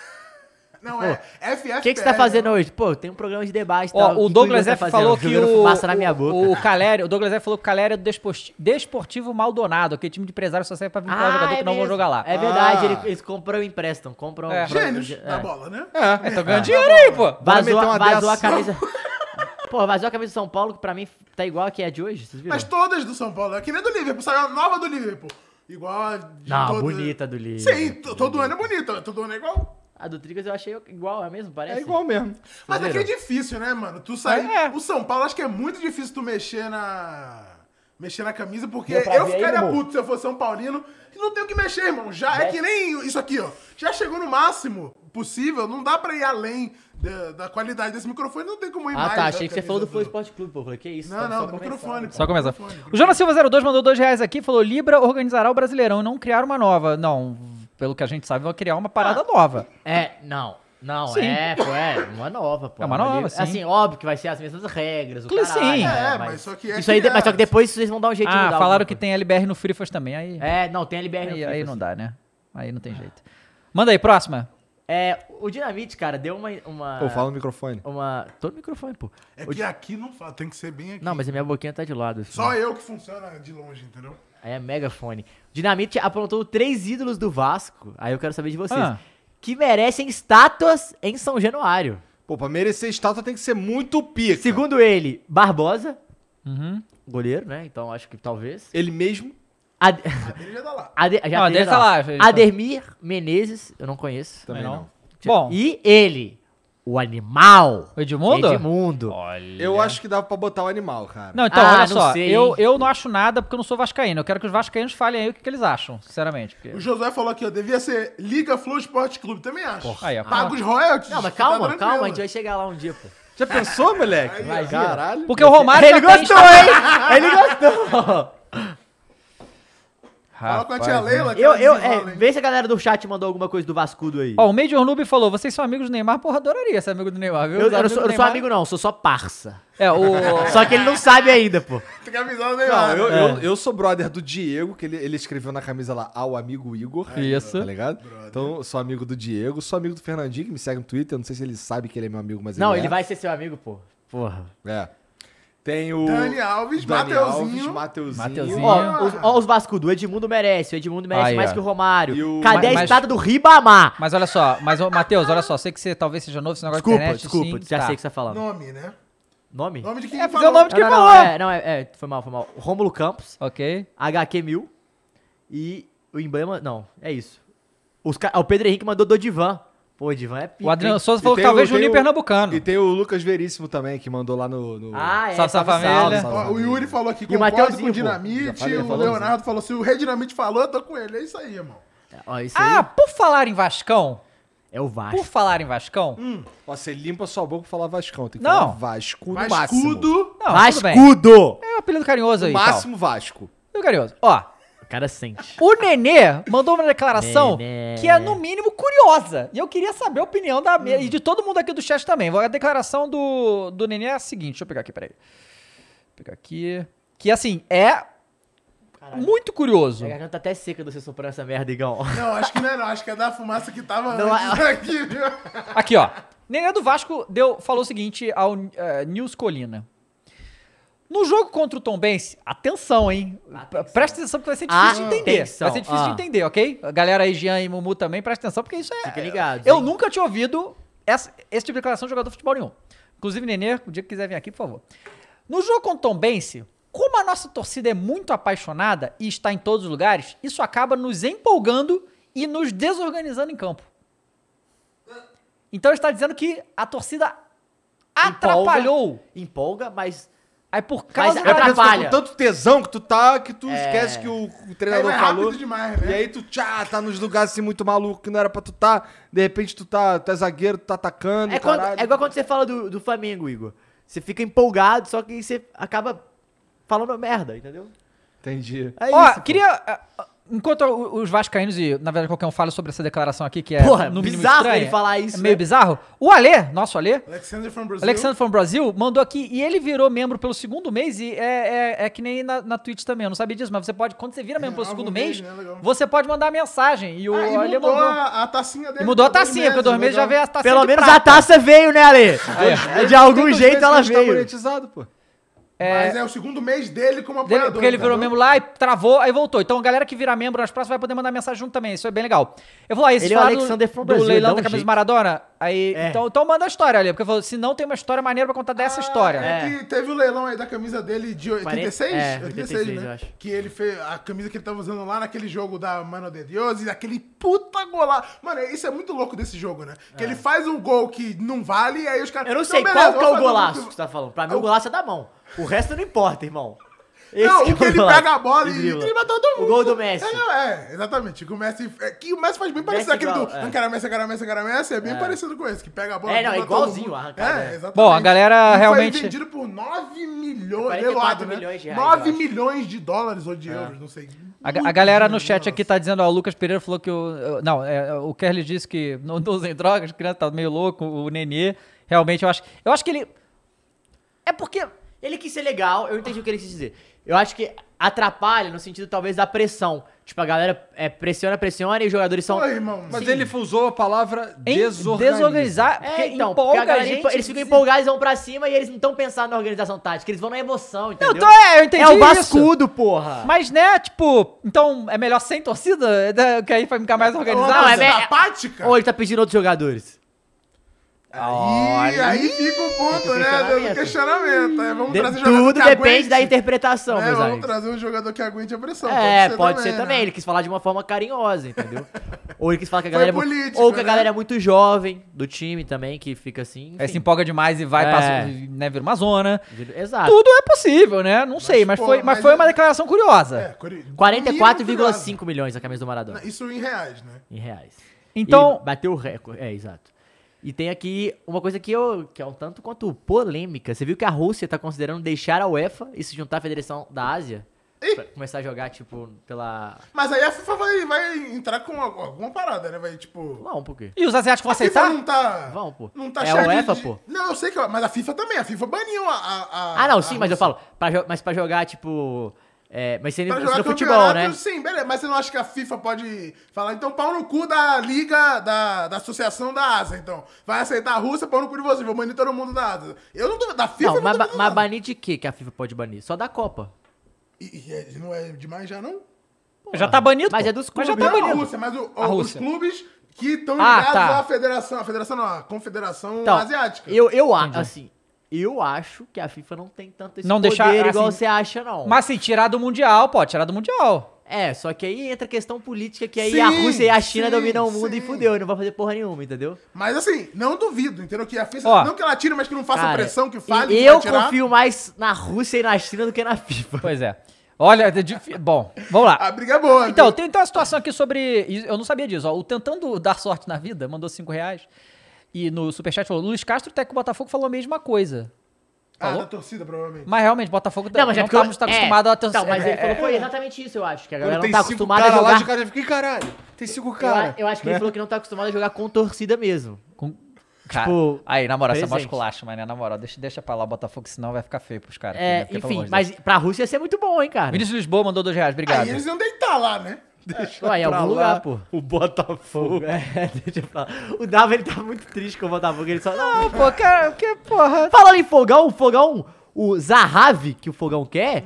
Não, é FFPR. O que, que você tá fazendo hoje? Pô, tem um programa de debate Ó, tal. o que Douglas que você F tá falou que o, fumaça na minha boca. o, o Calério, o Douglas F falou que o Calério é do Desporti- Desportivo Maldonado, aquele time de empresário só serve pra vincular Ah, jogador é que não vão jogar lá. É verdade, Ah. ele- eles compram e emprestam. Compram. É. Gênios É. da bola, né? É, Então ganhando dinheiro aí, pô. Vazou, vazou a camisa. Pô, vazou a camisa do São Paulo, que pra mim tá igual a que é de hoje, vocês viram? Mas todas do São Paulo. É que nem do Liverpool. Saiu a nova do Liverpool. Igual a de Não, todo- bonita do Liverpool. Sim, to- todo ano é bonita. Todo ano é igual. A do Tricas eu achei igual, é mesmo? Parece? É igual mesmo. Mas aqui viram? é difícil, né, mano? Tu sair. É. O São Paulo, acho que é muito difícil tu mexer na. Mexer na camisa, porque eu aí, ficaria irmão? puto se eu fosse São Paulino. E não tem o que mexer, irmão. Já é que nem isso aqui, ó. Já chegou no máximo possível. Não dá pra ir além da, da qualidade desse microfone. Não tem como ir Ah, mais. tá. da Achei que você falou do Flow Esporte Clube, pô. Falei, que isso? Não, tá não, só microfone. Só começar. O Jonas Silva 02 mandou dois reais aqui, falou: Libra organizará o Brasileirão, não criar uma nova. Não, pelo que a gente sabe, vai criar uma parada nova. É, não. Não, Sim. é, pô, é uma nova, pô. É uma nova, sim. Assim, óbvio que vai ser as mesmas regras, o Claro, caralho. sim. né, É, mas só que é Isso aí, que mas só é. que depois vocês vão dar um jeito de Ah, mudar. falaram alguma que tem LBR no Frifas também. Aí, É, não, tem LBR no aí, aí não dá, né? Aí não tem jeito. Manda aí, próxima. É, o Dinamite, cara, deu uma... uma Pô, fala no microfone. Uma... Tô no microfone, pô. É O que aqui não fala, tem que ser bem aqui. Não, mas a minha boquinha tá de lado. Assim. Só eu que funciona de longe, entendeu? Aí é megafone. Dinamite aprontou três ídolos do Vasco. Aí eu quero saber de vocês. Ah. Que merecem estátuas em São Januário. Pô, pra merecer estátua tem que ser muito pica. Segundo ele, Barbosa. Uhum. Goleiro, né? Então acho que talvez. Ele mesmo. Ad... Ele já tá lá. Ade... Já Não, já tá lá, já- Ademir Menezes, eu não conheço. Também não. não. Bom, E ele, o animal. o Edmundo? Edmundo. Eu acho que dá pra botar o animal, cara. Não, então, Ah, olha não só. sei, eu, hein? eu não acho nada porque eu não sou vascaíno. Eu quero que os vascaínos falem aí o que, que eles acham, sinceramente. porque- O Josué falou aqui, ó, devia ser Liga Flow Esporte Clube, também acho. Aí, ó. Paga os royalties. Não, mas tá calma, tranquilo. calma, a gente vai chegar lá um dia, pô. Já pensou, moleque? Imagina. Caralho. Porque o Romário Ele já tem gostou, hein? Ele gostou. Fala com a tia né? Leila. que Eu, eu, é, vê se a galera do chat mandou alguma coisa do Vascudo aí. Ó, o Major Noob falou, vocês são amigos do Neymar? Porra, adoraria ser amigo do Neymar, viu? eu, eu não amigos sou, eu não sou amigo, não, sou só parça. É, o... Só que ele não sabe ainda, pô. Tem que avisar o Não, Neymar. eu, né? eu, eu sou brother do Diego, que ele, ele escreveu na camisa lá, ao amigo Igor. Isso. Tá ligado? Então, eu sou amigo do Diego, sou amigo do Fernandinho, que me segue no Twitter. Eu não sei se ele sabe que ele é meu amigo, mas Não, ele ele é. vai ser seu amigo, pô. Porra. É. Tem o... Dani Alves, Dani Mateuzinho. Alves, Mateuzinho. Mateuzinho. Ó, os, ó os Vascudo, o Edmundo merece, o Edmundo merece Aí, mais ó. que o Romário. E o- Cadê Mas- a estátua do Ribamar? Mas olha só, mas, Matheus, olha só, sei que você talvez seja novo esse negócio Desculpa, de internet. desculpa, sim, já tá. sei o que você tá falando. Nome, né? Nome? Nome de quem É, falou. o nome de quem não, não, falou. não, é, não, é, é, foi mal, foi mal. Rômulo Campos, Ok. HQ1000 e o Emblema, não, é isso. Os, ah, o Pedro Henrique mandou do Divan. Pô, o Divan é pica, O Adriano? Souza falou que o- talvez Juninho o- Pernambucano. E tem o Lucas Veríssimo também, que mandou lá no... no- Ah, é, Salve, salve, família. Ó, o Yuri falou aqui, E o concordo Mateuzinho, com o Dinamite. falei, o Leonardo falou, se o Rei Dinamite falou, eu tô com ele. É isso aí, irmão. Ó, isso aí Ah, por falar em Vascão, é o Vasco. por falar em Vascão... Ó, você limpa sua boca pra falar Vascão. Tem que Não. falar Vasco no máximo. Vascudo. Não, tudo bem. Vascudo! É um apelido carinhoso aí No e tal. máximo Vasco. Apelido carinhoso. Ó, cara sente. o Nenê mandou uma declaração Nenê. que é, no mínimo, curiosa. E eu queria saber a opinião da e de todo mundo aqui do chat também. A declaração do, do Nenê é a seguinte. Deixa eu pegar aqui, peraí. Vou pegar aqui. Que, assim, é muito curioso. Minha garganta tá até seca de você soprando essa merda, Igão. Não, acho que não é não. Acho que é da fumaça que tava Não, antes aqui, viu? Aqui, ó. Nenê do Vasco deu, falou o seguinte ao eh, News Colina. No jogo contra o Tom Benz, atenção, hein? Presta atenção porque vai ser difícil de entender. Atenção. Vai ser difícil de Ah. entender, ok? A galera aí, Jean e Mumu também, presta atenção porque isso é... Fiquem ligados, Eu hein? nunca tinha ouvido essa- esse tipo de declaração de jogador de futebol nenhum. Inclusive, Nenê, o dia que quiser vir aqui, por favor. No jogo contra o Tom Bense, como a nossa torcida é muito apaixonada e está em todos os lugares, isso acaba nos empolgando e nos desorganizando em campo. Então ele está dizendo que a torcida atrapalhou. Empolga, mas Aí por causa Mas da... É porque tu atrapalha. com tanto tesão que tu tá, que tu É. esquece que o, o Aí treinador rápido falou. demais, né? E aí tu tchá, tá nos lugares assim muito maluco que não era pra tu tá. De repente tu tá, tu é zagueiro, tu tá atacando. É, quando- é igual quando você fala do, do Flamengo, Igor. Você fica empolgado, só que você acaba falando merda, entendeu? Entendi. É Ó, isso. pô. queria... ah, enquanto os vascaínos e, na verdade, qualquer um fala sobre essa declaração aqui, que é Porra, no mínimo bizarro estranha, ele falar isso, É meio né? bizarro. O Alê, nosso Alê, Alexander from Brazil. Alexandre from Brasil mandou aqui e ele virou membro pelo segundo mês e é, é, é que nem na, na Twitch também, eu não sabia disso, mas você pode, quando você vira membro pelo segundo mês, mês, né? Você pode mandar mensagem e o Ah, e Alê mudou mandou. a, a tacinha dele. E mudou a tacinha, porque dois meses já veio a tacinha Pelo de menos prata. a taça veio, né, Ale? Aí, De algum jeito ela gente tá veio. monetizado, pô. Mas é o segundo mês dele como Dele- apoiador. porque ele virou membro lá e travou, aí voltou. Então a galera que virar membro nas próximas vai poder mandar mensagem junto também. Isso é bem legal. Eu vou lá, esse Ele é o falaram Alexander do, do Brasil, leilão da camisa jeito. Maradona. Aí, É. então, então manda a história ali, porque falou, se não tem uma história maneira pra contar dessa história. É que teve o leilão aí da camisa dele de 86? É, 86, 86, eu né? Que ele fez a camisa que ele tava usando lá naquele jogo da Mano de Deus e aquele puta golaço. Mano, isso é muito louco desse jogo, né? Que ele faz um gol que não vale e aí os caras. É. Eu não "Então, sei beleza, qual que é o um golaço gol que você tá falando. Pra mim, o golaço é da mão. O resto não importa, irmão. Esse Não, que o que é ele golaço. pega a bola e dribla. dribla todo mundo. O gol do Messi. É, não, é, exatamente. Que o Messi, é, que o Messi faz bem parecido Messi aquele igual, do é. Ancara Messi, Ancara Messi, Ancara Messi. É bem parecido com esse, que pega a bola. É, não, dribla igualzinho a arrancada, É, é. exatamente. Bom, a galera E realmente- Foi vendido por 9 milhões, 44 leiloado, né? milhões de reais, 9 eu acho. milhões de dólares ou de euros, não sei. A, a galera no chat aqui tá dizendo, ó, o Lucas Pereira falou que o. Não, é, o Kerly disse que não não usem drogas, criança tá meio louco, o Nenê. Realmente, eu acho. Eu acho que ele. É porque. Ele quis ser legal, eu entendi o que ele quis dizer. Eu acho que atrapalha no sentido, talvez, da pressão. Tipo, a galera é, pressiona, pressiona e os jogadores são... Pô, irmão. Mas Sim. ele usou a palavra desorganizar. desorganizar. Porque É, então, empolga porque a galera, a gente. eles ficam empolgados e vão pra cima e eles não estão pensando na organização tática, eles vão na emoção, entendeu? Eu tô, é, eu entendi é o isso. Vascudo, porra! Mas, né, tipo, então é melhor sem torcida? É, Que aí vai ficar mais organizado? Não, é é apática. Ou ele tá pedindo outros jogadores? E aí fica o ponto, né? questionamento. Do questionamento. É, vamos De- trazer jogador tudo que depende aguente, da interpretação, né? meus Vamos amigos. trazer um jogador que aguente a pressão. É, pode ser, também. né? Ele quis falar de uma forma carinhosa, entendeu? Ou ele quis falar que a galera é político, Ou que a né? galera é muito jovem do time também, que fica assim. Aí se enfim. empolga demais e vai, É. passa, né, vira uma zona. Exato. Tudo é possível, né? Não sei, mas, pô, foi, mas mas foi é- uma declaração curiosa. É, curi- 44,5 milhões a camisa do Maradona. Isso em reais, né? Em reais. Então- Ele bateu o recorde. É, exato. E tem aqui uma coisa que, eu, que é um tanto quanto polêmica. Você viu que a Rússia tá considerando deixar a UEFA e se juntar à Federação da Ásia? Ih. Pra começar a jogar, tipo, pela. Mas aí a FIFA vai, vai entrar com alguma parada, né? Vai, tipo... Não, por quê? E os asiáticos vão A FIFA aceitar? não tá... Vão, pô. Não tá É a UEFA, de- pô. Não, eu sei que... Mas a FIFA também. A FIFA baniu a... a, a Ah, não, a sim, mas eu falo. Pra, mas pra jogar, tipo. É, mas sendo Pra jogar futebol, né? Sim, beleza. Mas você não acha que a FIFA pode falar, então pau no cu da liga, da, da associação da Ásia, então. Vai aceitar a Rússia, pau no cu de vocês, vou banir todo mundo da Ásia. Eu não duvido, da FIFA Não, mas, mas banir de quê que a FIFA pode banir? Só da Copa. E, e é- não é demais já, não? Já tá banido. Mas pô. é dos Mas já clubes, tá não a banido. Rússia, mas o- A os Rússia. clubes que estão Ah, ligados tá. à federação, a federação não, a confederação Então, asiática. eu, eu acho, assim, eu acho que a FIFA não tem tanto esse Não poder deixar, igual assim, você acha, não. Mas assim, tirar do Mundial, pode tirar do Mundial. É, só que aí entra a questão política, que aí Sim, a Rússia e a China sim, dominam o mundo e sim. fudeu, e não vai fazer porra nenhuma, entendeu? Mas assim, não duvido, entendeu? Que a FIFA, Ó. não que ela tire, mas que não faça Cara, pressão, que e- fale, que Eu confio mais na Rússia e na China do que na FIFA. Pois é. Olha, é bom, vamos lá. A briga é boa, Então, viu? tem então a situação aqui sobre. e Eu não sabia disso, ó. O Tentando Dar Sorte na Vida mandou 5 reais. E no Superchat falou: Luiz Castro, até que o Botafogo falou a mesma coisa. Ah, Falou? da torcida, provavelmente. Mas realmente, Botafogo Não, mas é não porque eu- estamos acostumados a ter Então, mas é, ele falou, é, foi exatamente isso, eu acho. Que a galera não tá acostumada a lá, jogar... os caras ficam, "Ih, caralho, tem cinco Eu, caras. eu acho que ele falou que não tá acostumado a jogar com torcida mesmo. com- Cara, Tipo, aí, na moral, essa é mó presente. mas né, na moral, deixa, deixa pra lá o Botafogo, senão vai ficar feio pros caras. É, né? Porque, enfim, de mas pra Rússia ia ser muito bom, hein, cara. Deus. Vinícius Lisboa mandou 2 reais, obrigado. Aí eles iam deitar lá, né? Ué, em algum lugar, pô. O Botafogo. É, deixa eu falar. O Dava, ele tá muito triste com o Botafogo. Ele só. Não, Não, pô, cara, porque, porra. Falando em fogão, o fogão, o Zahavi, que o fogão quer,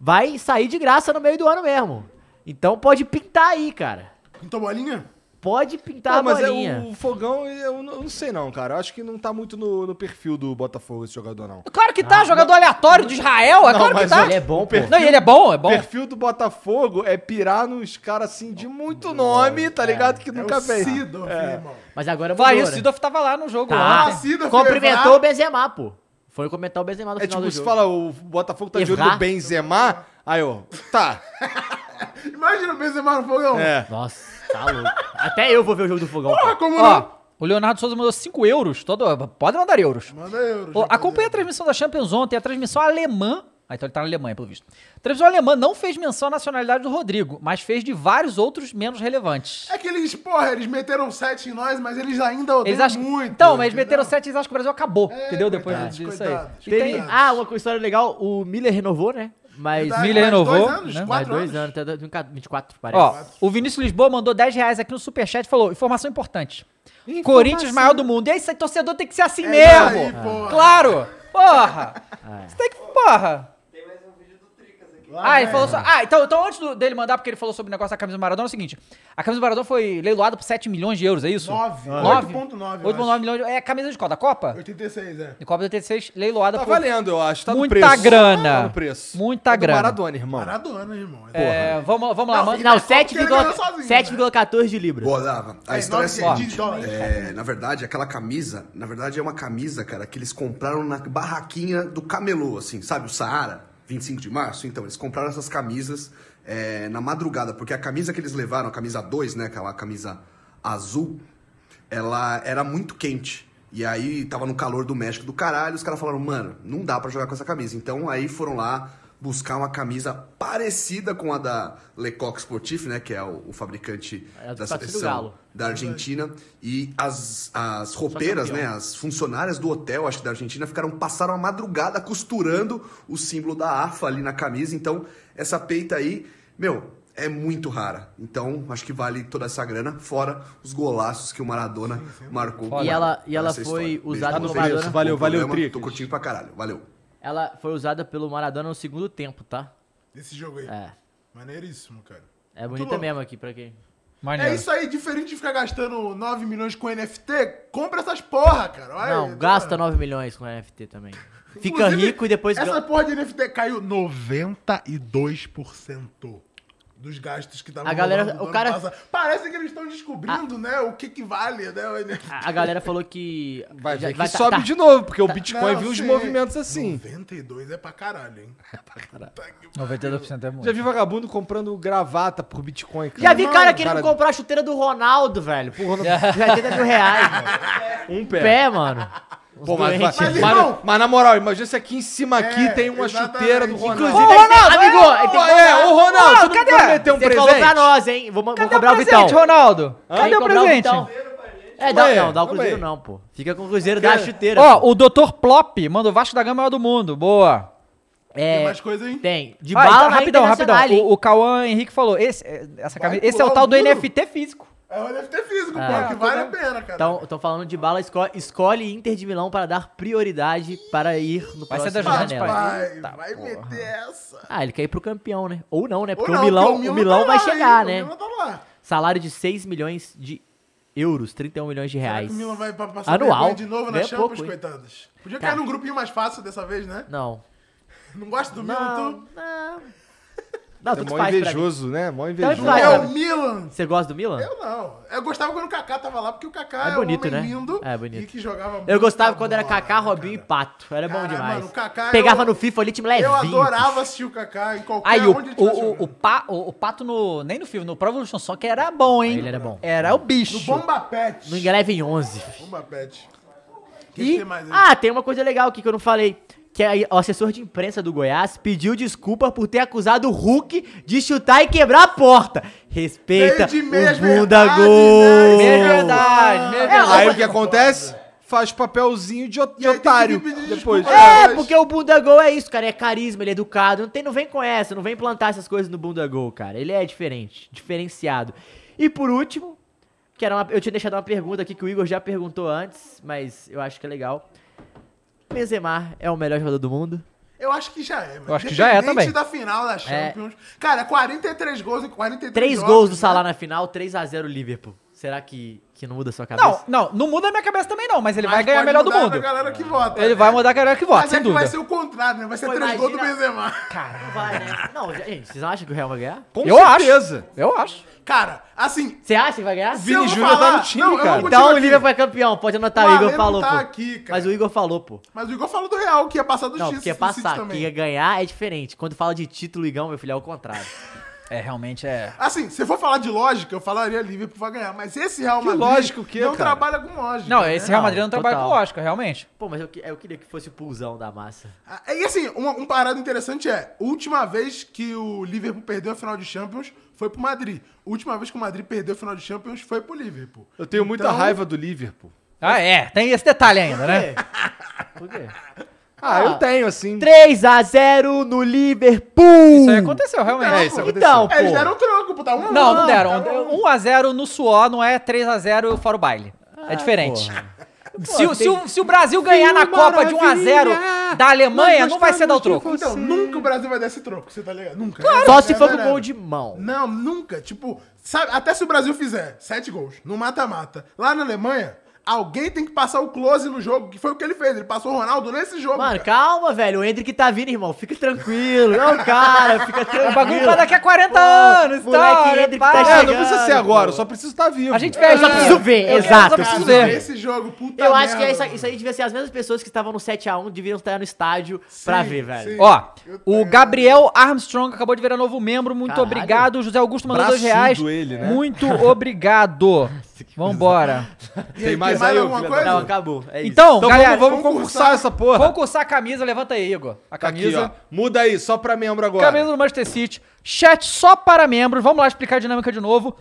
vai sair de graça no meio do ano mesmo. Então pode pintar aí, cara. Pintou bolinha? Pode pintar Não, a mas é bolinha. o Fogão, eu não eu não sei não, cara. Eu acho que não tá muito no, no perfil do Botafogo esse jogador, não. Claro que tá, jogador aleatório de Israel, é Não, claro que mas tá. Ele é bom, pô. Não, e ele é bom, é O bom. perfil do Botafogo é pirar nos caras assim de muito nome, tá ligado? Que É nunca o fez. Sidorf, irmão. Mas agora Vai, mudou, o né? Sidorf tava lá no jogo Tá. Ah, Sidorf Cumprimentou Evra. o Benzema, pô. Foi comentar o Benzema no É final tipo, do se jogo. fala, o Botafogo tá de olho Evra? no Benzema, aí ó, tá. Imagina o Benzema no fogão. É. Nossa, tá louco. Até eu vou ver o jogo do fogão. Porra, como Ó, não? o Leonardo Souza mandou 5 euros. Todo, pode mandar euros. Manda euros. Ó, acompanha a transmissão da Champions ontem, a transmissão alemã Ah, então ele tá na Alemanha, pelo visto. A televisão alemã não fez menção à nacionalidade do Rodrigo, mas fez de vários outros menos relevantes. É que eles, porra, eles meteram sete em nós, mas eles ainda odeiam Eles acham... muito. Então, mas eles entendeu? meteram 7 e eles acham que o Brasil acabou, É, entendeu? Depois coitados, disso aí. coitados. Tem- Ah, uma história legal, o Miller renovou, né? Mas. Verdade, Miller mais renovou, Dois anos, né? Mais dois anos. anos, até 2024, parece. Ó, o Vinícius Lisboa mandou 10 reais aqui no Superchat e falou: informação importante. Corinthians maior do mundo. E aí, torcedor tem que ser assim É mesmo. aí, porra. Claro! Porra! É. Você tem que. Porra! Tem mais um vídeo do Aqui. Ah, ele falou só. Ah, então, então antes do- dele mandar, porque ele falou sobre o negócio da camisa do Maradona, é o seguinte: a camisa do Maradona foi leiloada por 7 milhões de euros, é isso? Nove. 9? 8.9, eu 8,9 milhões de É a camisa de qual? Da Copa? 86, é. De Copa de 86, leiloada Tá por. valendo, eu acho. Tá no Muita preço. grana. Tá no preço. Muita É do grana. Maradona, irmão. Maradona, irmão. É, vamos, vamos lá, Não, manda. Não, Copa que ele ganhou 7,14 sozinho, 7,14 de libras. Boa, Dava. A É, história é a seguinte. é, na verdade, aquela camisa, na verdade é uma camisa, cara, que eles compraram na barraquinha do camelô, assim, sabe? O Saara, 25 de março. Então, eles compraram essas camisas é, na madrugada, porque a camisa que eles levaram, a camisa 2, né? Aquela camisa azul, ela era muito quente. E aí tava no calor do México do caralho, os caras falaram, mano, não dá pra jogar com essa camisa. Então aí foram lá buscar uma camisa parecida com a da Lecoq Sportif, né? Que é o, o fabricante É a do da Patricio seleção Galo. Da Argentina. E as, as roupeiras, né? As funcionárias do hotel, acho que da Argentina, ficaram passaram a madrugada costurando o símbolo da AFA ali na camisa. Então, essa peita aí, meu, é muito rara. Então, acho que vale toda essa grana, fora os golaços que o Maradona marcou. E ela- e ela foi história. usada Beijo. pelo Maradona. Bom Valeu, valeu, Tricas. Tô curtindo pra caralho. Valeu. Ela foi usada pelo Maradona no segundo tempo, tá? Desse jogo aí. É. Maneiríssimo, cara. É bonita mesmo aqui pra quem. Maneiro. É isso aí, diferente de ficar gastando 9 milhões com NFT, compra essas porra, cara. Olha Não, aí, gasta tá? 9 milhões com NFT também. Fica Inclusive, rico e depois Essa porra de NFT caiu 92% dos gastos que estavam A galera- o cara- passado. Parece que eles estão descobrindo, né, o que que vale, né, o NFT. A a galera falou que. Vai ver que tá- sobe tá- de novo, porque o tá- Bitcoin Não, viu sim. movimentos assim. 92 é pra caralho, hein? É pra caralho. 92% é muito. Já vi vagabundo comprando gravata por Bitcoin, cara. Já vi Não, cara querendo cara- comprar a chuteira do Ronaldo, velho. Por 80 mil reais. mano. Um Um pé, mano. Pô, mas, mas, Mas, mas- irmão- mas na moral, imagina se aqui em cima aqui É, tem uma exatamente. chuteira do Ronaldo. Inclusive, Ô, Ronaldo, amigo, é, tem que é, ô Ronaldo, Ô, tu cadê? vai meter um Você presente? falou pra nós, hein? Vou, vou Cadê cobrar o o presente, Vitão. Ronaldo? Cadê o presente? É, dá, não, dá o Cruzeiro aí. não, pô. Fica com o Cruzeiro da chuteira. Ó, pô. o Dr. Plop mandou Vasco da Gama maior do mundo. Boa. É, Tem mais coisa, hein? Tem. De Ah, bala então, rapidão, rapidão. O, o Cauã Henrique falou: esse, é- essa camisa, esse é o tal o do? NFT físico. É o NFT físico, É. pô, que vale a pena, cara. Então, estão falando de bala, escolhe, escolhe Inter de Milão para dar prioridade para ir no Vai próximo da vai, janela. vai, vai meter essa. Ah, ele quer ir pro campeão, né? Ou não, né? Porque não, o Milão, porque o Milão tá vai lá, chegar, hein? né? O Milan tá lá. Salário de 6 milhões de euros, 31 milhões de Será reais. que o Milan vai pa- passar Anual. de novo na Ganha Champions, pouco, coitados? Podia Cara. cair num grupinho mais fácil dessa vez, né? Não. Não gosta do Milan, Não, tu? não. Não, É mó invejoso, né? Mó invejoso. faz. É o. Milan. Você gosta do Milan? Eu não. Eu gostava quando o Kaká tava lá, porque o Kaká É é, bonito, um homem né? lindo É bonito. e que jogava Eu gostava quando era bola, Kaká, né, Robinho e cara? Pato. Era bom Cara, demais. mano, o Kaká, Pegava eu- no FIFA ali, time levinho. Eu adorava assistir o Kaká em qualquer Aí o, onde o, o, o, pa- o- o Pato no. Nem no filme, no Pro Evolution Soccer era bom, hein? Ele era bom. Era o bicho. No Bomba Pet. No Eleven 11. Bomba Pet. Que, E, que tem mais aí? ah, tem uma coisa legal aqui que eu não falei. Que aí o assessor de imprensa do Goiás pediu desculpa por ter acusado o Hulk de chutar e quebrar a porta. Respeita o bunda verdades, gol. né? É verdade, é verdade. Aí o que acontece? Faz papelzinho de, de otário. Depois. É, Mas- porque o bunda gol é isso, cara. É carisma, ele é educado. Não, tem, não vem com essa, não vem plantar essas coisas no bunda gol, cara. Ele é diferente, diferenciado. E por último, que era uma- eu tinha deixado uma pergunta aqui que o Igor já perguntou antes, mas eu acho que é legal. Benzema é o melhor jogador do mundo? Eu acho que já é, mano. Eu acho que já é também. da final da Champions. Cara, 43 gols em 43 Três jogos, gols do né? Salah na final, 3x0 Liverpool. Será que, que não muda a sua cabeça? Não, não, não muda a minha cabeça também, não, mas ele Mas vai ganhar melhor do mudar mundo. pra galera que vota. Ele né? vai mudar a galera que vota, Mas sem é que dúvida. vai ser o contrário, né? Vai ser Pô, três gols do Benzema. Não vai, né? Não, gente, vocês não acham que o Real vai ganhar? Com Eu certeza. Eu acho. Cara, assim, Você acha que vai ganhar? Vini não Júnior tá no time, não, cara. Então o aqui. Liverpool é campeão, pode anotar, O o Igor não falou, tá pô. aqui, cara. Mas o Igor falou, pô. Mas o Igor falou do Real, que ia passar do Não, City porque do City passar, que ia ganhar é diferente. Quando fala de título, Igão, meu filho, é o contrário. É, realmente é. Assim, se for falar de lógica, eu falaria Liverpool vai ganhar. Mas esse Real Que Madrid lógica o quê, não cara? trabalha com lógica. Não, né? esse Real Madrid não, Não, trabalha com lógica, realmente. Pô, mas eu, que- eu queria que fosse o pulsão da massa. Ah, E assim, uma, um parado interessante é, última vez que o Liverpool perdeu a final de Champions foi pro Madrid. Última vez que o Madrid perdeu a final de Champions foi pro Liverpool. Eu tenho muita Então, raiva do Liverpool. Ah, é. Tem esse detalhe ainda, né? Por quê? Ah, eu tenho, assim. 3x0 no Liverpool! Isso aí aconteceu, realmente. É, isso aconteceu. Então, É, eles pô. deram troco, pô, tá um um. Não, não tá deram. um a um. 1x0 no suor não é 3x0 fora o baile. É diferente. Se, o- se o, se o Brasil ganhar na Copa de 1x0 da Alemanha, não vai ser dar o troco. Então, nunca o Brasil vai dar esse troco, você tá ligado? Nunca. Só É se for com verdade. gol de mão. Não, nunca. Tipo, sabe, até se o Brasil fizer sete gols no mata-mata, lá na Alemanha, alguém tem que passar o close no jogo, que foi o que ele fez. Ele passou o Ronaldo nesse jogo. Mano, cara. calma, velho. O Hendrick tá vindo, irmão. Fica tranquilo. Não, cara, fica tranquilo. É bagulho pra daqui a 40 anos, moleque tá? Hendrick tá É, chegando. não precisa ser agora, eu só preciso estar vivo. A gente vê Eu só preciso ver, Eu exato. só eu preciso ver. Esse jogo, puta Eu acho que merda, isso, mano. isso aí devia ser as mesmas pessoas que estavam no 7x1 deviam estar no estádio pra ver, velho. sim. Ó, o Gabriel Armstrong acabou de virar novo membro. Muito Caralho. obrigado. O José Augusto mandou dois Braçudo reais. ele, né? Muito obrigado. Vambora. E aí, Mais aí, alguma coisa? Não, acabou. É isso. Então, Então galera, vamos, vamos concursar essa porra. concursar a camisa. Levanta aí, Igor. A aqui, camisa. ó. Muda aí, só pra membro agora. Camisa do Manchester City. Chat só para membros. Vamos lá explicar a dinâmica de novo.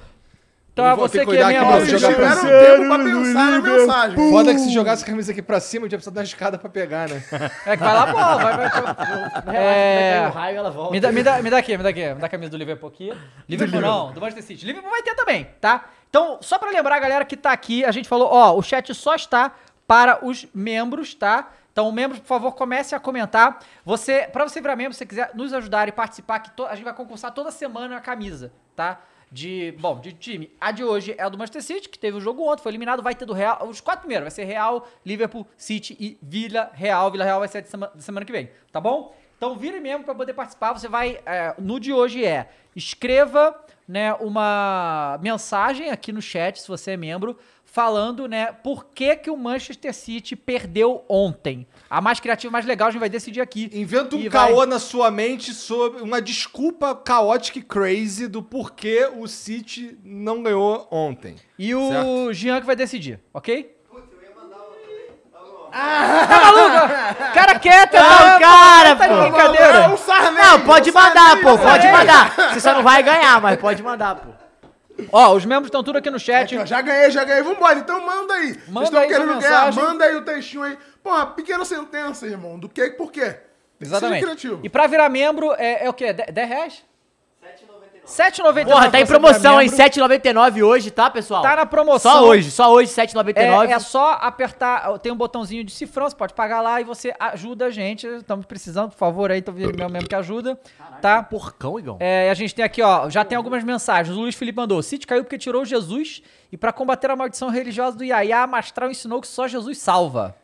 Então, Eu você que que é aqui membro. Vocês tiveram tempo pra pensar na mensagem. Foda que se jogasse a camisa aqui pra cima, a gente ia precisar dar uma escada pra pegar, né? É que vai lá, pô. Vai, vai, É. vai cair o raio ela volta. Me dá, me, dá, me dá aqui, me dá aqui. Me dá a camisa do Liverpool aqui. Liverpool não, do Manchester City. Liverpool vai ter também, tá? Então, só pra lembrar, galera, que tá aqui, a gente falou, ó, o chat só está para os membros, tá? Então, membros, por favor, comece a comentar. Você, pra você virar membro, se você quiser nos ajudar e participar, que to- a gente vai concursar toda semana a camisa, tá? De, bom, de time. A de hoje é a do Manchester City, que teve o jogo ontem, foi eliminado, vai ter do Real. Os quatro primeiros, vai ser Real, Liverpool, City e Vila Real. Vila Real vai ser de semana, de semana que vem, tá bom? Então vire membro para poder participar. Você vai. é, no de hoje é escreva né, uma mensagem aqui no chat, se você é membro, falando, né, por que, que o Manchester City perdeu ontem. A mais criativa, mais legal, a gente vai decidir aqui. Inventa um E vai- caô na sua mente sobre uma desculpa caótica e crazy do porquê o City não ganhou ontem. E o Certo. Jean que vai decidir, ok? Tá maluco? Cara quer tentar. Não, cara, tá pô. brincadeira. É o Sarney. Não, pode mandar, pô. Pode mandar. Você só não vai ganhar, mas pode mandar, pô. Ó, os membros estão tudo aqui no chat. Aqui, ó, já ganhei, já ganhei. Vambora, então manda aí. Manda estão aí querendo ganhar, manda aí o textinho aí. Porra, pequena sentença, irmão. Do que por quê? Exatamente. E pra virar membro, é, é o quê? 10 10 reais? 7,99. Porra, tá em promoção, hein? membro. 7,99 hoje, tá, pessoal? Tá na promoção. Só hoje, só hoje, 7,99. É, é só apertar, tem um botãozinho de cifrão, você pode pagar lá e você ajuda a gente. Estamos precisando, por favor, aí, tô vendo meu mesmo que ajuda, tá? Porcão, Igão. É, a gente tem aqui, ó, já tem algumas mensagens. O Luiz Felipe mandou: City caiu porque tirou Jesus e pra combater a maldição religiosa do Yaya, Mastral ensinou que só Jesus salva.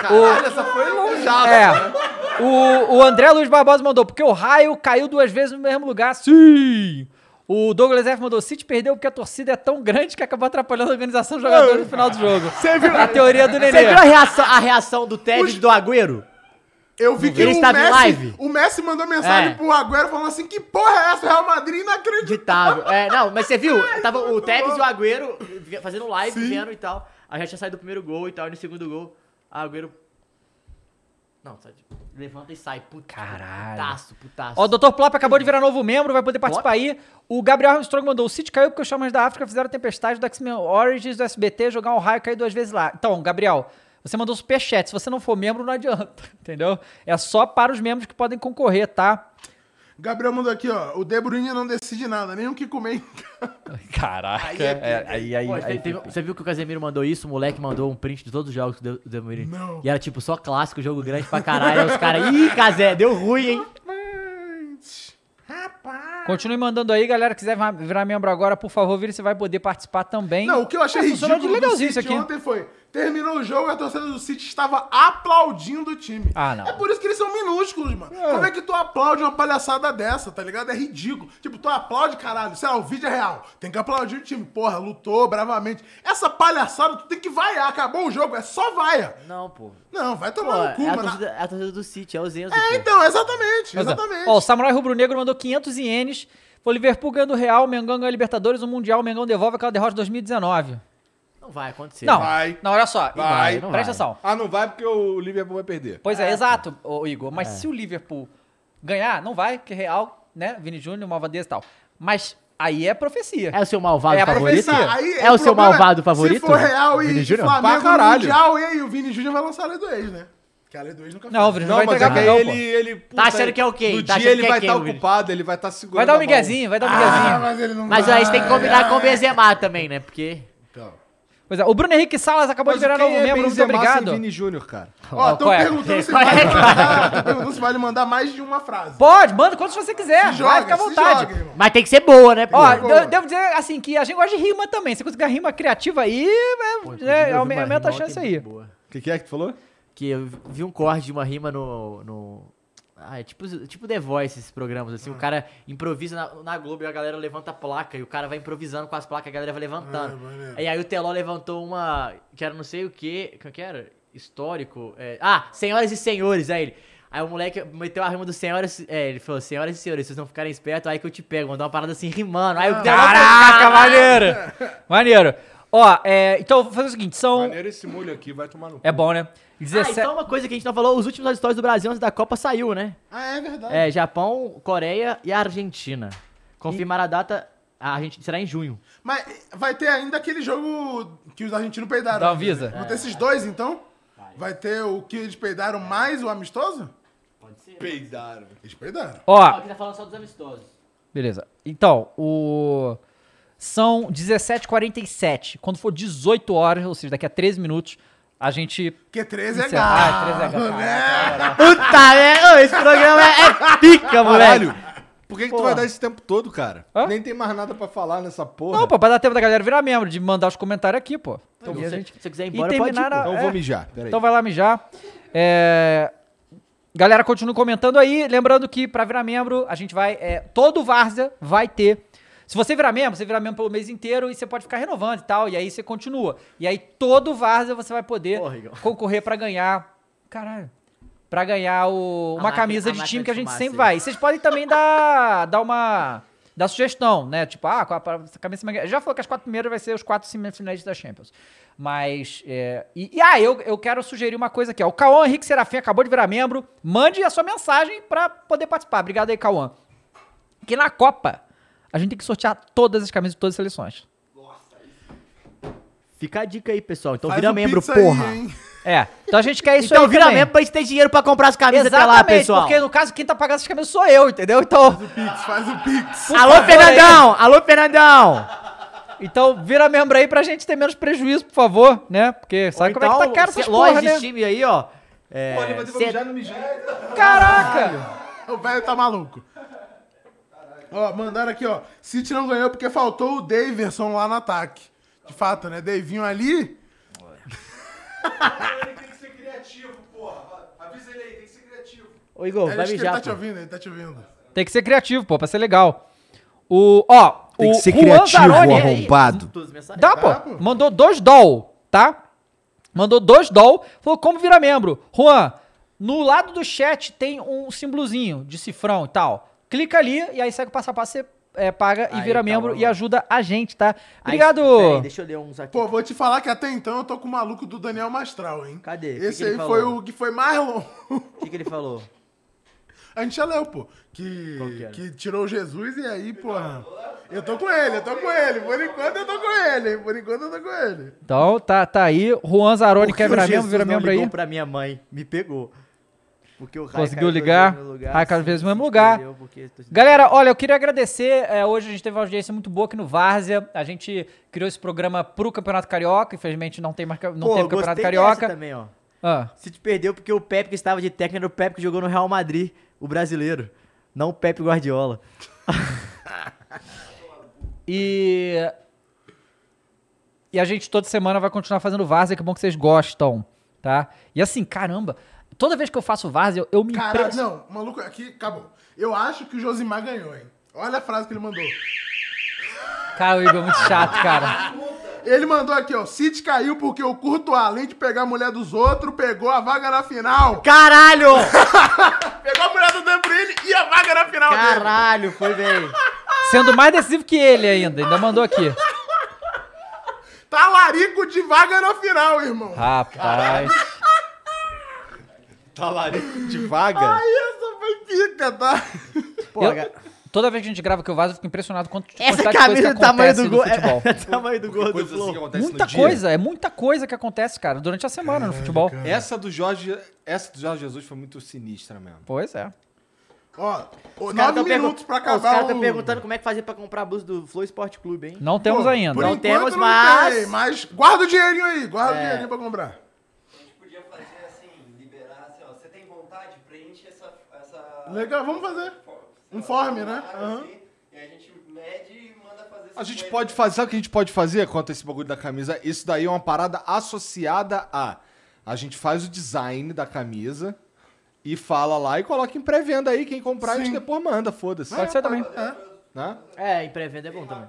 Caralho, essa foi longeada. É. O, o André Luiz Barbosa mandou, porque o raio caiu duas vezes no mesmo lugar. Sim! O Douglas F mandou, City perdeu porque a torcida é tão grande que acabou atrapalhando a organização dos jogadores no final do jogo. A teoria do Nenê. Você viu a reação, a reação do Tevez e do Agüero? Eu vi que Ele o estava em Messi, live? o Messi mandou mensagem É. pro Agüero falando assim, que porra é essa? Real Madrid inacreditável. Ditável. É, não, mas você viu? Tava o Tevez e o Agüero fazendo live, Sim. vendo e tal. Aí já tinha saído do primeiro gol e tal, e no segundo gol, a Agüero... Não, sai de- levanta e sai. Puta, Caralho. Putaço, putaço. Ó, o Dr. Plop acabou de virar novo membro, vai poder participar aí. O Gabriel Armstrong mandou: o City caiu porque os chamas da África fizeram a tempestade do X-Men Origins do SBT, jogar um raio e cair duas vezes lá. Então, Gabriel, você mandou superchat. Se você não for membro, não adianta, entendeu? É só para os membros que podem concorrer, tá? Gabriel mandou aqui, ó. O De Bruyne não decide nada, nem o que comer. Caraca. Aí é- aí, aí, Pô, teve- teve- você viu que o Casemiro mandou isso? O moleque mandou um print de todos os jogos do Del Mourinho. Não. E era tipo só clássico, jogo grande pra caralho. Aí os caras, ih, Casé, deu ruim, hein? Continue mandando aí, galera. Quiser virar membro agora, por favor, vire, você vai poder participar também. Não, o que eu achei Ah, funcionou ridículo de do legalzinho City isso aqui. ontem foi... Terminou o jogo, a torcida do City estava aplaudindo o time. Ah, não. É por isso que eles são minúsculos, mano. Como é que tu aplaude uma palhaçada dessa, tá ligado? É ridículo. Tipo, tu aplaude, caralho. Sei lá, o vídeo é real. Tem que aplaudir o time. Porra, lutou bravamente. Essa palhaçada, tu tem que vaiar. Acabou o jogo, é só vaia. Não, pô. Não, vai Pô, tomar no cu, é, a mano. torcida, é a torcida do City, é o Zenzo, É, pô. então, exatamente, ó, exatamente. Ó, o Samurai Rubro Negro mandou 500 ienes. Foi o Liverpool ganhando o Real, o Mengão ganhou a Libertadores, o Mundial, o Mengão devolve aquela derrota de 2019. Não vai acontecer. Não, Vai. não, olha só. Vai. Igor, Presta atenção. Ah, não vai porque o Liverpool vai perder. Pois é, exato, ô, Igor. Mas se o Liverpool ganhar, não vai, porque Real, né? Vini Júnior, Malvadeza e tal. Mas aí é profecia. É o seu malvado É a favorito? profecia. Aí, é o seu malvado favorito? Se for Real Vini e, Júnior? Flamengo caralho. no Mundial, e aí o Vini Júnior vai lançar a lei do ex, né? Que a lei do ex nunca Não, o Vini Não, vai mas entregar é que não, ele, ele... puta, achando que é o quê? No Tá dia ele é vai estar o Vini? ocupado, ele vai estar segurando Vai dar um miguezinho, vai dar um Ah, miguezinho. mas ele não Mas vai. aí você tem que combinar com o Benzema também, né? Porque... Pois é, o Bruno Henrique Salas acabou Mas de virar novo é membro, muito obrigado. Vini Júnior, cara. Ó, estão qual é? perguntando se vai é? mandar. Perguntando se vale mandar mais de uma frase. Pode, manda quantos você quiser. Se vai, joga, fica à se vontade. joga. Mas tem que ser boa, né? pô? Ó, Boa. eu devo dizer assim que a gente gosta de rima também. Se conseguir rima criativa aí, é, né, aume- aumenta a chance aí. O que, que é que tu falou? Que eu vi um corte de uma rima no. no... Ah, é tipo, tipo The Voice, esses programas, assim. O cara improvisa na, na Globo e a galera levanta a placa. E o cara vai improvisando com as placas, a galera vai levantando. maneiro. e aí o Teló levantou uma. Que era não sei o que. Como que era? Histórico. é, ah, senhoras e senhores, aí ele. Aí o moleque meteu a rima do senhoras. É, ele falou, senhoras e senhores, se vocês não ficarem espertos, aí que eu te pego. Mandou uma parada assim rimando. Aí o Teló. Caraca, maneiro! Maneiro. Ó, é, então vou fazer o seguinte, são... Maneiro esse molho aqui, vai tomar no cu. É bom, né? Ah, 17... então uma coisa que a gente não falou, os últimos histórias do Brasil antes da Copa saiu, né? Ah, é verdade. É, Japão, Coreia e Argentina. Confirmaram a data, a Argentina será em junho. Mas vai ter ainda aquele jogo que os argentinos peidaram. Da Anvisa? né? Vão ter esses dois, então? Vai ter o que eles peidaram mais o amistoso? Peidaram. Eles peidaram. Ó, Aqui tá falando só dos amistosos. beleza. Então, o... São 17h47. Quando for 18 horas, ou seja, daqui a 13 minutos, a gente... Porque 13 é galo. Ah, 13 é galo. né? Puta, né? Esse programa é, é pica, moleque. Por que, que tu vai dar esse tempo todo, cara? Hã? Nem tem mais nada pra falar nessa porra. Não, pô, pra dar tempo da galera virar membro, de mandar os comentários aqui, pô. Então, a se, gente- se você quiser ir e embora, pode ir, a- Então eu é. vou mijar, peraí. Então vai lá mijar. É, Galera, continua comentando aí. Lembrando que pra virar membro, a gente vai. é, Todo Várzea vai ter. Se você virar membro, você virar membro pelo mês inteiro e você pode ficar renovando e tal. E aí você continua. E aí todo Várzea você vai poder Porra, concorrer pra ganhar. Caralho. Pra ganhar o- uma máquina- camisa a de máquina time que a gente sempre vai. E vocês podem também dar, dar uma. Dar sugestão, né? Tipo, ah, a- camisa. Já falou que as quatro primeiras vai ser os quatro semifinais da Champions. Mas. é, e, e, ah, eu, eu quero sugerir uma coisa aqui, ó. O Cauã Henrique Serafim acabou de virar membro. Mande a sua mensagem pra poder participar. Obrigado aí, Cauã. Que na Copa, a gente tem que sortear todas as camisas de todas as seleções. Fica a dica aí, pessoal. Então Faz vira o membro, aí, porra. hein? É. Então a gente quer isso então aí vira também. membro pra gente ter dinheiro pra comprar as camisas até Exatamente, lá, pessoal. porque no caso, quem tá pagando essas camisas sou eu, entendeu? Então. Pix, faz o Pix. Alô, favor, Fernandão! Alô, Fernandão! Então, vira membro aí pra gente ter menos prejuízo, por favor, né? Porque sabe como é que tá caro essas loja porra, de né? time aí, ó. É, Pô, ele vai ter que cê- mijar no. Caraca! O velho tá maluco. Ó, mandaram aqui, ó. City não ganhou porque faltou o Daverson lá no ataque. De fato, né? Davinho ali. Ele tem que ser criativo, porra. Avisa ele aí, tem que ser criativo. Ô, Igor, Ele, vai que ele mijar, tá te ouvindo, ele tá te ouvindo. Tem que ser criativo, pô, pra ser legal. O, ó, Tem o que ser Juan criativo, ó. arrombado. Dá, pô. Mandou dois doll, tá? Mandou dois doll. Falou como virar membro. Juan, no lado do chat tem um símbolozinho de cifrão e tal. Clica ali e aí segue o passo a passo, você é, paga e Aí, vira tá membro bom. e ajuda a gente, tá? Aí, Obrigado. peraí, deixa eu ler uns aqui. Pô, vou te falar que até então eu tô com o maluco do Daniel Mastral, hein? Cadê? Que Esse que ele aí foi o que foi mais longo. O que, que ele falou? A gente já leu, pô. Que, que que tirou Jesus e aí, porra. Eu tô com ele, eu tô com ele. Por enquanto eu tô com ele. Por enquanto eu tô com ele. Então, tá, tá aí. Juan Zaroni quer virar membro, vira membro aí. ligou pra minha mãe, me pegou. Porque o Rai Conseguiu ligar. lugar, Rai caiu vezes no mesmo lugar. porque Galera, olha, eu queria agradecer. é, hoje a gente teve uma audiência muito boa aqui no Várzea. A gente criou esse programa pro Campeonato Carioca. Infelizmente não tem mais não Pô, teve Campeonato Carioca. também, ó. Ah, Se te perdeu porque o Pepe que estava de técnico era o Pepe que jogou no Real Madrid, o brasileiro. Não o Pepe Guardiola. E. E a gente toda semana vai continuar fazendo Várzea, que é bom que vocês gostam, tá? E assim, caramba, toda vez que eu faço Várzea, eu, eu me Caralho, impresso- não, maluco, aqui acabou. Eu acho que o Josimar ganhou, hein? Olha a frase que ele mandou. Cara, o Igor é muito chato, cara. Ele mandou aqui, ó. City caiu porque o Courtois, além de pegar a mulher dos outros, pegou a vaga na final. Caralho! Pegou a mulher do Bruyne e a vaga na final dele. Caralho, foi bem. Sendo mais decisivo que ele ainda, ainda mandou aqui. Talarico de vaga na final, irmão. Rapaz. Talarico de vaga. Ai, essa foi pica, tá? Pô, Eu- cara, toda vez que a gente grava que eu vazo, eu fico impressionado quanto essa camisa que do tamanho do gol. futebol. É, o tamanho do gol do assim Flow. Muita coisa, é muita coisa que acontece, cara, durante a semana no futebol. Essa do Jorge, essa do Jorge Jesus foi muito sinistra mesmo. Pois é. Ó, Os caras nove tão pergun- minutos pra Ó, Os acabar caras o... estão perguntando como é que fazia pra comprar a blusa do Flow Esporte Clube, hein? Não temos Pô, ainda. Por Não temos, não mas- tem, mas guarda o dinheirinho aí, guarda É. o dinheirinho pra comprar. A gente podia fazer assim, liberar assim, ó. Você tem vontade? Preenche essa. essa Legal, vamos fazer. Um form, né? Aham. e a gente mede e manda fazer A gente 50. pode fazer, sabe o que a gente pode fazer quanto a esse bagulho da camisa? Isso daí é uma parada associada a. A gente faz o design da camisa e fala lá e coloca em pré-venda aí. Quem comprar, a gente Sim. depois manda, foda-se. Pode ser também. Né? É, em pré-venda é bom também.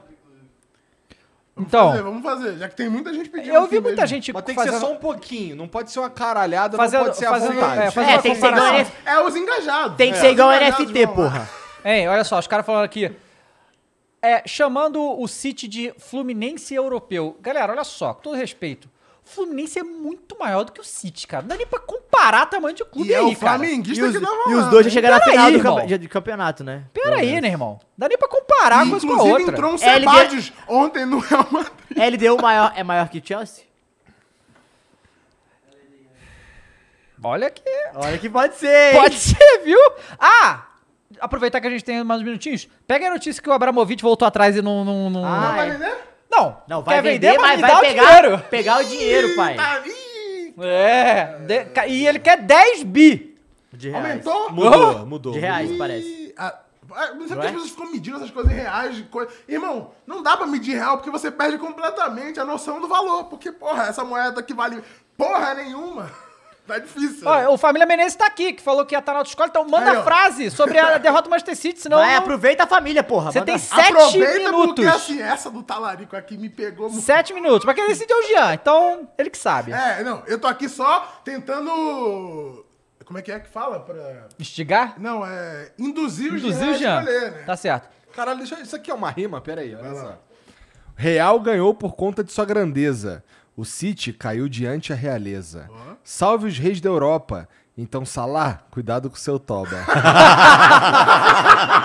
Vamos Então, fazer, vamos fazer, já que tem muita gente pedindo. eu vi muita mesmo. gente Mas tem que ser só um pouquinho, não pode ser uma caralhada, Fazendo- não pode ser fazendo- vontade. é, É, uma tem que ser igual. NF É os engajados. Tem que É, ser igual NFT, porra. Hein, olha só, os caras falando aqui. É, chamando o City de Fluminense europeu. Galera, olha só, com todo respeito. O Fluminense é muito maior do que o City, cara. Não dá nem pra comparar tamanho de clube E é aí, o cara. flamenguista E os, que dá e os dois já chegaram na final aí, do, irmão. campe- de campeonato, né? Pera aí, né, irmão? Dá nem pra comparar uma coisa com a Inclusive outra. entrou um LD Sebadios ontem no Real Madrid. LDU maior, é maior que o Chelsea? Olha que... Olha que pode ser. Pode ser, viu? Ah! Aproveitar que a gente tem mais uns minutinhos. Pega a notícia que o Abramovich voltou atrás e não... Não, não, Ah, Vai é. Vender? não, Não, vai quer vender, mas mas me vai dá o pegar, dinheiro. pegar o dinheiro, pai. Tá, É, de- e ele quer 10 bi. De reais. Aumentou? Mudou, mudou. De reais, mudou. parece. Ah, Não sei porque é? as pessoas ficam medindo essas coisas em reais. de coi- Irmão, não dá pra medir real porque você perde completamente a noção do valor. Porque, porra, essa moeda que vale porra nenhuma. Tá difícil. Ó, né? o Família Menezes tá aqui, que falou que ia estar na autoescola, então manda Aí, ó. frase sobre a derrota do Manchester City, senão... Vai, não- aproveita a família, porra. Você manda- tem sete Aproveita minutos. porque, assim, essa do talarico aqui me pegou muito. Sete minutos. Mas quem decide é o Jean, então ele que sabe. É, não, eu tô aqui só tentando... Como é que é que fala? Pra... Instigar? Não, é... Induzir o Induzir Jean o a Jean. escolher, né? Tá certo. Caralho, deixa, isso aqui é uma rima, pera aí, olha só. Real ganhou por conta de sua grandeza. O City caiu diante a realeza. Salve os reis da Europa. Então, Salah, cuidado com seu toba.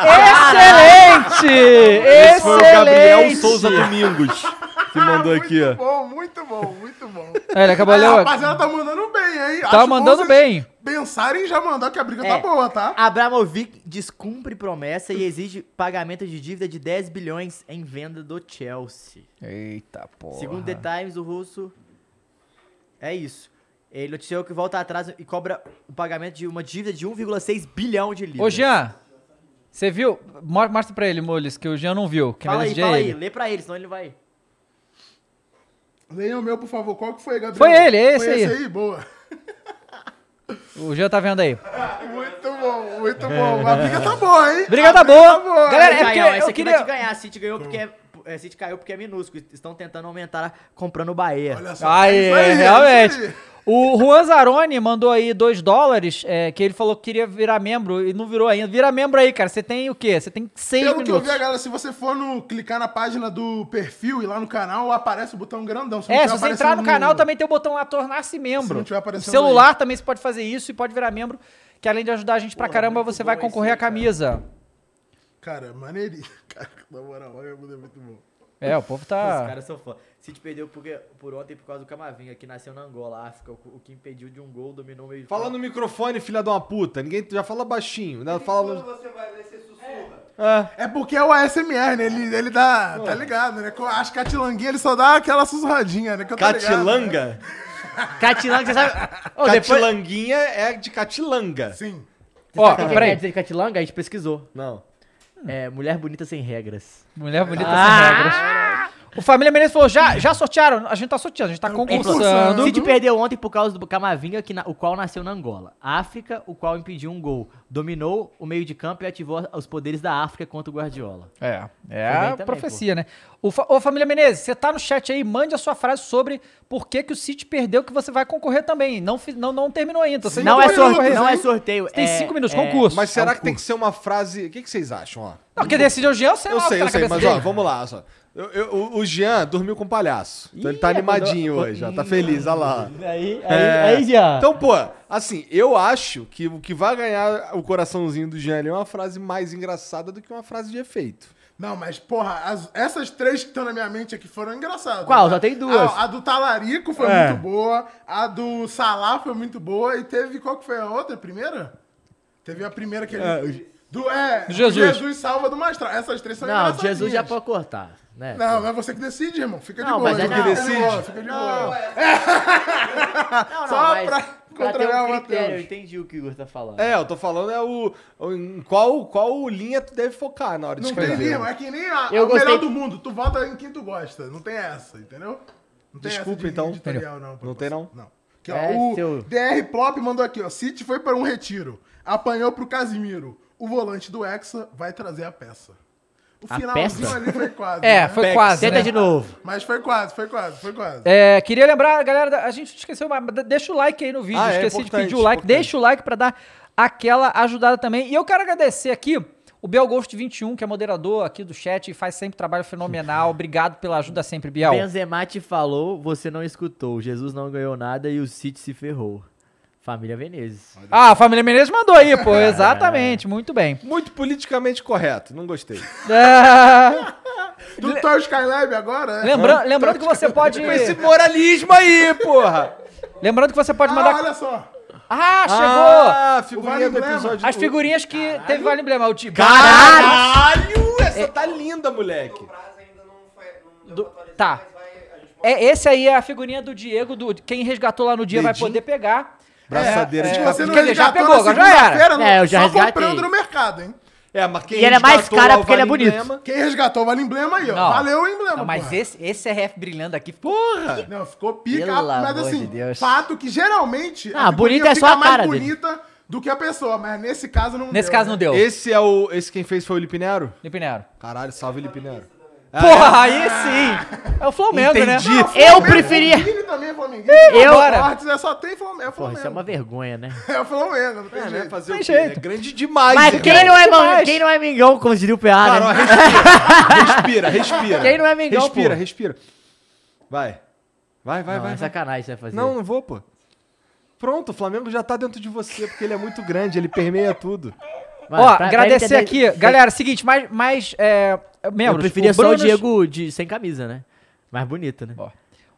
Excelente! Esse foi o Gabriel Excelente! Souza Domingos que mandou aqui, ó. Muito bom, muito bom, muito bom. É, ele acabou Aí, leu- rapaziada, tá mandando bem, hein? Tá Acho mandando bem. Pensarem em já mandar que a briga É. tá boa, tá? Abramovic descumpre promessa e exige pagamento de dívida de 10 bilhões em venda do Chelsea. Eita, porra. Segundo The Times, o russo. É isso. Ele noticiou que volta atrás e cobra o pagamento de uma dívida de 1,6 bilhão de libras. Ô, Jean, você viu? Mo- Mostra pra ele, Moles, que o Jean não viu. Quem Fala vai aí, decidir fala é aí. ele. Lê pra ele, senão ele vai. Leia o meu, por favor. Qual que foi, Gabriel? Foi ele, é esse foi aí. esse aí? Boa. O Jean tá vendo aí. Muito bom, muito bom. A briga tá boa, hein? Briga A tá briga boa. Galera, é porque esse eu aqui queria... vai te ganhar. A City ganhou porque é, é, City caiu porque é minúsculo. Estão tentando aumentar comprando o Bahia. Olha só. Aí, é aí, é realmente. aí. O Juan Zaroni mandou aí 2 dólares, é, que ele falou que queria virar membro e não virou ainda. Vira membro aí, cara. Você tem o quê? Você tem 6 Pelo que eu minutos. vi, galera, se você for no, clicar na página do perfil e lá no canal, aparece o botão grandão. não É, se você entrar no aparecendo canal, também tem o botão lá tornar-se membro. Se não tiver no aparecendo celular também você pode fazer isso e pode virar membro, que além de ajudar a gente pra caramba, você vai concorrer à camisa. Cara, maneirinho. Cara, na moral, é muito bom. É, o povo Os tá... caras são fã. City perdeu porque, por ontem por causa do Camavinga, que nasceu na Angola, África, o, o que impediu de um gol, dominou o meio Fala no microfone, filha de uma puta. Ninguém já fala baixinho, né? Fala. Quando você vai ler, você sussurra. É porque é o ASMR, né? Ele, ele dá. Tá ligado, né? Com As catilanguinhas ele só dá aquela sussurradinha, né? Que eu tô ligado, né? Catilanga? Catilanga, você sabe... Depois... Catilanguinha é de catilanga. Sim. Ó, Sabe o que peraí. quer dizer Catilanga? A gente pesquisou. Não. É, mulher bonita sem regras. Mulher bonita Ah! sem regras. O Família Menezes falou, já, já sortearam? A gente tá sorteando, a gente tá concursando. City perdeu ontem por causa do Camavinga, que na- o qual nasceu na Angola. África, o qual impediu um gol. Dominou o meio de campo e ativou os poderes da África contra o Guardiola. É, é a também, profecia, né? O fa- Ô, Família Menezes, você tá no chat aí, mande a sua frase sobre por que, que o City perdeu, que você vai concorrer também. Não, não, não terminou ainda. Você Não é sorteio, não é sorteio. Tem é- cinco minutos, é- concurso. Mas será É um que tem que ser uma frase. O que, que vocês acham, ó? Não, quem decide é o Jean, sei Eu sei, eu sei, mas ó, vamos lá. Só. Eu- eu- o- Jean dormiu com o palhaço. Então ele tá Ih, animadinho hoje, ó. Tá feliz, olha lá. Aí, aí, É. aí, Jean. Então, pô, assim, eu acho que o que vai ganhar o coraçãozinho do Jean ali é uma frase mais engraçada do que uma frase de efeito. Não, mas, porra, as- essas três que estão na minha mente aqui foram engraçadas. Qual? né? Só tem duas. A, a do Talarico foi É. muito boa, a do Salah foi muito boa, e teve, qual que foi a outra, a primeira? Teve a primeira que ele... do, é, Jesus. Jesus salva do Mastral. Essas três são Não, engraçadinhas. Jesus já pode cortar, né? Não, não é você que decide, irmão. Fica de Não, boa. mas é não. de decide. boa, Fica de boa. Não, Só mas pra controlar um o critério, eu Matheus. entendi o que o Igor tá falando. É, eu tô falando é o, o- em qual, qual linha tu deve focar na hora de Não tem escrever. linha, é que nem a, Eu o melhor do mundo. Tu vota em quem tu gosta. Não tem essa, entendeu? Não tem Desculpa, essa de então. editorial, não. Não tem, não? Não. Aqui, ó, É, o seu- DR Plop mandou aqui, ó. City foi para um retiro. Apanhou pro Casimiro. O volante do Hexa vai trazer a peça. O A finalzinho peça? ali foi quase. É, né? foi quase, Tenta né? de novo. Mas foi quase, foi quase, foi quase. É, queria lembrar, galera, a gente esqueceu, mas de- deixa o like aí no vídeo. Ah, é Esqueci de importante, pedir o like. importante. Deixa o like pra dar aquela ajudada também. E eu quero agradecer aqui o Biel Ghost 21, que é moderador aqui do chat e faz sempre trabalho fenomenal. Obrigado pela ajuda sempre, Biel. Benzema te falou, você não escutou. Jesus não ganhou nada e o City se ferrou. Família Venezes. Ah, a família Menezes mandou aí, pô. Exatamente, muito bem. Muito politicamente correto, não gostei. É, Tu tá o Skylab agora? é? lembra- lembrando que você pode. Esse moralismo aí, porra! Lembrando que você pode Ah, mandar. olha só. Ah, chegou! Ah, figurinha Vale do Emblema. episódio. As figurinhas que teve Vale Emblema. O de... Caralho! Essa tá linda, moleque. Do- Tá. É, esse aí é a figurinha do Diego. Do... Quem resgatou lá no dia vai poder pegar. Braçadeira É, de é, Você não Quer dizer, já pegou, agora já era. não. É, eu já Só resgatei. comprando no mercado, hein? É, mas quem E ele é mais o porque ele é bonito. Emblema- Quem resgatou vale emblema aí, ó. Não. Valeu o emblema, Não, mas porra. esse, esse RF brilhando aqui ficou. Porra! Não, ficou pica, Pelo mas assim, de Deus. fato que geralmente Ah, a bonita é só fica a cara mais dele. bonita do que a pessoa, mas nesse caso não Nesse deu, caso né? não deu. Esse é o. Esse quem fez foi o Lipinero? Lipinero. Caralho, salve Lipinero. Porra, aí sim! É o Flamengo, Entendi. né? Não, Eu Flamengo, preferia- O Vini também é flamenguista. Eu- Agora. Cortes é só tem Flamengo. É Pô, Flamengo. isso é uma vergonha, né? É o Flamengo, não tem É, né? jeito. Fazer Tem o quê? jeito. É grande demais, Mas quem não, é demais. man, quem não é mingão, como diria o PA, Cara, né? respira, respira, respira. Quem não é Mengão, Respira, pô? respira. Vai. Vai, vai, Não, vai. é vai. sacanagem você vai fazer. Não, não vou, pô. Pronto, o Flamengo já tá dentro de você, porque ele é muito grande, ele permeia tudo. Vai, Ó, pra- pra agradecer aqui. entender- Galera, seguinte, mais, mais é, membros. Eu preferia O só o Diego de, sem camisa, né? Mais bonito, né? Ó.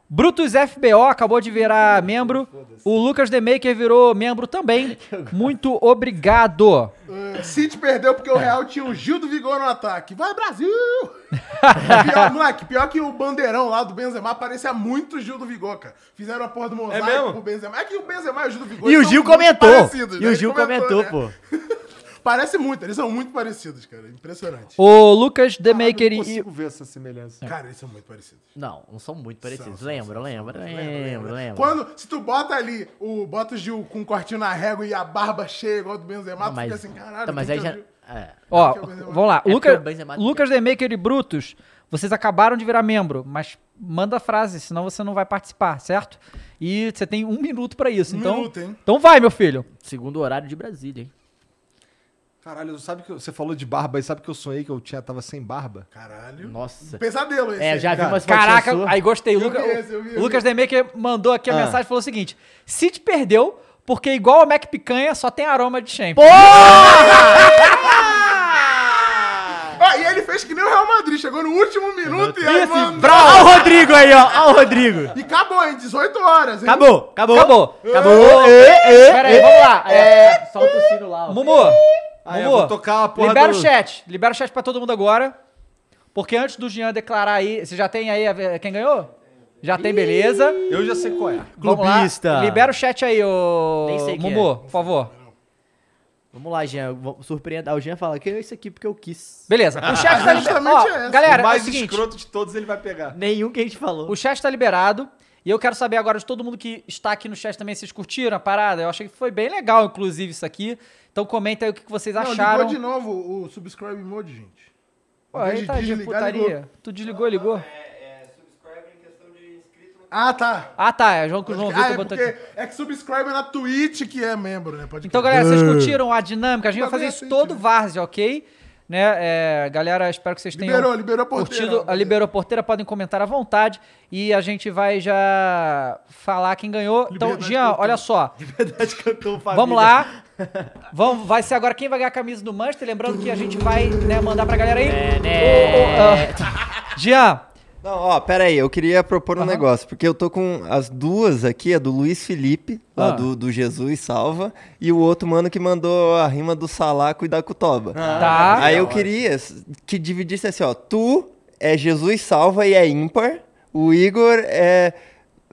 Brutus FBO acabou de virar membro. O Lucas Demaker virou membro também. Muito obrigado. Uh, City perdeu porque o Real tinha o Gil do Vigor no ataque. Vai, Brasil! pior, moleque, pior que o bandeirão lá do Benzema parecia muito o Gil do Vigor, cara. Fizeram a porra do mosaico mesmo? pro Benzema. É que o Benzema e o Gil do Vigor E o Gil comentou. E né? o Ele Gil comentou, né? pô. Parece muito, eles são muito parecidos, cara. Impressionante. O Lucas Demaker não e. consigo ver essa semelhança. Cara, eles são muito parecidos. Não, não são muito parecidos. são, lembra, são, lembra, são. lembra, lembra. Quando, se tu bota ali, o, bota o Gil com um cortinho na régua e a barba cheia igual do Benzema, Não, tu mas, fica assim, caralho. tá, mas aí é já... É. Ó, vamos lá. É Lucas, Lucas Demaker e Brutus, vocês acabaram de virar membro, mas manda a frase, senão você não vai participar, certo? E você tem um minuto pra isso. Um então, minuto, hein? então vai, meu filho. Segundo horário de Brasília, hein? Caralho, sabe que você falou de barba e sabe que eu sonhei que eu tinha, tava sem barba? Caralho. Nossa. Pesadelo esse. É, já vi umas Caraca, aí gostei. O Eu Luca- vi esse, eu vi, eu o Lucas. Demaker mandou aqui a Ah. mensagem e falou o seguinte: City perdeu porque, igual ao Mac Picanha, só tem aroma de champion. Ah, e ele fez que nem o Real Madrid, chegou no último minuto e aí Isso, mandou. Olha o Rodrigo aí, ó. Olha o Rodrigo. E acabou, hein? 18 horas, hein? Acabou, acabou. Acabou. Acabou. Pera aí, vamos lá. É, solta o sino lá, ó. Mumu, Ah, eu Mumu, vou tocar a porra libera do- o chat. Libera o chat pra todo mundo agora. Porque antes do Jean declarar aí, você já tem aí a- quem ganhou? Já tem, beleza. Eu já sei qual é. Vamos. Clubista. Libera o chat aí, ô Nem sei quem Mumu, é. por favor. Vamos lá, Jean. Vamos surpreender. O Jean fala que é isso aqui porque eu quis. Beleza. O chat tá ó, essa. Galera, o mais é o seguinte, escroto de todos ele vai pegar. Nenhum que a gente falou. o chat tá liberado. E eu quero saber agora de todo mundo que está aqui no chat também, vocês curtiram a parada? Eu achei que foi bem legal, inclusive, isso aqui. Então comenta aí o que vocês Não, acharam. ligou de novo o subscribe mode, gente. Pô, aí de tá de desligar, putaria. ligou. Tu desligou, ligou? É, é subscribe em questão de inscrito no Ah, tá. Ah, tá. É João que o João ah, Vitor é botou aqui. é que subscribe é na Twitch que é membro, né? Pode Então, galera, vocês curtiram a dinâmica? A gente vai fazer é isso assim, todo né? várzea, ok? Né? É, galera, espero que vocês tenham Liberou, liberou a porteira, curtido. A rapaziada. liberou a porteira, podem comentar à vontade. E a gente vai já falar quem ganhou. Então, Liberdade Jean, total. olha só. Verdade cantou família. Vamos lá. Vamos, vai ser agora quem vai ganhar a camisa do Manchester. Lembrando que a gente vai né, mandar pra galera aí. É, né? Ah, Jean, Não, ó, pera aí, eu queria propor um negócio, porque eu tô com as duas aqui, a do Luiz Felipe, lá Ah. do, do Jesus Salva, e o outro mano que mandou a rima do Salá cuidar com o Toba. tá. Aí eu queria que dividisse assim, ó, tu é Jesus Salva e é ímpar, o Igor é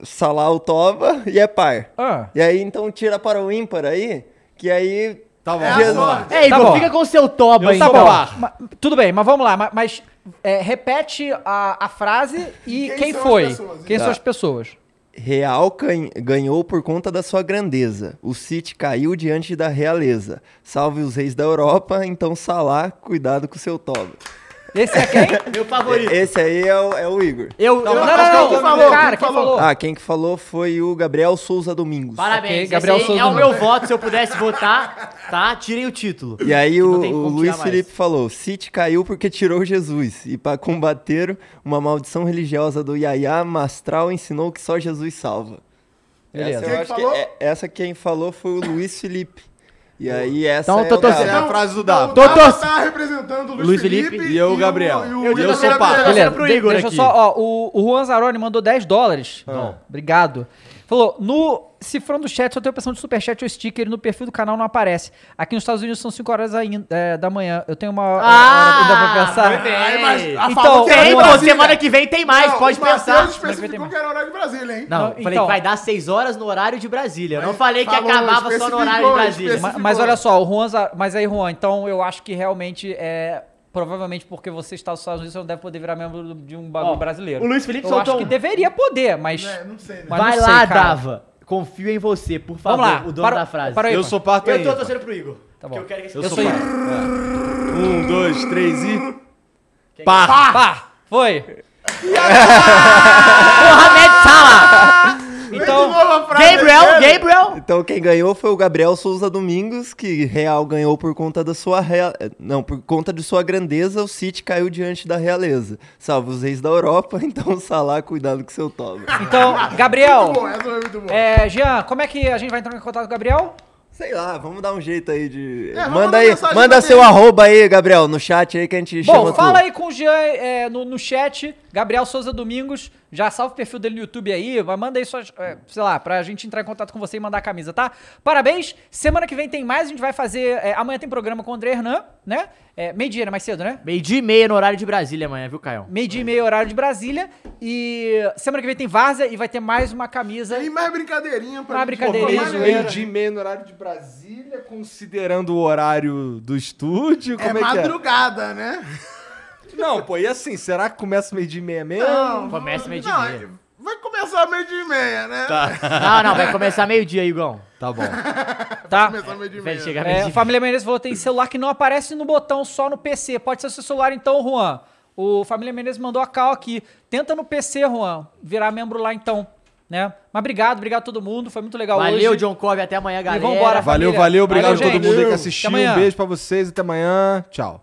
Salá o Toba e é par. Ah. E aí então tira para o ímpar aí, que aí... Tá bom. É Jesus-. É, Igor, Tá bom. fica com o seu toba aí. Tá então. bom. Tudo bem, mas vamos lá. ma- Mas, é, repete a, a frase e Quem quem, foi. pessoas? Quem Tá. são as pessoas? Real ganhou por conta da sua grandeza. O City caiu diante da realeza. Salve os reis da Europa, então Salá, cuidado com o seu Toba. Esse é quem? Meu favorito. Esse aí é o, é o Igor. Eu, eu Não, mas não, quem não. não, falou? Cara, Quem quem falou? Ah, quem que falou foi o Gabriel Souza Domingos. Parabéns. Ok, esse Gabriel aí Souza é o meu voto. Se eu pudesse votar, tá? Tirem o título. E aí o, o Luiz mais. Felipe falou: City caiu porque tirou Jesus. E para combater uma maldição religiosa do Yaya, Mastral ensinou que só Jesus salva. Beleza. Essa, eu Quem acho falou? que é- essa quem falou foi o Luiz Felipe. E aí essa Então, é tô o. Essa é a frase do O Dava. Tô Dava tá representando o Luiz, Luiz Felipe, Felipe e eu, Gabriel. E Eu o, digo e o assim, Gabriel. Tô torcendo Beleza, pro Igor deixa eu aqui. só, ó, o, o Juan Zaroni mandou 10 dólares. Ah. Obrigado. Falou, no cifrão do chat só tem a opção de superchat ou sticker e no perfil do canal não aparece. Aqui nos Estados Unidos são 5 horas ainda, é, da manhã. Eu tenho uma hora ainda pra pensar. Aí, mas a Então, Tem, pô, Brasília. semana que vem tem mais, Não, pode o pensar. especificou que era horário de Brasília, hein? Não, Não, falei então- que vai dar 6 horas no horário de Brasília. Eu não Mas falei que falou, acabava só no horário de Brasília. Ma- Mas, olha só, o Juan, mas aí, Juan, então eu acho que realmente é. Provavelmente porque você está nos Estados Unidos, você não deve poder virar membro de um bagulho Ó, brasileiro. o Luiz Felipe Eu soltou acho que um- deveria poder, mas. É, não sei, né? mas Vai não sei, lá, cara. Dava. Confio em você, por favor, Vamos lá, o dono para- da frase. para aí, Eu pô. sou parto Eu aí. tô torcendo pro Igor. Tá porque bom. eu quero que esse Eu Eu sou sou. par. É. Um, dois, três e. Pá! Pá! Foi! Mohamed Salah. Então, Gabriel, Gabriel. Então quem ganhou foi o Gabriel Souza Domingos, que Real ganhou por conta da sua rea... não, por conta de sua grandeza, o City caiu diante da realeza. Salve os reis da Europa, então Salah, cuidado com seu toba. então, Gabriel. Muito bom, essa foi muito boa. É, Jean, como é que a gente vai entrar em contato com o Gabriel? Sei lá, vamos dar um jeito aí de. É, manda aí, manda seu arroba aí, Gabriel, no chat aí que a gente chama Bom, fala tu. aí com o Jean é, no, no chat, Gabriel Souza Domingos, já salva o perfil dele no YouTube aí, mas manda aí só, é, sei lá, pra gente entrar em contato com você e mandar a camisa, tá? Parabéns, semana que vem tem mais, a gente vai fazer, é, amanhã tem programa com o André Hernan, né? É, meio-dia, né? Mais cedo, né? Meio dia e meia no horário de Brasília amanhã, viu, Caio? Meio dia e meio, horário de Brasília. E semana que vem tem Várzea e vai ter mais uma camisa. Tem mais brincadeirinha pra Mais brincadeirinha. Meio dia e meia no horário de Brasília, considerando o horário do estúdio. É Como é, que é? madrugada, né? Não, pô, e assim, será que começa meio dia e meia mesmo? Não, Começa meio dia e não, meia. Vai começar meio dia e meia, né? Tá. Não, não, vai começar meio-dia, Igão. Tá bom. Tá? Começar meio dia e Vai meia. chegar É, Família Menezes falou tem celular que não aparece no botão, só no PC. Pode ser seu celular então, Juan. O Família Menezes mandou a cal aqui. Tenta no PC, Juan. Virar membro lá então. Né? Mas obrigado, obrigado a todo mundo. Foi muito legal Valeu, hoje. John Cobb. Até amanhã, galera. vambora, Valeu, família. valeu. Obrigado Valeu, a todo gente. mundo aí que Até assistiu. amanhã. Um beijo pra vocês. Até amanhã. Tchau.